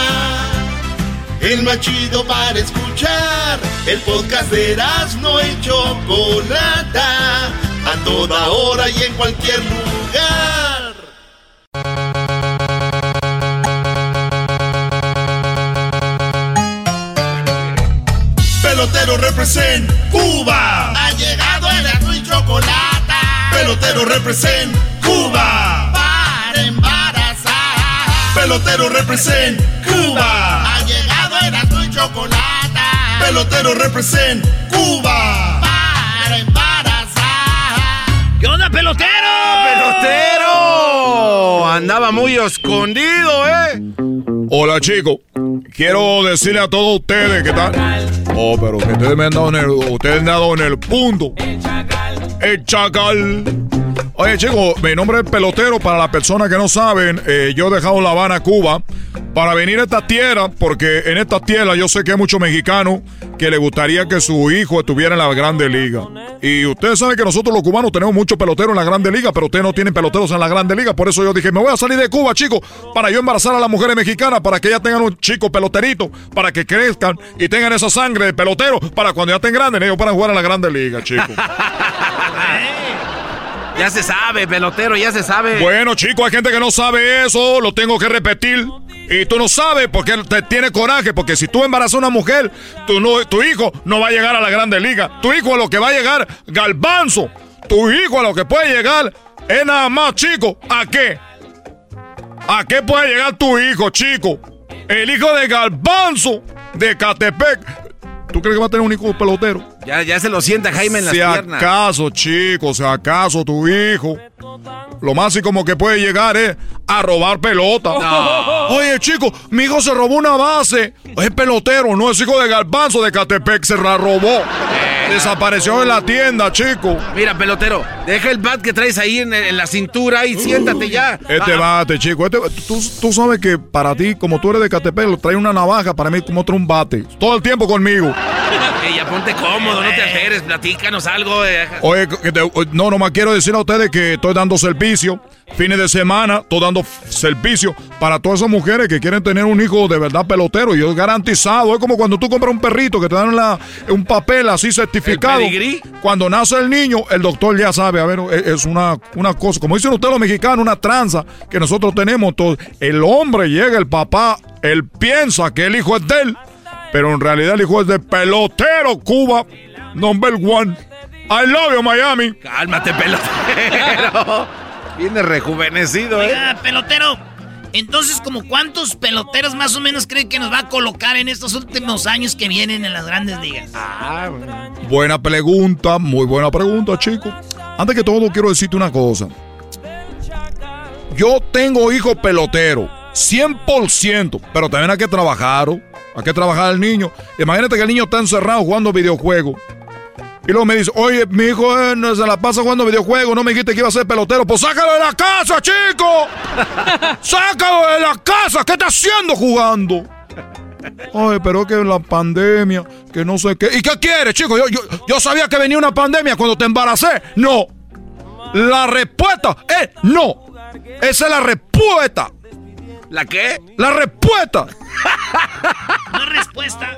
El más chido para escuchar. El podcast de no y Chocolata. A toda hora y en cualquier lugar. Pelotero represent Cuba. Ha llegado el y Chocolata. Pelotero represent Cuba. Pelotero represent Cuba. Ha llegado el y Chocolata. Pelotero represent Cuba. Para embarazar. ¿Qué onda, pelotero? ¡Pelotero! Andaba muy escondido, ¿eh? Hola chicos, quiero decirle a todos ustedes que están... Oh, pero que ustedes me han dado en el, ustedes me han dado en el punto. El chacal. Oye chicos, mi nombre es Pelotero. Para las personas que no saben, eh, yo he dejado La Habana, Cuba, para venir a esta tierra, porque en esta tierra yo sé que hay muchos mexicanos que le gustaría que su hijo estuviera en la Grande Liga. Y ustedes saben que nosotros los cubanos tenemos muchos peloteros en la Grande Liga, pero ustedes no tienen peloteros en la Grande Liga. Por eso yo dije, me voy a salir de Cuba, chicos, para yo embarazar a las mujeres mexicanas, para que ellas tengan un chico peloterito, para que crezcan y tengan esa sangre de pelotero, para cuando ya estén grandes, ellos puedan jugar en la Grande Liga, chicos. Ya se sabe, pelotero, ya se sabe. Bueno, chicos, hay gente que no sabe eso, lo tengo que repetir. Y tú no sabes porque te tiene coraje, porque si tú embarazas a una mujer, tu, no, tu hijo no va a llegar a la grande liga. Tu hijo a lo que va a llegar, galbanzo. Tu hijo a lo que puede llegar es nada más, chico. ¿A qué? ¿A qué puede llegar tu hijo, chico? El hijo de Galbanzo de Catepec. ¿Tú crees que va a tener un hijo pelotero? Ya, ya se lo sienta Jaime en las si piernas. acaso, chicos, si acaso tu hijo, lo más y como que puede llegar es a robar pelota. No. Oye, chico, mi hijo se robó una base. Es pelotero, no es hijo de Galbanzo de Catepec, se la robó. Desapareció en la tienda, chico. Mira, pelotero, deja el bat que traes ahí en, en la cintura y siéntate ya. Este Ah, bate, chico. Este, tú, tú sabes que para ti, como tú eres de Catepec, trae una navaja, para mí como otro un bate. Todo el tiempo conmigo. eh, ya ponte cómodo, no te alteres, platícanos algo. eh. Oye, no, nomás quiero decir a ustedes que estoy dando servicio fines de semana, todo dando servicio para todas esas mujeres que quieren tener un hijo de verdad pelotero. Y es garantizado. Es como cuando tú compras un perrito que te dan la- un papel así certificado. pedigrí? Cuando nace el niño, el doctor ya sabe, a ver, es es una, una cosa, como dicen ustedes los mexicanos, una tranza que nosotros tenemos. Todo. El hombre llega, el papá, él piensa que el hijo es de él, pero en realidad el hijo es de pelotero Cuba, number one. I love you, Miami. Cálmate, pelotero. Viene rejuvenecido, ¿eh? Pelotero. Entonces, ¿como cuántos peloteros más o menos creen que nos va a colocar en estos últimos años que vienen en las grandes ligas? Ah, Buena pregunta, muy buena pregunta, chico. Antes que todo, quiero decirte una cosa. Yo tengo hijo pelotero, 100%, pero también hay que trabajar, ¿o? hay que trabajar al niño. Imagínate que el niño está encerrado jugando videojuegos. Y luego me dice, oye, mi hijo eh, se la pasa jugando videojuegos, no me dijiste que iba a ser pelotero. Pues sácalo de la casa, chico. sácalo de la casa, ¿qué está haciendo jugando? Ay, pero es que la pandemia, que no sé qué. ¿Y qué quieres, chico? Yo, yo, yo sabía que venía una pandemia cuando te embaracé. No. La respuesta es no. Esa es la respuesta. ¿La qué? La respuesta. Es respuesta.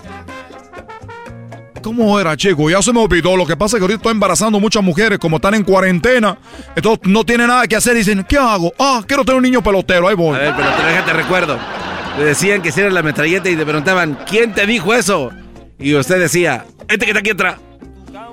¿Cómo era, chico? Ya se me olvidó. Lo que pasa es que ahorita estoy embarazando muchas mujeres, como están en cuarentena. Entonces no tienen nada que hacer. Dicen, ¿qué hago? Ah, quiero tener un niño pelotero. Ahí voy. A pelotero, déjate recuerdo. Le decían que si era la metralleta y te preguntaban, ¿quién te dijo eso? Y usted decía, este que está aquí atrás.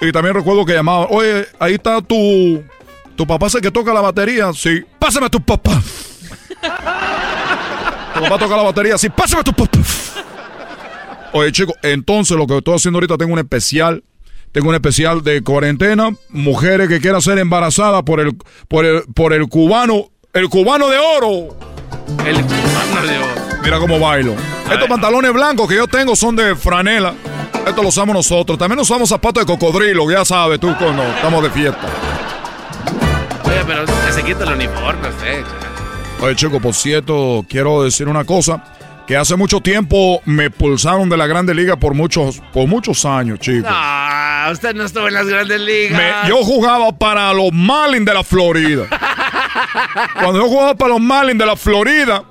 Y también recuerdo que llamaba, oye, ahí está tu. ¿Tu papá sé que toca la batería? Sí. Pásame a tu papá. tu papá toca la batería, sí. Pásame a tu papá. Oye, chicos, entonces lo que estoy haciendo ahorita tengo un especial. Tengo un especial de cuarentena. Mujeres que quieran ser embarazadas por el, por el, por el cubano. El cubano de oro. El cubano de oro. Mira cómo bailo. Estos pantalones blancos que yo tengo son de franela. Estos los usamos nosotros. También usamos zapatos de cocodrilo, ya sabes tú cuando estamos de fiesta. Oye, pero se quita el uniforme, usted. Oye, chico, por cierto, quiero decir una cosa. Que hace mucho tiempo me pulsaron de la Grande Liga por muchos, por muchos años, chicos. No, usted no estuvo en las grandes ligas. Me- yo jugaba para los Marlins de la Florida. Cuando yo jugaba para los Marlins de la Florida,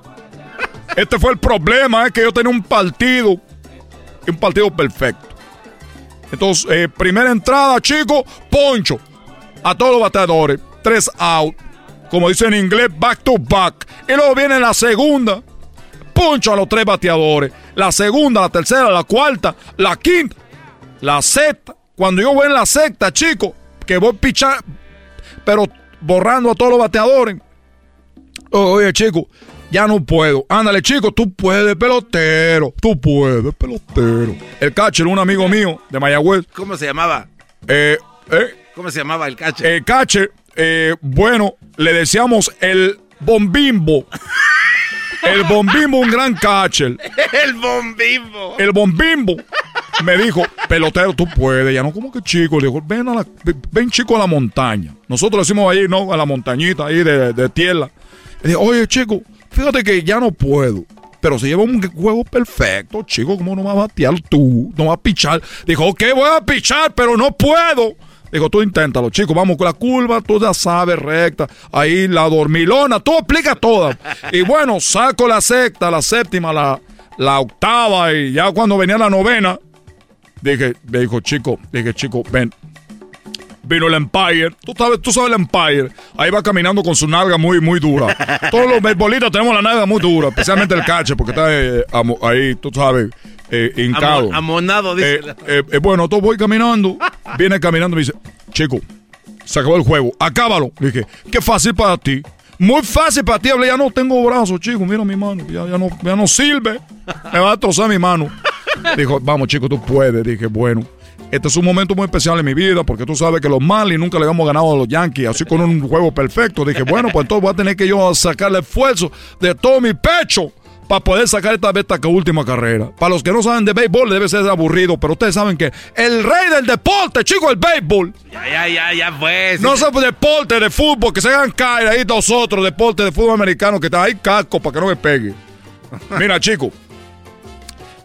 este fue el problema, es que yo tenía un partido, un partido perfecto. Entonces, eh, primera entrada, chico, poncho. A todos los bateadores, tres out. Como dice en inglés, back to back. Y luego viene la segunda, poncho a los tres bateadores. La segunda, la tercera, la cuarta, la quinta, la sexta. Cuando yo voy en la sexta, chico, que voy pichar, pero borrando a todos los bateadores. Oye, chico, ya no puedo. Ándale, chico, tú puedes, pelotero. Tú puedes, pelotero. El catcher, un amigo mío de Mayagüez. ¿Cómo se llamaba? Eh, eh, ¿Cómo se llamaba el catcher? el catcher, eh, bueno, le decíamos el bombimbo. El bombimbo, un gran catcher. el bombimbo. El bombimbo me dijo, pelotero, tú puedes. Ya no, como que chico. Le dijo, ven, a la, ven chico a la montaña. Nosotros le decimos ahí, ¿no? A la montañita ahí de, de tierra. Le dije, oye, chico, fíjate que ya no puedo. Pero se lleva un juego perfecto, chico. ¿Cómo no vas a batear tú? No vas a pichar. Dijo, ok, voy a pichar, pero no puedo. Dijo, tú inténtalo, chico. Vamos con la curva, tú ya sabes, recta. Ahí la dormilona, tú explica toda. Y bueno, saco la sexta, la séptima, la, la octava. Y ya cuando venía la novena, dije, dijo, chico, dije, chico, ven. Vino el Empire. Tú sabes, tú sabes el Empire. Ahí va caminando con su nalga muy, muy dura. Todos los beisbolistas tenemos la nalga muy dura, especialmente el cache, porque está eh, ahí, tú sabes, eh, hincado. Amo- amonado, dice. Eh, eh, bueno, entonces voy caminando. Viene caminando y me dice, chico, se acabó el juego, acábalo. Le dije, qué fácil para ti. Muy fácil para ti. Hablé, ya no tengo brazos, chico. Mira mi mano. Ya, ya no, ya no sirve. Me va a trozar mi mano. Dijo, vamos, chico, tú puedes. Dije, bueno. Este es un momento muy especial en mi vida porque tú sabes que los Marlins nunca le habíamos ganado a los Yankees, así con un juego perfecto. Dije, bueno, pues entonces voy a tener que yo sacarle esfuerzo de todo mi pecho para poder sacar esta esta última carrera. Para los que no saben de béisbol, debe ser aburrido, pero ustedes saben que el rey del deporte, chico, el béisbol. Ya, ya, ya, ya, pues. No son deporte de fútbol, que se hagan caer ahí nosotros, deporte de fútbol americano, que está ahí casco para que no me pegue. Mira, chico.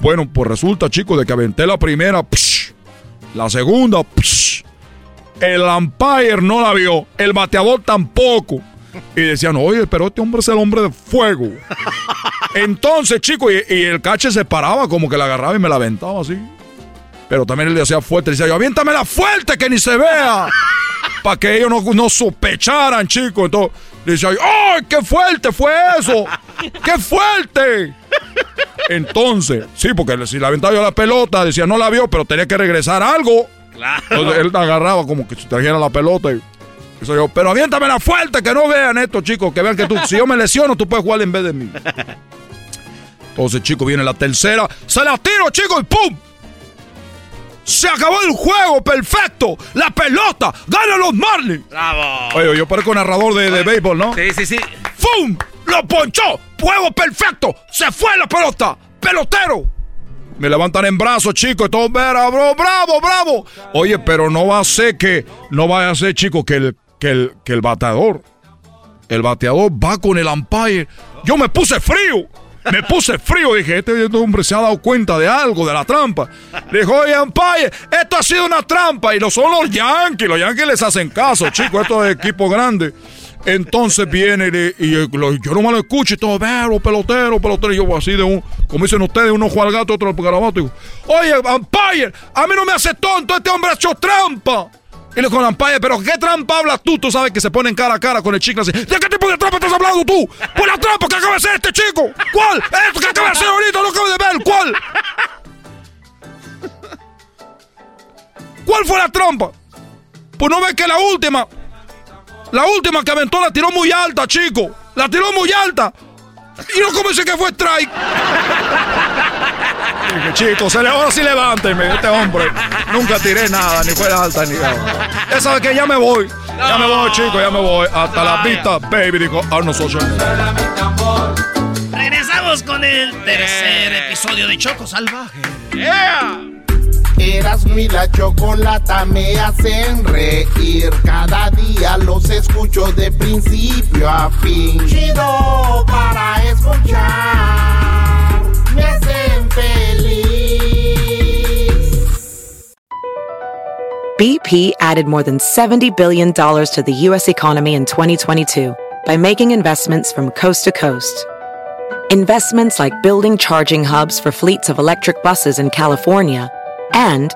Bueno, pues resulta, chicos, de que aventé la primera, psh, la segunda, psh, el umpire no la vio, el bateador tampoco. Y decían, oye, pero este hombre es el hombre de fuego. Entonces, chicos, y, y el cache se paraba como que la agarraba y me la aventaba así. Pero también él le hacía fuerte, le decía yo, aviéntamela fuerte que ni se vea. Para que ellos no, no sospecharan, chicos. Entonces, le decía yo, ¡ay, qué fuerte fue eso! ¡Qué fuerte! Entonces, sí, porque si la aventaba yo la pelota, decía, no la vio, pero tenía que regresar algo. Entonces él agarraba como que si trajera la pelota y eso yo, pero aviéntamela fuerte, que no vean esto, chicos, que vean que tú, si yo me lesiono, tú puedes jugar en vez de mí. Entonces, chicos, viene la tercera, se la tiro, chicos, y ¡pum! Se acabó el juego, perfecto. La pelota, ganan los Marlins. Bravo. Oye, yo parezco narrador de, de béisbol, ¿no? Sí, sí, sí. ¡Fum! ¡Lo ponchó! ¡Juego perfecto! ¡Se fue la pelota! ¡Pelotero! Me levantan en brazos, chicos, y todo, bro, bravo, bravo. Oye, pero no va a ser que, no vaya a ser, chicos, que el, que el, que el bateador, el bateador va con el umpire. Yo me puse frío. Me puse frío, dije, este hombre se ha dado cuenta de algo, de la trampa. Le dijo, oye, umpire, esto ha sido una trampa. Y lo son los Yankees, los Yankees les hacen caso, chicos, esto es equipo grande. Entonces viene y, yo no me lo escucho y todo, veo, pelotero, pelotero. Y yo así de un, como dicen ustedes, uno juega al gato, otro al garabato. Digo, oye, umpire, a mí no me hace tonto, este hombre ha hecho trampa. Y le digo, umpire, pero ¿qué trampa hablas tú? Tú sabes que se ponen cara a cara con el chico así. ¿De qué tipo de trampa estás hablando tú? Pues la trampa que acaba de hacer este chico. ¿Cuál? Esto que acaba de hacer ahorita, lo acabo de ver. ¿Cuál? ¿Cuál fue la trampa? Pues no ves que la última, la última que aventó la tiró muy alta, chico. La tiró muy alta. Y no como dice que fue strike. Dije, chicos, se le- ahora sí levánteme, este hombre. Nunca tiré nada, ni fue alta, ni nada. Ya sabe que ya me voy. Ya me voy, chicos, ya me voy. Hasta la vista, baby, dijo Arnold Schwarzenegger. Regresamos con el tercer episodio de Choco Salvaje. Erasmo y la chocolata me hacen reír. Cada día los escucho de principio a fin. Chido para escuchar. Me hacen feliz. BP added more than $70 billion to the U.S. economy in 2022 by making investments from coast to coast. Investments like building charging hubs for fleets of electric buses in California and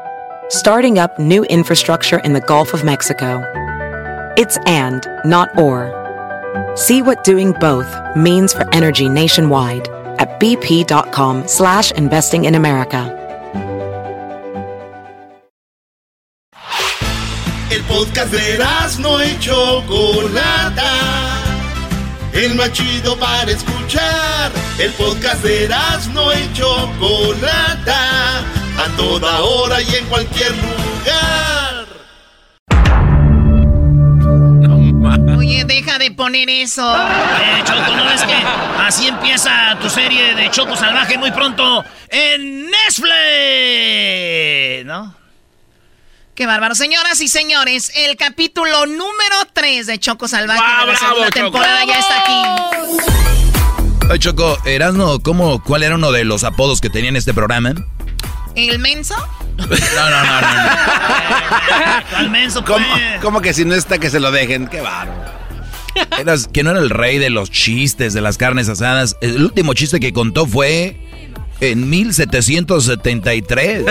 starting up new infrastructure in the Gulf of Mexico. It's and, not or. See what doing both means for energy nationwide at bp.com slash investing in America. El podcast de Erasmo y Chocolata. El más chido para escuchar. El podcast de Erasmo y Chocolata. A toda hora y en cualquier lugar. Oye, deja de poner eso. Eh, Choco, ¿no ves que así empieza tu serie de Choco Salvaje muy pronto en Netflix? ¿No? Qué bárbaro. Señoras y señores, el capítulo número 3 de Choco Salvaje ¡Guau, de la bravo, segunda Choco! temporada ya está aquí. Oye, Choco, Erasmo, ¿cómo, ¿cuál era uno de los apodos que tenía en este programa? ¿El menso? No, no, no, no. menso, ¿Cómo, pues. cómo que si no está que se lo dejen? Qué. Eras- que no era el rey de los chistes, de las carnes asadas. El último chiste que contó fue en 1773.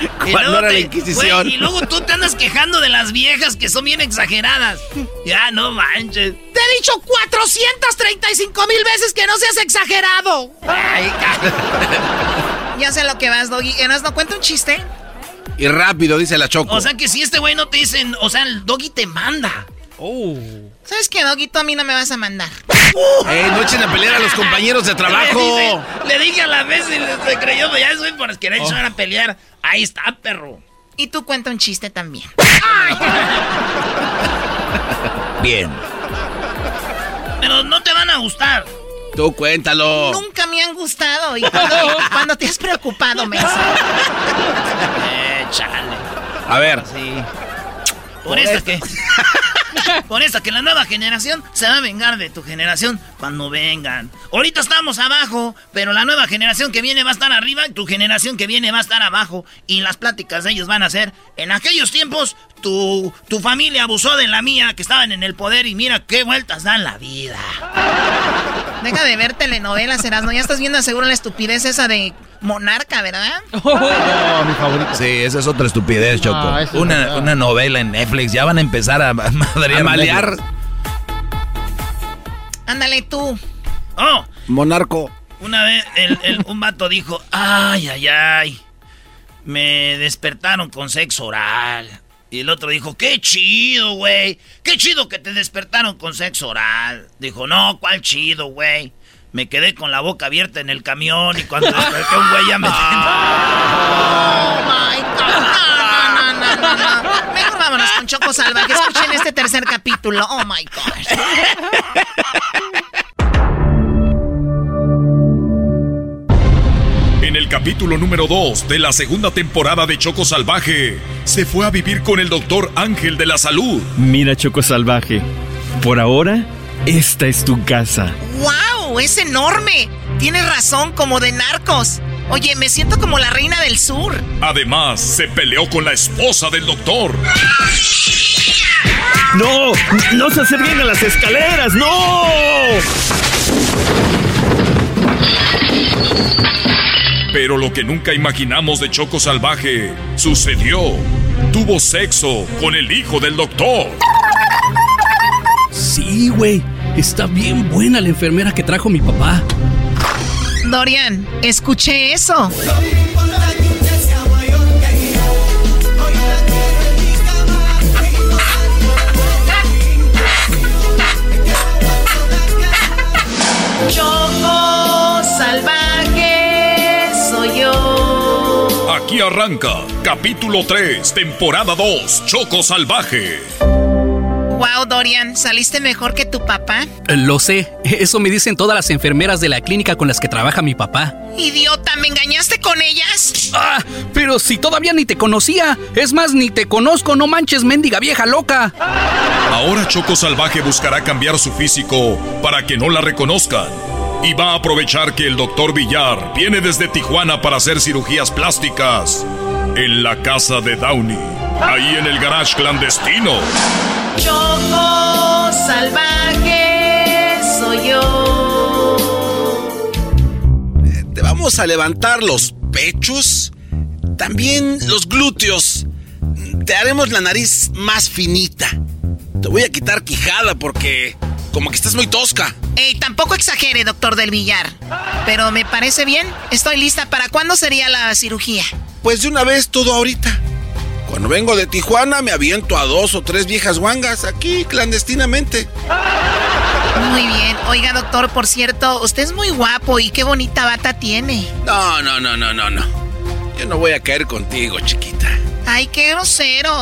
Y Cuando luego era la te- güey, y luego tú te andas quejando de las viejas que son bien exageradas. Ya, no manches. Te he dicho 435 mil veces que no seas exagerado. Ay, Ya sé lo que vas, Doggy. ¿Eras no cuenta un chiste? Y rápido, dice la Choco. O sea que si este güey no te dicen, o sea, el doggy te manda. Oh. ¿Sabes qué, Doggy? Tú a mí no me vas a mandar. ¡Ey, no echen a pelear a los compañeos de Le, trabajo! dice- le dije a la vez y le- se creyó, ya soy por querer echar a pelear. Ahí está, perro. Y tú cuenta un chiste también. Bien. Pero no te van a gustar. Tú cuéntalo. Nunca me han gustado. ¿Y cuando, cuando te has preocupado, menso? Eh, chale. A ver. Sí. Por esta que. Por esta que la nueva generación se va a vengar de tu generación cuando vengan. Ahorita estamos abajo, pero la nueva generación que viene va a estar arriba y tu generación que viene va a estar abajo. Y las pláticas de ellos van a ser, en aquellos tiempos, tu, tu familia abusó de la mía, que estaban en el poder y mira qué vueltas dan la vida. Deja de ver telenovelas, Erasmo. Ya estás viendo seguro la estupidez esa de Monarca, ¿verdad? Oh, mi favorito. Sí, esa es otra estupidez, Choco. Ah, es una, verdad. una novela en Netflix. Ya van a empezar a, a madrear A malear. Netflix. Ándale tú. Oh, Monarco. Una vez el- el- un vato dijo, ay, ay, ay, me despertaron con sexo oral. Y el otro dijo, qué chido, güey, qué chido que te despertaron con sexo oral. Dijo, no, ¿cuál chido, güey? Me quedé con la boca abierta en el camión y cuando desperté un güey ya me... Oh my God. No, no, no, no, no. Mejor vámonos con Choco Salvaje. Escuchen este tercer capítulo. Oh my God. En el capítulo número 2 de la segunda temporada de Choco Salvaje, se fue a vivir con el doctor Ángel de la Salud. Mira, Choco Salvaje. Por ahora, esta es tu casa. ¡Wow! ¡Es enorme! Tienes razón, como de narcos. Oye, me siento como la reina del sur. Además, se peleó con la esposa del doctor. ¡No! ¡No se acerquen a las escaleras! ¡No! Pero lo que nunca imaginamos de Choco Salvaje sucedió. Tuvo sexo con el hijo del doctor. Sí, güey. Está bien buena la enfermera que trajo mi papá. Dorian, escuché eso. Aquí arranca capítulo 3, temporada 2, Choco Salvaje. Wow, Dorian, saliste mejor que tu papá. Eh, Lo sé. Eso me dicen todas las enfermeras de la clínica con las que trabaja mi papá. Idiota, ¿me engañaste con ellas? Ah, pero si todavía ni te conocía. Es más, ni te conozco, no manches, mendiga vieja loca. Ahora Choco Salvaje buscará cambiar su físico para que no la reconozcan. Y va a aprovechar que el doctor Villar viene desde Tijuana para hacer cirugías plásticas en la casa de Downey, ahí en el garage clandestino. Choco salvaje soy yo. Te vamos a levantar los pechos, también los glúteos. Te haremos la nariz más finita. Te voy a quitar quijada porque como que estás muy tosca. Ey, tampoco exagere, doctor del Villar. Pero me parece bien. Estoy lista. ¿Para cuándo sería la cirugía? Pues de una vez todo ahorita. Cuando vengo de Tijuana me aviento a dos o tres viejas guangas aquí clandestinamente. Muy bien. Oiga, doctor, por cierto, usted es muy guapo y qué bonita bata tiene. No, no, no, no, no, no. Yo no voy a caer contigo, chiquita. Ay, qué grosero.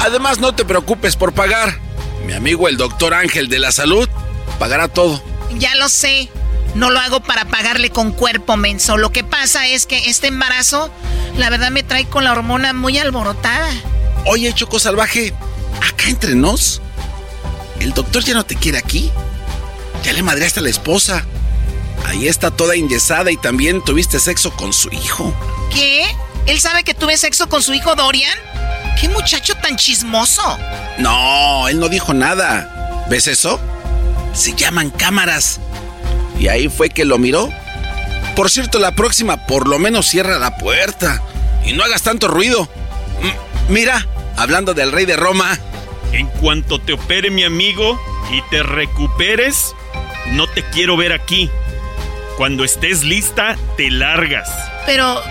Además, no te preocupes por pagar. Mi amigo el doctor Ángel de la Salud pagará todo. Ya lo sé. No lo hago para pagarle con cuerpo menso. Lo que pasa es que este embarazo, la verdad, me trae con la hormona muy alborotada. Oye, Choco Salvaje, acá entre nos, ¿el doctor ya no te quiere aquí? Ya le madreaste a la esposa. ahí está toda enyesada y también tuviste sexo con su hijo. ¿Qué? ¿Él sabe que tuve sexo con su hijo Dorian? ¡Qué muchacho tan chismoso! No, él no dijo nada. ¿Ves eso? Se llaman cámaras. Y ahí fue que lo miró. Por cierto, la próxima por lo menos cierra la puerta. Y no hagas tanto ruido. M mira, hablando del rey de Roma. En cuanto te opere mi amigo y te recuperes, no te quiero ver aquí. Cuando estés lista, te largas. Pero,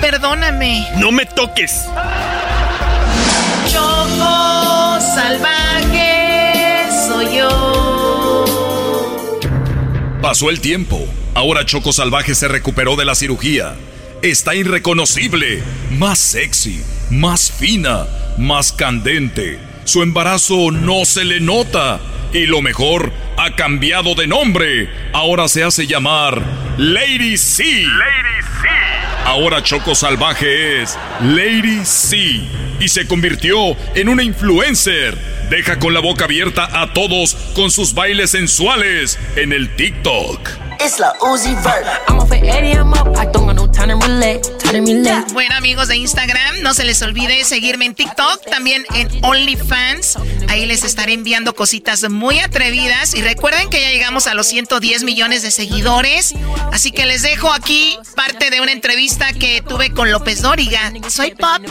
perdóname. No me toques. Salvaje soy yo. Pasó el tiempo. Ahora Choco Salvaje se recuperó de la cirugía. Está irreconocible, más sexy, más fina, más candente. Su embarazo no se le nota. Y lo mejor, ha cambiado de nombre. Ahora se hace llamar Lady C. Lady C. Ahora Choco Salvaje es Lady C. Y se convirtió en una influencer. Deja con la boca abierta a todos con sus bailes sensuales en el TikTok. Bueno, amigos de Instagram, no se les olvide seguirme en TikTok, también en OnlyFans. Ahí les estaré enviando cositas muy atrevidas. Y recuerden que ya llegamos a los 110 millones de seguidores. Así que les dejo aquí parte de una entrevista que tuve con López Dóriga. Soy Pop.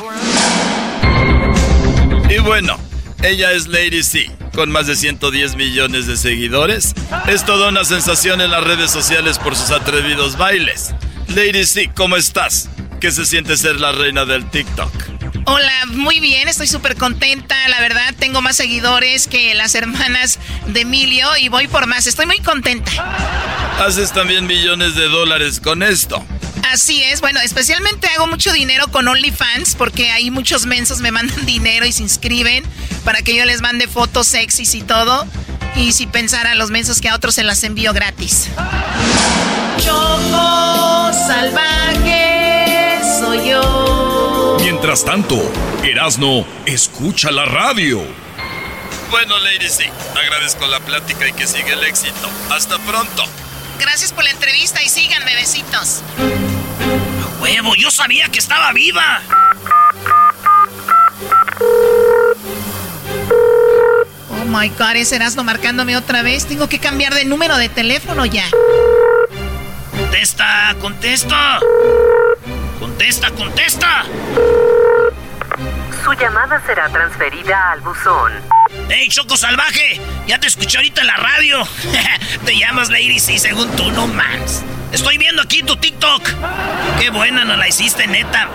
Y bueno, ella es Lady C, con más de 110 millones de seguidores. Es toda una sensación en las redes sociales por sus atrevidos bailes. Lady C, ¿cómo estás? ¿Qué se siente ser la reina del TikTok? Hola, muy bien, estoy súper contenta, la verdad, tengo más seguidores que las hermanas de Emilio y voy por más, estoy muy contenta. Haces también millones de dólares con esto. Así es, bueno, especialmente hago mucho dinero con OnlyFans porque ahí muchos mensos me mandan dinero y se inscriben para que yo les mande fotos sexys y todo. Y si pensara los mensos que a otros se las envío gratis. Choco salvaje soy yo. Mientras tanto, Erasno escucha la radio. Bueno, Lady C, agradezco la plática y que siga el éxito. Hasta pronto. Gracias por la entrevista y síganme, besitos. ¡A huevo! ¡Yo sabía que estaba viva! Oh my god, ese Erasmo marcándome otra vez. Tengo que cambiar de número de teléfono ya. ¡Contesta! ¡Contesta! ¡Contesta! ¡Contesta! Su llamada será transferida al buzón. ¡Ey, Choco Salvaje! Ya te escuché ahorita en la radio. te llamas Lady C según tú, no mans. Estoy viendo aquí tu TikTok. Qué buena no la hiciste, neta.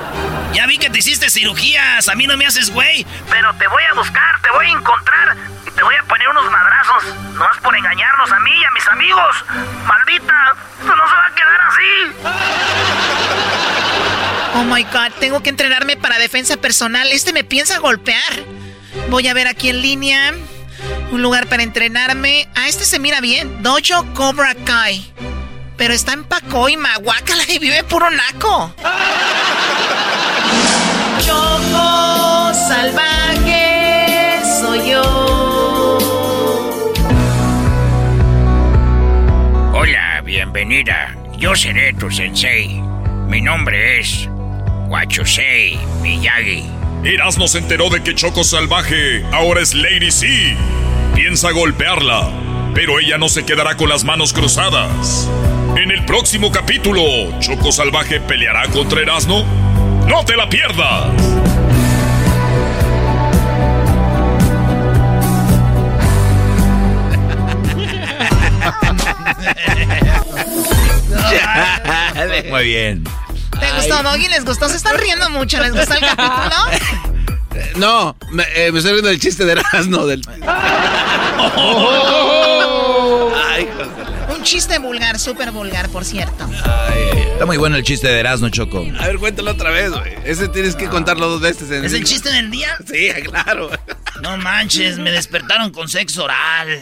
Ya vi que te hiciste cirugías. A mí no me haces güey. Pero te voy a buscar, te voy a encontrar y te voy a poner unos madrazos. No es por engañarnos a mí y a mis amigos. Maldita, esto no se va a quedar así. Oh my god, tengo que entrenarme para defensa personal. Este me piensa golpear. Voy a ver aquí en línea. Un lugar para entrenarme. Ah, este se mira bien. Dojo Cobra Kai. Pero está en Pacoima, guácala y vive puro naco. Choco salvaje soy yo. Hola, bienvenida. Yo seré tu sensei. Mi nombre es Wachusei Miyagi. Erasmo se enteró de que Choco Salvaje ahora es Lady C. Piensa golpearla, pero ella no se quedará con las manos cruzadas. En el próximo capítulo, ¿Choco Salvaje peleará contra Erasmo? ¡No te la pierdas! Muy bien. ¿Te gustó, Doggy? ¿Les gustó? ¿Se están riendo mucho? ¿Les gustó el capítulo? No, me, eh, me estoy riendo del chiste de Erasmo. Del... Ay, Un chiste vulgar, súper vulgar, por cierto. Está muy bueno el chiste de Erasmo, Choco. A ver, cuéntalo otra vez, güey. Ese tienes que contarlo dos veces. En ¿Es el chiste del día? Sí, claro. No manches, me despertaron con sexo oral.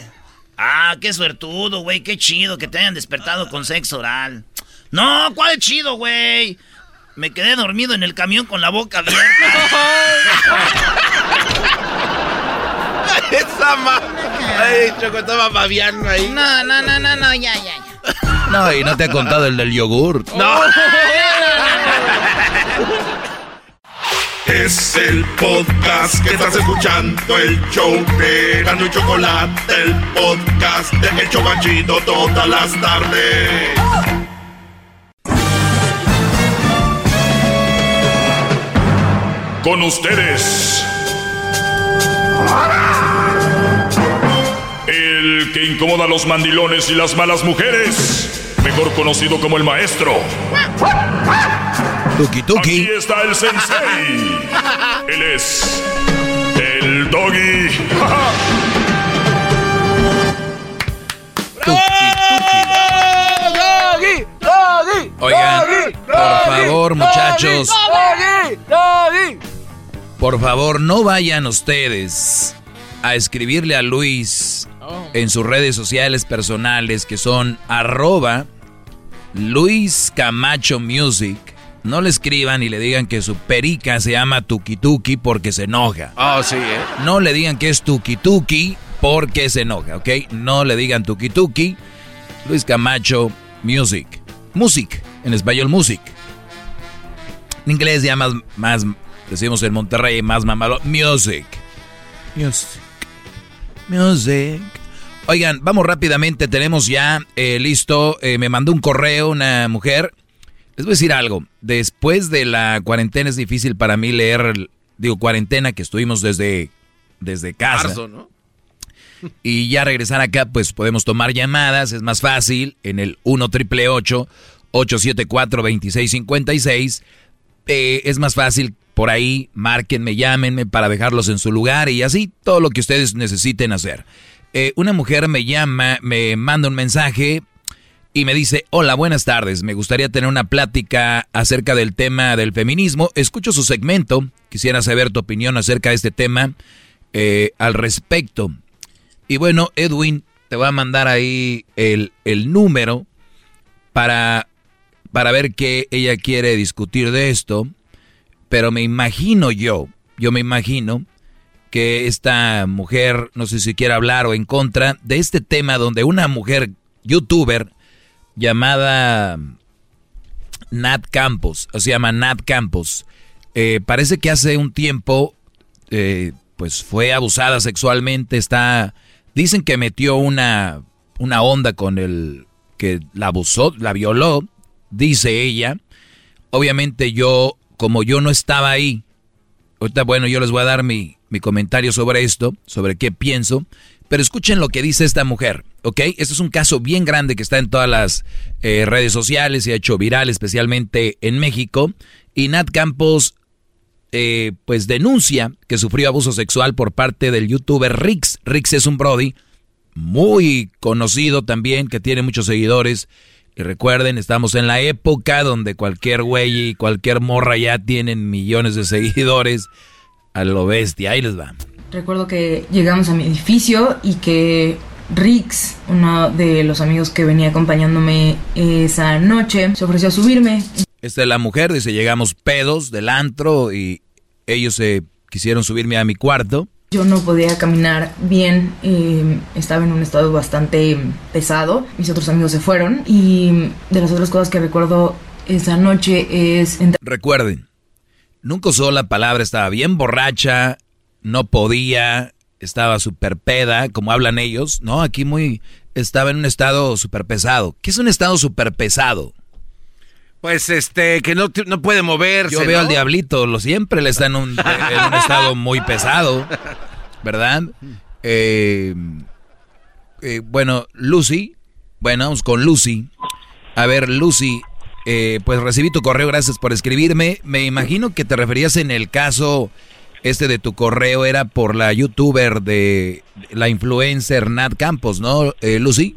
Ah, qué suertudo, güey, qué chido que te hayan despertado con sexo oral. No, ¿cuál chido, güey? Me quedé dormido en el camión con la boca abierta. Esa ma... Ay, Choco, estaba babiando ahí. No, no, no, no, no, ya, ya, ya. No, y no te ha contado el del yogur. No. Es el podcast que estás escuchando, el show de Gano y Chocolate, el podcast de El Chocachito todas las tardes. Con ustedes. El que incomoda a los mandilones y las malas mujeres, mejor conocido como el maestro. Tuki tuki. Aquí está el sensei. Él es el doggy. Doggy, doggy, Oigan, por favor, muchachos. Por favor, no vayan ustedes a escribirle a Luis en sus redes sociales personales que son arroba Luis Camacho Music. No le escriban y le digan que su perica se llama Tuki Tuki porque se enoja. Oh, sí, ¿eh? No le digan que es Tuki Tuki porque se enoja, ¿ok? No le digan Tuki Tuki. Luis Camacho Music. Music, en español Music. En inglés ya más, más decimos en Monterrey, más mamalo. Music. Music. Music. Oigan, vamos rápidamente, tenemos ya eh, listo, eh, me mandó un correo una mujer. Les voy a decir algo, después de la cuarentena es difícil para mí leer, digo, cuarentena que estuvimos desde, desde casa. Marzo, ¿no? Y ya regresar acá, pues podemos tomar llamadas, es más fácil, en el 1 triple 874 2656 eh, es más fácil por ahí, márquenme, llámenme para dejarlos en su lugar y así todo lo que ustedes necesiten hacer. Eh, una mujer me llama, me manda un mensaje y me dice, hola, buenas tardes, me gustaría tener una plática acerca del tema del feminismo. Escucho su segmento, quisiera saber tu opinión acerca de este tema eh, al respecto. Y bueno, Edwin, te voy a mandar ahí el, el número para, para ver qué ella quiere discutir de esto. Pero me imagino yo, yo me imagino que esta mujer, no sé si quiere hablar o en contra de este tema donde una mujer youtuber llamada Nat Campos, o se llama Nat Campos, eh, parece que hace un tiempo eh, pues fue abusada sexualmente, está, dicen que metió una, una onda con el que la abusó, la violó, dice ella. Obviamente yo, como yo no estaba ahí, ahorita bueno, yo les voy a dar mi, mi comentario sobre esto, sobre qué pienso, pero escuchen lo que dice esta mujer, ¿ok? Este es un caso bien grande que está en todas las eh, redes sociales y ha hecho viral, especialmente en México. Y Nat Campos, eh, pues denuncia que sufrió abuso sexual por parte del youtuber Rix. Rix es un Brody muy conocido también, que tiene muchos seguidores. Y recuerden, estamos en la época donde cualquier güey y cualquier morra ya tienen millones de seguidores. A lo bestia, ahí les va. Recuerdo que llegamos a mi edificio y que Rix, uno de los amigos que venía acompañándome esa noche, se ofreció a subirme. Esta es la mujer, dice, llegamos pedos del antro y ellos se quisieron subirme a mi cuarto. Yo no podía caminar bien, eh, estaba en un estado bastante pesado, mis otros amigos se fueron y de las otras cosas que recuerdo esa noche es... Recuerden, nunca usó la palabra, estaba bien borracha, no podía, estaba súper peda, como hablan ellos, ¿no? Aquí muy, estaba en un estado súper pesado. ¿Qué es un estado súper pesado? Pues este, que no, no puede moverse. Yo veo ¿no? al diablito, lo siempre le está en un, en un estado muy pesado, ¿verdad? Eh, eh, bueno, Lucy, bueno, vamos con Lucy. A ver, Lucy, eh, pues recibí tu correo, gracias por escribirme. Me imagino que te referías en el caso este de tu correo era por la youtuber de la influencer Nat Campos, ¿no, eh, Lucy?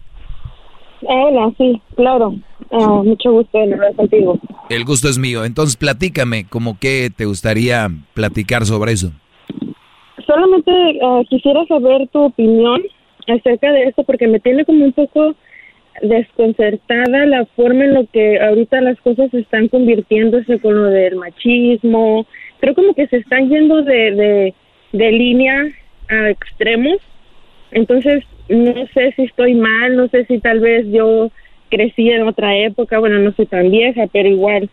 Hola, sí, claro. Ah, mucho gusto de hablar contigo. El gusto es mío. Entonces, platícame, ¿cómo que te gustaría platicar sobre eso? Solamente ah, quisiera saber tu opinión acerca de esto porque me tiene como un poco desconcertada la forma en lo que ahorita las cosas están convirtiéndose con lo del machismo. Creo como que se están yendo de, de, de línea a extremos. Entonces, no sé si estoy mal, no sé si tal vez yo crecí en otra época, bueno, no soy tan vieja, pero igual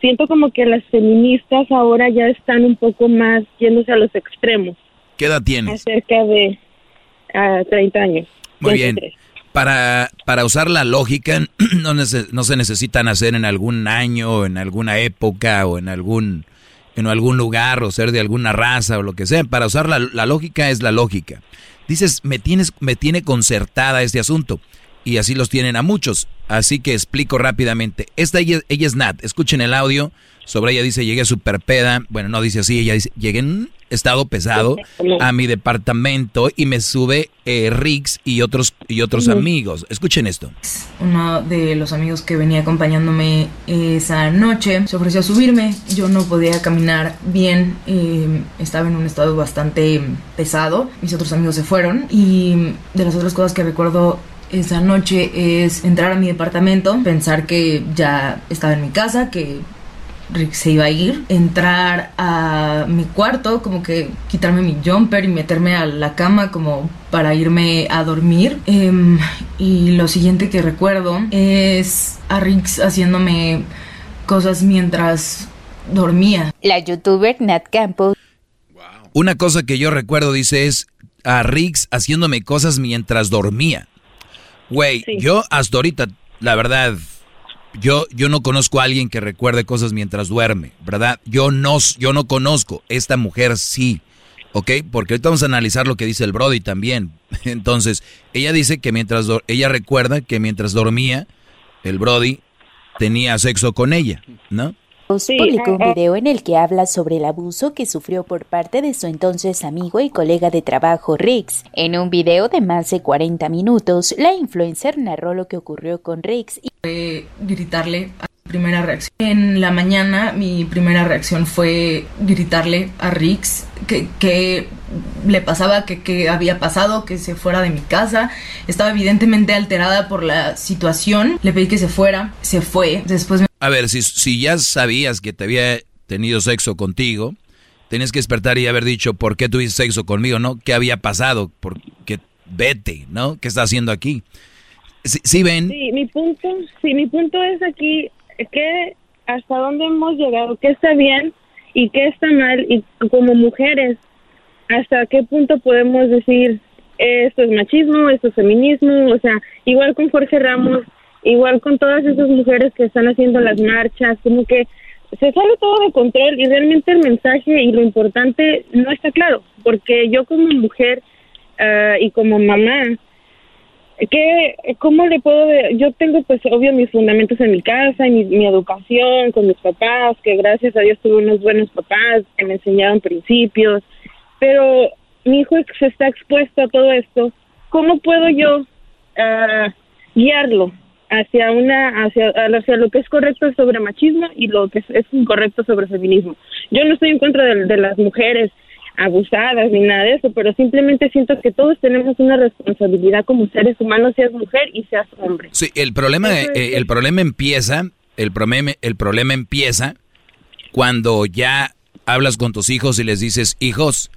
siento como que las feministas ahora ya están un poco más yéndose a los extremos. ¿Qué edad tienes? Acerca de uh, 30 años. Muy bien. Para, para usar la lógica, no, no se necesita nacer en algún año, en alguna época o en algún, en algún lugar o ser de alguna raza o lo que sea. Para usar la, la lógica es la lógica. Dices, me, tienes, me tiene concertada este asunto. Y así los tienen a muchos. Así que explico rápidamente. Esta ella, ella es Nat. Escuchen el audio. Sobre ella dice, llegué super peda. Bueno, no dice así. Ella dice, llegué en estado pesado a mi departamento y me sube eh, Riggs y otros, y otros amigos. Escuchen esto. Uno de los amigos que venía acompañándome esa noche se ofreció a subirme. Yo no podía caminar bien. Eh, estaba en un estado bastante pesado. Mis otros amigos se fueron. Y de las otras cosas que recuerdo esa noche es entrar a mi departamento, pensar que ya estaba en mi casa, que Rick se iba a ir, entrar a mi cuarto, como que quitarme mi jumper y meterme a la cama como para irme a dormir. Em, y lo siguiente que recuerdo es a Rick haciéndome cosas mientras dormía. La youtuber Nat Campos. Una cosa que yo recuerdo, dice, es a Riggs haciéndome cosas mientras dormía. Güey, yo hasta ahorita, la verdad, yo, yo no conozco a alguien que recuerde cosas mientras duerme, ¿verdad? Yo no, yo no conozco. Esta mujer sí, ¿ok? Porque ahorita vamos a analizar lo que dice el Brody también. Entonces, ella dice que mientras, ella recuerda que mientras dormía, el Brody tenía sexo con ella, ¿no? Publicó un video en el que habla sobre el abuso que sufrió por parte de su entonces amigo y colega de trabajo Riggs. En un video de más de 40 minutos, la influencer narró lo que ocurrió con Riggs y fue gritarle a primera reacción. En la mañana mi primera reacción fue gritarle a Riggs que, que le pasaba, que, que, había pasado, que se fuera de mi casa. Estaba evidentemente alterada por la situación. Le pedí que se fuera, se fue. Después me a ver, si, si ya sabías que te había tenido sexo contigo, tenías que despertar y haber dicho, ¿por qué tuviste sexo conmigo? ¿No? ¿Qué había pasado? Porque vete, ¿no? ¿Qué está haciendo aquí? ¿Sí, ven? Sí, mi punto, sí, mi punto es aquí que hasta dónde hemos llegado, qué está bien y qué está mal y como mujeres, hasta qué punto podemos decir esto es machismo, esto es feminismo, o sea, igual con Jorge Ramos igual con todas esas mujeres que están haciendo las marchas, como que se sale todo de control y realmente el mensaje y lo importante no está claro, porque yo como mujer uh, y como mamá, ¿qué, ¿cómo le puedo...? Yo tengo pues obvio mis fundamentos en mi casa, y mi, mi educación con mis papás, que gracias a Dios tuve unos buenos papás que me enseñaron principios, pero mi hijo se está expuesto a todo esto, ¿cómo puedo yo uh, guiarlo? Hacia una hacia, hacia lo que es correcto sobre machismo y lo que es, incorrecto sobre feminismo. Yo no estoy en contra de, las mujeres abusadas ni nada de eso, pero simplemente siento que todos tenemos una responsabilidad como seres humanos, seas mujer y seas hombre. Sí, el problema eh, el problema empieza, el problema el problema empieza cuando ya hablas con tus hijos y les dices, "Hijos,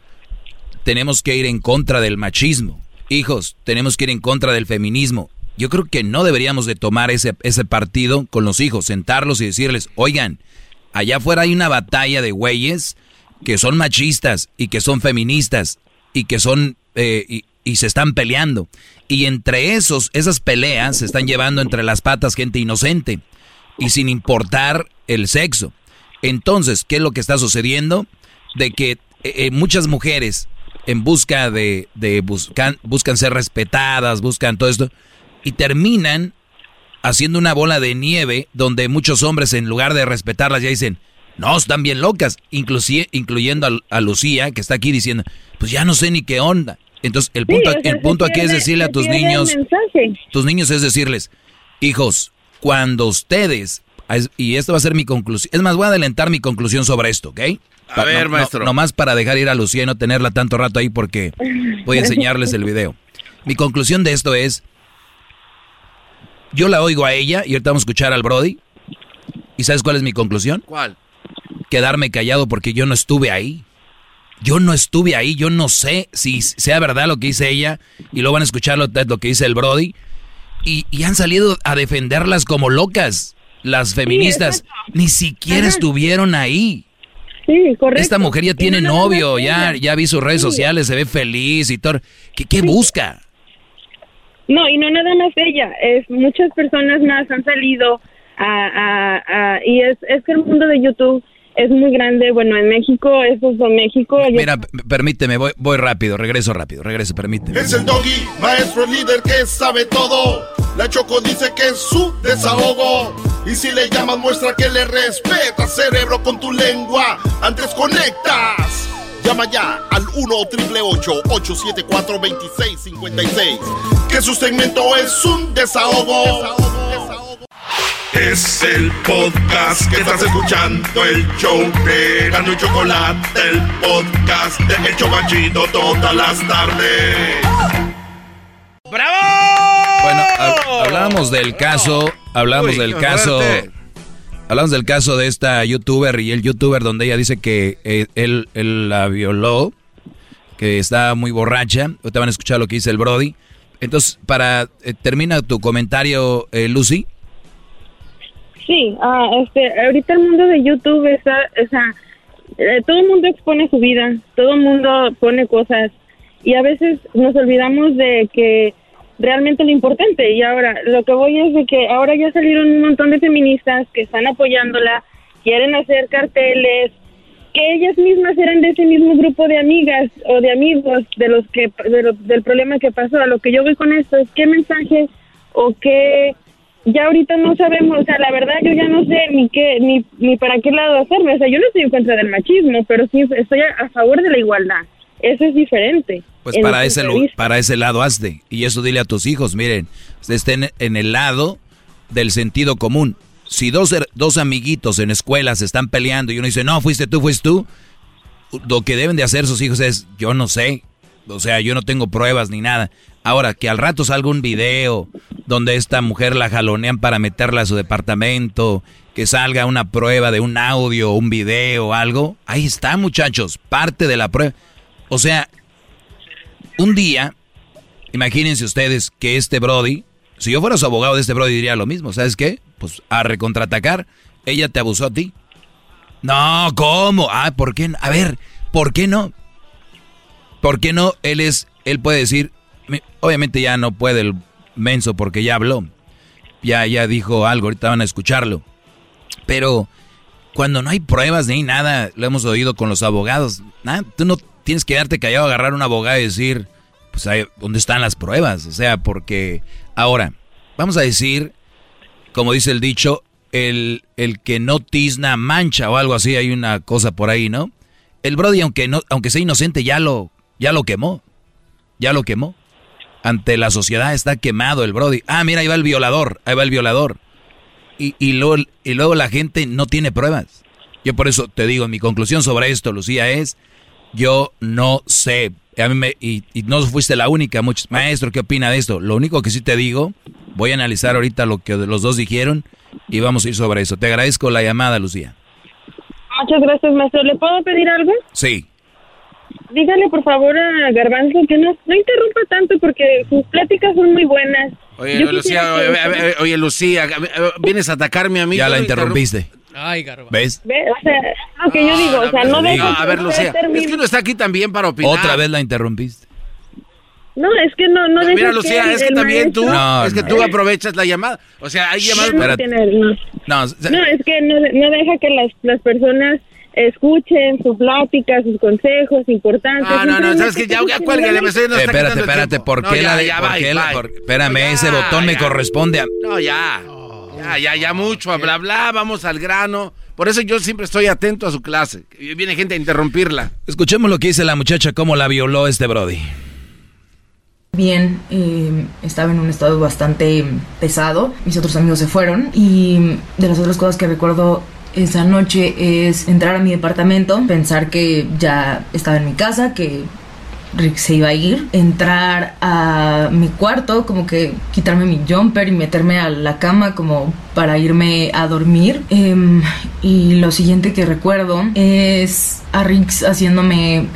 tenemos que ir en contra del machismo. Hijos, tenemos que ir en contra del feminismo." Yo creo que no deberíamos de tomar ese, ese partido con los hijos, sentarlos y decirles, oigan, allá afuera hay una batalla de güeyes que son machistas y que son feministas y que son eh, y, se están peleando. Y entre esos, esas peleas se están llevando entre las patas gente inocente y sin importar el sexo. Entonces, ¿qué es lo que está sucediendo? De que eh, eh, muchas mujeres en busca de, de buscan, buscan ser respetadas, buscan todo esto, y terminan haciendo una bola de nieve donde muchos hombres en lugar de respetarlas ya dicen, no, están bien locas, inclusive, incluyendo a, Lucía que está aquí diciendo, pues ya no sé ni qué onda. Entonces el punto, el punto aquí es decirle a tus niños, tus niños es decirles, hijos, cuando ustedes, y esto va a ser mi conclusión, es más, voy a adelantar mi conclusión sobre esto, ¿ok? A ver, maestro. nomás para dejar ir a Lucía y no tenerla tanto rato ahí porque voy a enseñarles el video. Mi conclusión de esto es, yo la oigo a ella y ahorita vamos a escuchar al Brody. ¿Y sabes cuál es mi conclusión? ¿Cuál? Quedarme callado porque yo no estuve ahí. Yo no estuve ahí, yo no sé si sea verdad lo que dice ella y luego van a escuchar lo, lo que dice el Brody. y, han salido a defenderlas como locas. Las feministas ni siquiera estuvieron ahí. Sí, correcto. Esta mujer ya tiene novio, ya, ya vi sus redes sociales, se ve feliz y todo. ¿Qué, qué busca? No, y no nada más ella, es muchas personas más han salido a, a, y es, es que el mundo de YouTube es muy grande. Bueno, en México, eso es de México. Mira, permíteme, voy, voy rápido, regreso rápido, regreso, permíteme. Es el doggy, maestro líder que sabe todo. La Choco dice que es su desahogo. Y si le llamas, muestra que le respeta, cerebro, con tu lengua. Antes conectas. Llama ya al 1-888-874-2656. Que su segmento es un desahogo. desahogo. Es el podcast que estás escuchando, el show de Gano y Chocolate, el podcast de El Chocachito todas las tardes. ¡Bravo! Bueno, hablamos del caso, hablamos del caso, hablamos del caso de esta youtuber y el youtuber donde ella dice que eh, él, él, la violó, que está muy borracha. Ahorita van a escuchar lo que dice el Brody. Entonces, para eh, termina tu comentario, eh, Lucy. Sí, ah, este, ahorita el mundo de YouTube está, o sea, eh, todo el mundo expone su vida, todo el mundo pone cosas y a veces nos olvidamos de que realmente lo importante. Y ahora lo que voy es de que ahora ya salieron un montón de feministas que están apoyándola, quieren hacer carteles, que ellas mismas eran de ese mismo grupo de amigas o de amigos de los que del problema que pasó. A lo que yo voy con esto es qué mensaje o qué ya ahorita no sabemos, o sea, la verdad yo ya no sé ni qué, ni, ni para qué lado hacerme, o sea, yo no estoy en contra del machismo, pero sí estoy a, favor de la igualdad, eso es diferente. Pues para ese, para ese lado hazte, y eso dile a tus hijos, miren, estén en el lado del sentido común. Si dos, dos amiguitos en escuelas están peleando y uno dice, no, fuiste tú, fuiste tú, lo que deben de hacer sus hijos es, yo no sé, o sea, yo no tengo pruebas ni nada. Ahora, que al rato salga un video donde esta mujer la jalonean para meterla a su departamento, que salga una prueba de un audio, un video, algo. Ahí está, muchachos, parte de la prueba. O sea, un día, imagínense ustedes que este Brody, si yo fuera su abogado de este Brody diría lo mismo, ¿sabes qué? Pues a recontratacar, ella te abusó a ti. No, ¿cómo? Ah, ¿por qué? A ver, ¿por qué no? ¿Por qué no? Él es, él puede decir, obviamente ya no puede el menso porque ya habló. Ya, ya dijo algo, ahorita van a escucharlo. Pero cuando no hay pruebas ni nada, lo hemos oído con los abogados. tú no tienes que darte callado, agarrar un abogado y decir, pues, ¿dónde están las pruebas? O sea, porque ahora, vamos a decir, como dice el dicho, el, el que no tizna mancha o algo así, hay una cosa por ahí, ¿no? El Brody, aunque, no, aunque sea inocente, ya lo, ya lo quemó. Ya lo quemó ante la sociedad está quemado el Brody. Ah, mira, ahí va el violador, ahí va el violador. Y, y, luego, y luego la gente no tiene pruebas. Yo por eso te digo, mi conclusión sobre esto, Lucía, es, yo no sé, a mí y, no fuiste la única, muchos, maestro, ¿qué opina de esto? Lo único que sí te digo, voy a analizar ahorita lo que los dos dijeron y vamos a ir sobre eso. Te agradezco la llamada, Lucía. Muchas gracias, maestro. ¿Le puedo pedir algo? Sí dígale por favor a Garbanzo que no, no interrumpa tanto porque sus pláticas son muy buenas. Oye, Lucía, oye, Lucía, vienes a atacarme a mí. Ya la interrumpiste. Ay, Garbanzo. ¿Ves? O sea, lo que yo digo, o sea, no dejo A ver, Lucía, es que uno está aquí también para opinar. Otra vez la interrumpiste. No, es que no, no, Mira, Lucía, es que también tú, no, es que tú aprovechas la llamada. O sea, hay llamadas. No, no. no, es que no, no deja que las, las personas escuchen su plática, sus consejos importantes. No, no, no, sabes que ya, ya cuélgale, me estoy eh, Espérate, espérate, ¿por qué la de, por qué la, espérame, ese botón me corresponde a No, ya. Ya, ya, ya mucho, bla, bla, vamos al grano. Por eso yo siempre estoy atento a su clase. Viene gente a interrumpirla. Escuchemos lo que dice la muchacha, cómo la violó este Brody. Bien, eh, estaba en un estado bastante pesado. Mis otros amigos se fueron. Y de las otras cosas que recuerdo esa noche es entrar a mi departamento, pensar que ya estaba en mi casa, que Rick se iba a ir, entrar a mi cuarto, como que quitarme mi jumper y meterme a la cama como para irme a dormir. Em, y lo siguiente que recuerdo es a Rick haciéndome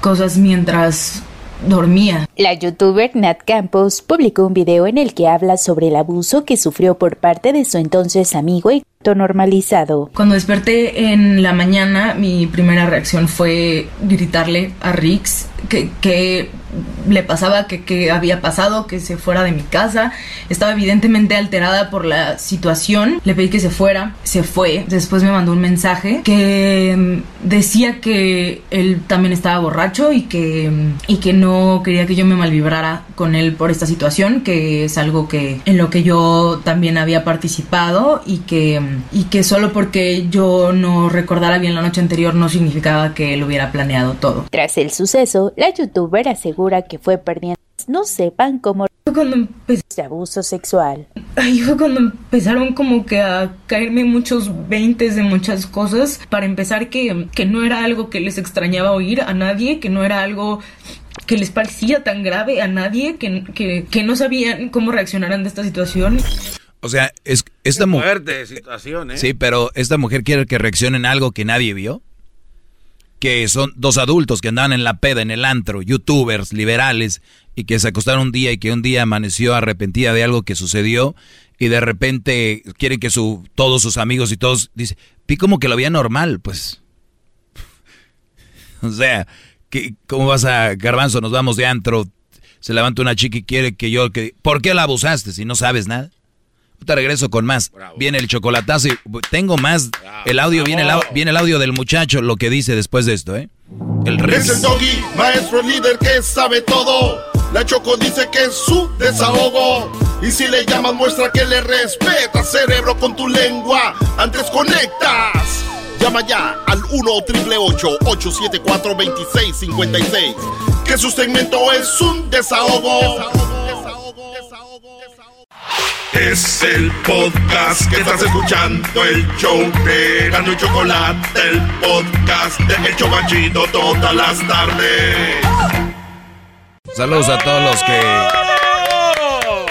cosas mientras dormía. La youtuber Nat Campos publicó un video en el que habla sobre el abuso que sufrió por parte de su entonces amigo y normalizado. Cuando desperté en la mañana, mi primera reacción fue gritarle a Rix que, que le pasaba, que, que había pasado, que se fuera de mi casa. Estaba evidentemente alterada por la situación. Le pedí que se fuera, se fue. Después me mandó un mensaje que mm, decía que él también estaba borracho y que, mm, y que no quería que yo me malvibrara con él por esta situación, que es algo que en lo que yo también había participado y que, mm, y que solo porque yo no recordara bien la noche anterior no significaba que él hubiera planeado todo. Tras el suceso, la youtuber asegura que fue perdiendo no sepan cómo cuando empecé de abuso sexual. Ahí fue cuando empezaron como que a caerme muchos veintes de muchas cosas. Para empezar que, que no era algo que les extrañaba oír a nadie, que no era algo que les parecía tan grave a nadie, que, que, que no sabían cómo reaccionar ante esta situación. O sea, es esta mujer. Situación, ¿eh? Sí, pero esta mujer quiere que reaccione en algo que nadie vio. Que son dos adultos que andaban en la peda, en el antro, youtubers, liberales, y que se acostaron un día y que un día amaneció arrepentida de algo que sucedió y de repente quieren que su, todos sus amigos y todos, dice, vi como que lo veía normal, pues. o sea, ¿qué, ¿cómo vas a, Garbanzo, nos vamos de antro, se levanta una chica y quiere que yo, que, ¿por qué la abusaste si no sabes nada? Te regreso con más. Viene el chocolatazo y tengo más. El audio, viene el, au- viene el audio del muchacho, lo que dice después de esto, ¿eh? El rey. Es el doggy, maestro líder que sabe todo. La Choco dice que es su desahogo. Y si le llamas, muestra que le respeta, cerebro, con tu lengua. Antes conectas. Llama ya al 1-888-874-2656. Que su segmento es un desahogo. Es el podcast que estás escuchando, el show de Gano y Chocolate, el podcast de El Chocachito todas las tardes. Saludos a todos los que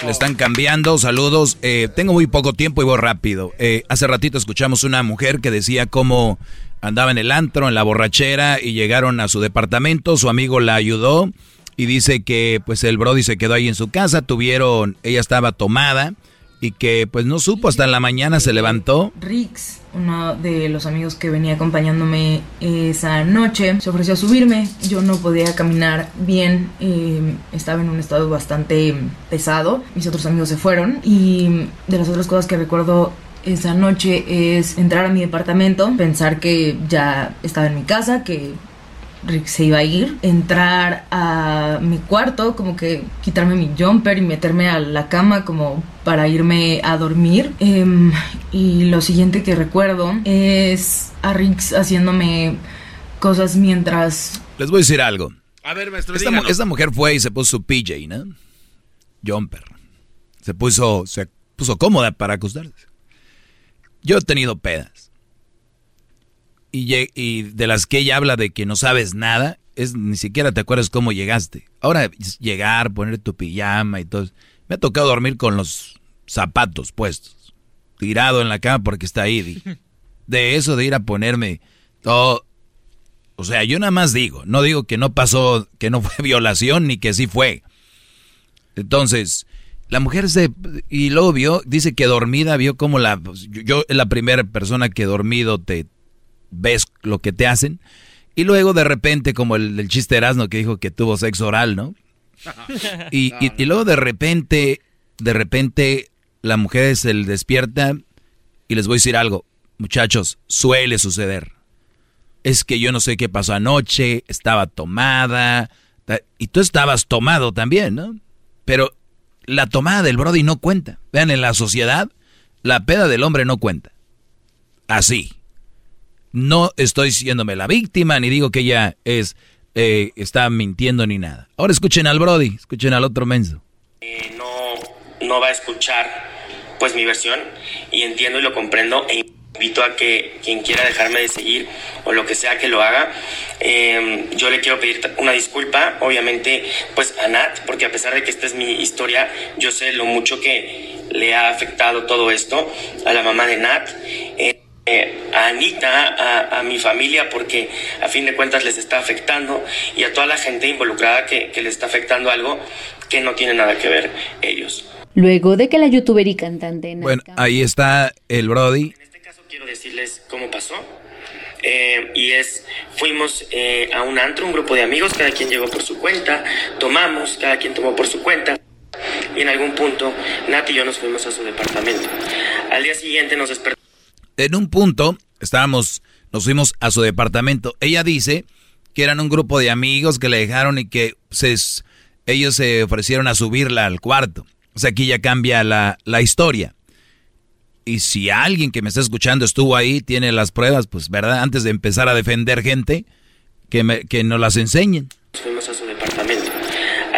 le están cambiando. Saludos. Eh, tengo muy poco tiempo y voy rápido. Eh, hace ratito escuchamos una mujer que decía cómo andaba en el antro, en la borrachera y llegaron a su departamento. Su amigo la ayudó y dice que pues el Brody se quedó ahí en su casa. Tuvieron, ella estaba tomada y que pues no supo hasta la mañana se levantó. Rix, uno de los amigos que venía acompañándome esa noche, se ofreció a subirme. Yo no podía caminar bien, eh, estaba en un estado bastante pesado. Mis otros amigos se fueron y de las otras cosas que recuerdo esa noche es entrar a mi departamento, pensar que ya estaba en mi casa, que Rick se iba a ir, entrar a mi cuarto, como que quitarme mi jumper y meterme a la cama como para irme a dormir. Em, y lo siguiente que recuerdo es a Rick haciéndome cosas mientras... Les voy a decir algo. A ver, maestro, Esta, mu- esta mujer fue y se puso su PJ, ¿no? Jumper. Se puso, se puso cómoda para acostarse. Yo he tenido pedas. Y, de las que ella habla de que no sabes nada, es ni siquiera te acuerdas cómo llegaste. Ahora llegar, poner tu pijama y todo. Me ha tocado dormir con los zapatos puestos, tirado en la cama porque está ahí. De eso de ir a ponerme todo, o sea, yo nada más digo, no digo que no pasó, que no fue violación ni que sí fue. Entonces, la mujer se y luego vio, dice que dormida vio como la pues, yo, yo es la primera persona que dormido te ves lo que te hacen y luego de repente como el, el chiste Erasmo que dijo que tuvo sexo oral, ¿no? Y, y- y luego de repente, de repente la mujer se despierta y les voy a decir algo, muchachos, suele suceder es que yo no sé qué pasó anoche, estaba tomada, y tú estabas tomado también, ¿no? Pero la tomada del Brody no cuenta. Vean, en la sociedad, la peda del hombre no cuenta. Así. No estoy siéndome la víctima, ni digo que ella es, eh, está mintiendo ni nada. Ahora escuchen al Brody, escuchen al otro menso. eh, no, no va a escuchar pues mi versión y entiendo y lo comprendo e invito a que quien quiera dejarme de seguir o lo que sea que lo haga eh, yo le quiero pedir una disculpa obviamente pues a Nat porque a pesar de que esta es mi historia yo sé lo mucho que le ha afectado todo esto a la mamá de Nat eh, eh, a Anita, a, a, mi familia, porque a fin de cuentas les está afectando y a toda la gente involucrada que, que les está afectando algo que no tiene nada que ver ellos. Luego de que la youtuber y cantante... Bueno, ahí está el Brody. En este caso quiero decirles cómo pasó. Eh, y es, fuimos eh, a un antro, un grupo de amigos, cada quien llegó por su cuenta, tomamos, cada quien tomó por su cuenta. Y en algún punto, Nati y yo nos fuimos a su departamento. Al día siguiente nos despertamos en un punto estábamos, nos fuimos a su departamento. Ella dice que eran un grupo de amigos que le dejaron y que ellos se ofrecieron a subirla al cuarto. O sea, aquí ya cambia la, historia. Y si alguien que me está escuchando estuvo ahí, tiene las pruebas, pues, ¿verdad? Antes de empezar a defender gente, que, me, que nos las enseñen.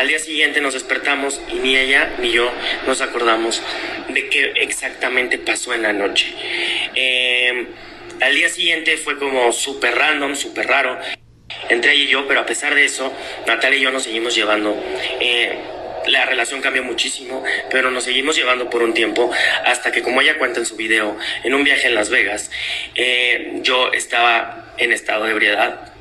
Día siguiente nos despertamos y ni ella ni yo nos acordamos de qué exactamente pasó en la noche. Eh, al día siguiente fue como súper random, súper raro entre ella y yo, pero a pesar de eso, Natalia y yo nos seguimos llevando. Eh, la relación cambió muchísimo, pero nos seguimos llevando por un tiempo hasta que, como ella cuenta en su video, en un viaje en Las Vegas, eh, yo estaba en estado de ebriedad.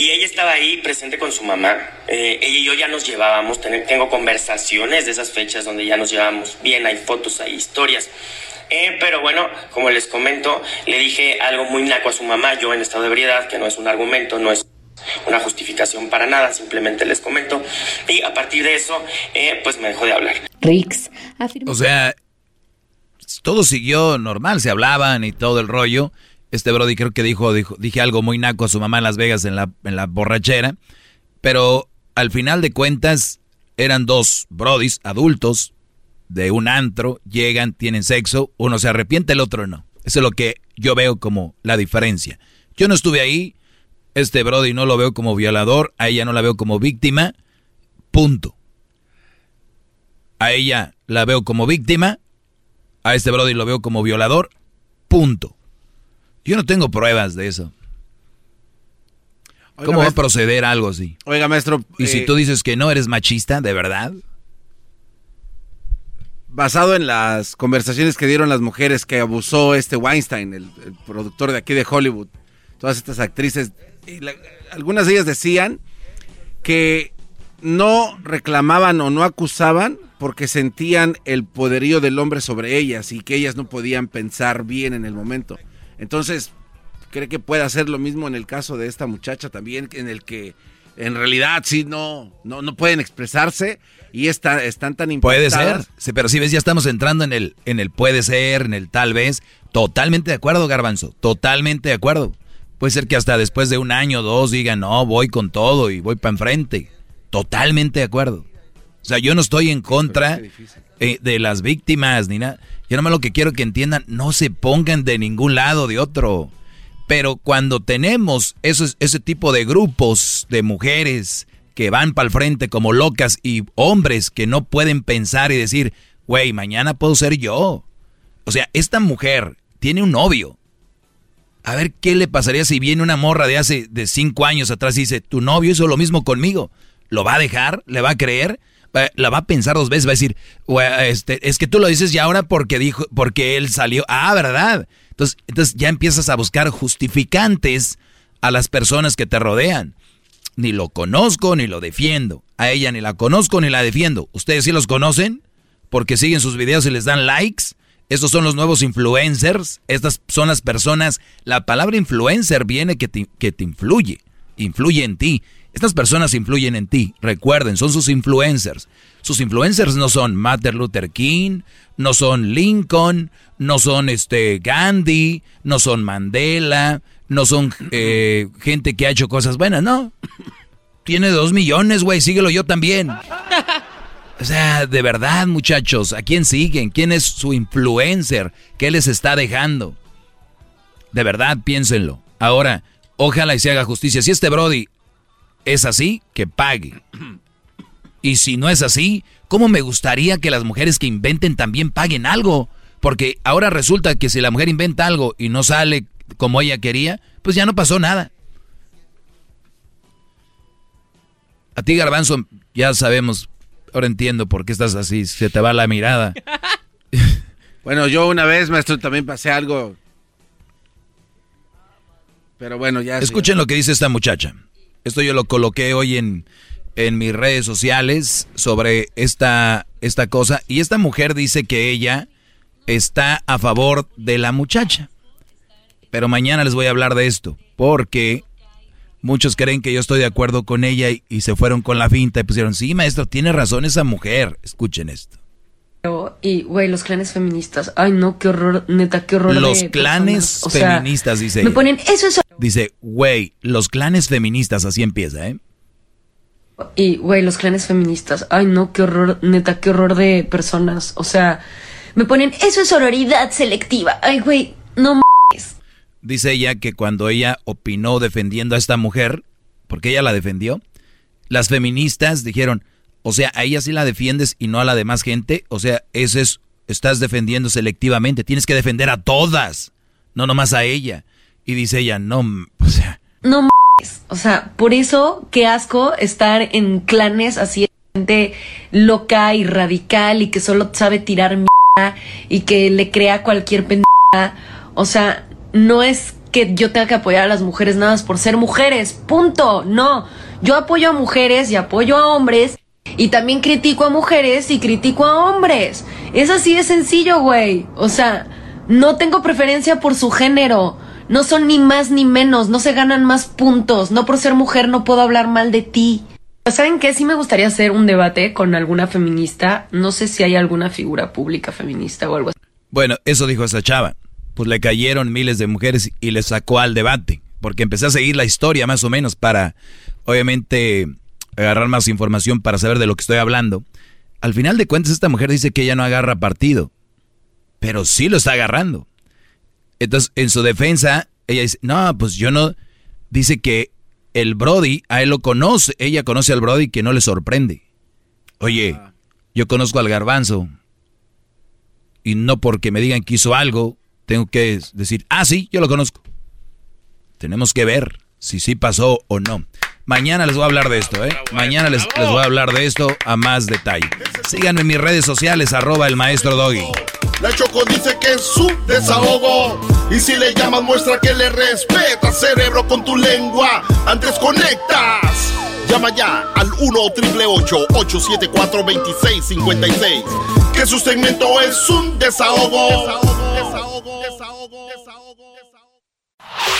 Y ella estaba ahí presente con su mamá. Eh, ella y yo ya nos llevábamos, tengo conversaciones de esas fechas donde ya nos llevábamos bien, hay fotos, hay historias. Eh, pero bueno, como les comento, le dije algo muy naco a su mamá, yo en estado de ebriedad, que no es un argumento, no es una justificación para nada, simplemente les comento. Y a partir de eso, eh, pues me dejó de hablar. Rix O sea, todo siguió normal, se hablaban y todo el rollo. Este Brody creo que dijo, dijo, dije algo muy naco a su mamá en Las Vegas en la, borrachera. Pero al final de cuentas, eran dos Brodis adultos de un antro, llegan, tienen sexo, uno se arrepiente, el otro no. Eso es lo que yo veo como la diferencia. Yo no estuve ahí, este Brody no lo veo como violador, a ella no la veo como víctima, punto. A ella la veo como víctima, a este Brody lo veo como violador, punto. Yo no tengo pruebas de eso. ¿Cómo va a proceder algo así? Oiga, maestro. Y si eh, tú dices que no eres machista, ¿de verdad? Basado en las conversaciones que dieron las mujeres que abusó este Weinstein, el, el productor de aquí de Hollywood, todas estas actrices, la, algunas de ellas decían que no reclamaban o no acusaban porque sentían el poderío del hombre sobre ellas y que ellas no podían pensar bien en el momento. Entonces, ¿cree que puede hacer lo mismo en el caso de esta muchacha también, en el que en realidad sí no, no, no pueden expresarse y está, están tan Puede ser, sí, pero si ves, ya estamos entrando en el, en el puede ser, en el tal vez. Totalmente de acuerdo, Garbanzo, totalmente de acuerdo. Puede ser que hasta después de un año o dos digan, no, voy con todo y voy para enfrente. Totalmente de acuerdo. O sea, yo no estoy en contra eh, de las víctimas ni nada. Yo nomás lo que quiero que entiendan, no se pongan de ningún lado de otro. Pero cuando tenemos esos, ese tipo de grupos de mujeres que van para el frente como locas y hombres que no pueden pensar y decir, güey, mañana puedo ser yo. O sea, esta mujer tiene un novio a ver qué le pasaría si viene una morra de hace de cinco años atrás y dice, tu novio hizo lo mismo conmigo. ¿Lo va a dejar? ¿Le va a creer? La va a pensar dos veces, va a decir, este, es que tú lo dices ya ahora porque dijo, porque él salió. Ah, ¿verdad? Entonces, entonces ya empiezas a buscar justificantes a las personas que te rodean. Ni lo conozco ni lo defiendo. A ella ni la conozco ni la defiendo. ¿Ustedes sí los conocen? Porque siguen sus videos y les dan likes. Estos son los nuevos influencers. Estas son las personas. La palabra influencer viene que te, que te influye. Influye en ti. Estas personas influyen en ti. Recuerden, son sus influencers. Sus influencers no son Martin Luther King, no son Lincoln, no son este Gandhi, no son Mandela, no son eh, gente que ha hecho cosas buenas, no. Tiene dos millones, güey, síguelo yo también. O sea, de verdad, muchachos, ¿a quién siguen? ¿Quién es su influencer? ¿Qué les está dejando? De verdad, piénsenlo. Ahora, ojalá y se haga justicia. Si este Brody es así, que pague. Y si no es así, ¿cómo me gustaría que las mujeres que inventen también paguen algo? Porque ahora resulta que si la mujer inventa algo y no sale como ella quería, pues ya no pasó nada. A ti, Garbanzo, ya sabemos Ahora entiendo por qué estás así, se te va la mirada. bueno, yo una vez, maestro, también pasé algo Pero bueno, ya. Escuchen lo que dice esta muchacha. Esto yo lo coloqué hoy en, en mis redes sociales sobre esta, esta cosa. Y esta mujer dice que ella está a favor de la muchacha. Pero mañana les voy a hablar de esto. Porque muchos creen que yo estoy de acuerdo con ella y, se fueron con la finta y pusieron, sí, maestro, tiene razón esa mujer. Escuchen esto. Y, güey, los clanes feministas. Ay, no, qué horror, neta, qué horror. Los clanes feministas, dice. Me ponen, eso es Dice, güey, los clanes feministas, así empieza, ¿eh? Y, güey, los clanes feministas. Ay, no, qué horror, neta, qué horror de personas. O sea, me ponen, eso es sororidad selectiva. Ay, güey, no mames. Dice ella que cuando ella opinó defendiendo a esta mujer, porque ella la defendió, las feministas dijeron, o sea, a ella sí la defiendes y no a la demás gente. O sea, eso es, estás defendiendo selectivamente. Tienes que defender a todas, no nomás a ella. Y dice ella, no, o sea. No mames. O sea, por eso, qué asco estar en clanes así gente loca y radical y que solo sabe tirar mierda y que le crea cualquier pendeja. O sea, no es que yo tenga que apoyar a las mujeres nada más por ser mujeres. Punto. No. Yo apoyo a mujeres y apoyo a hombres. Y también critico a mujeres y critico a hombres. Es así de sencillo, güey. O sea, no tengo preferencia por su género. No son ni más ni menos, no se ganan más puntos. No por ser mujer no puedo hablar mal de ti. ¿Saben qué? Sí me gustaría hacer un debate con alguna feminista. No sé si hay alguna figura pública feminista o algo así. Bueno, eso dijo esa chava. Pues le cayeron miles de mujeres y le sacó al debate. Porque empecé a seguir la historia más o menos para, obviamente, agarrar más información para saber de lo que estoy hablando. Al final de cuentas, esta mujer dice que ella no agarra partido. Pero sí lo está agarrando. Entonces, en su defensa, ella dice, no, pues yo no. Dice que el Brody, a él lo conoce, ella conoce al Brody que no le sorprende. Oye, yo conozco al garbanzo. Y no porque me digan que hizo algo, tengo que decir, ah, sí, yo lo conozco. Tenemos que ver si sí pasó o no. Mañana les voy a hablar de esto, ¿eh? Mañana les, les voy a hablar de esto a más detalle. Síganme en mis redes sociales, arroba el maestro Doggy. La Choco dice que es su desahogo. Y si le llamas, muestra que le respeta, cerebro, con tu lengua. Antes conectas. Llama ya al 1-888-874-2656. Que su segmento es un desahogo. Desahogo, desahogo, desahogo, desahogo.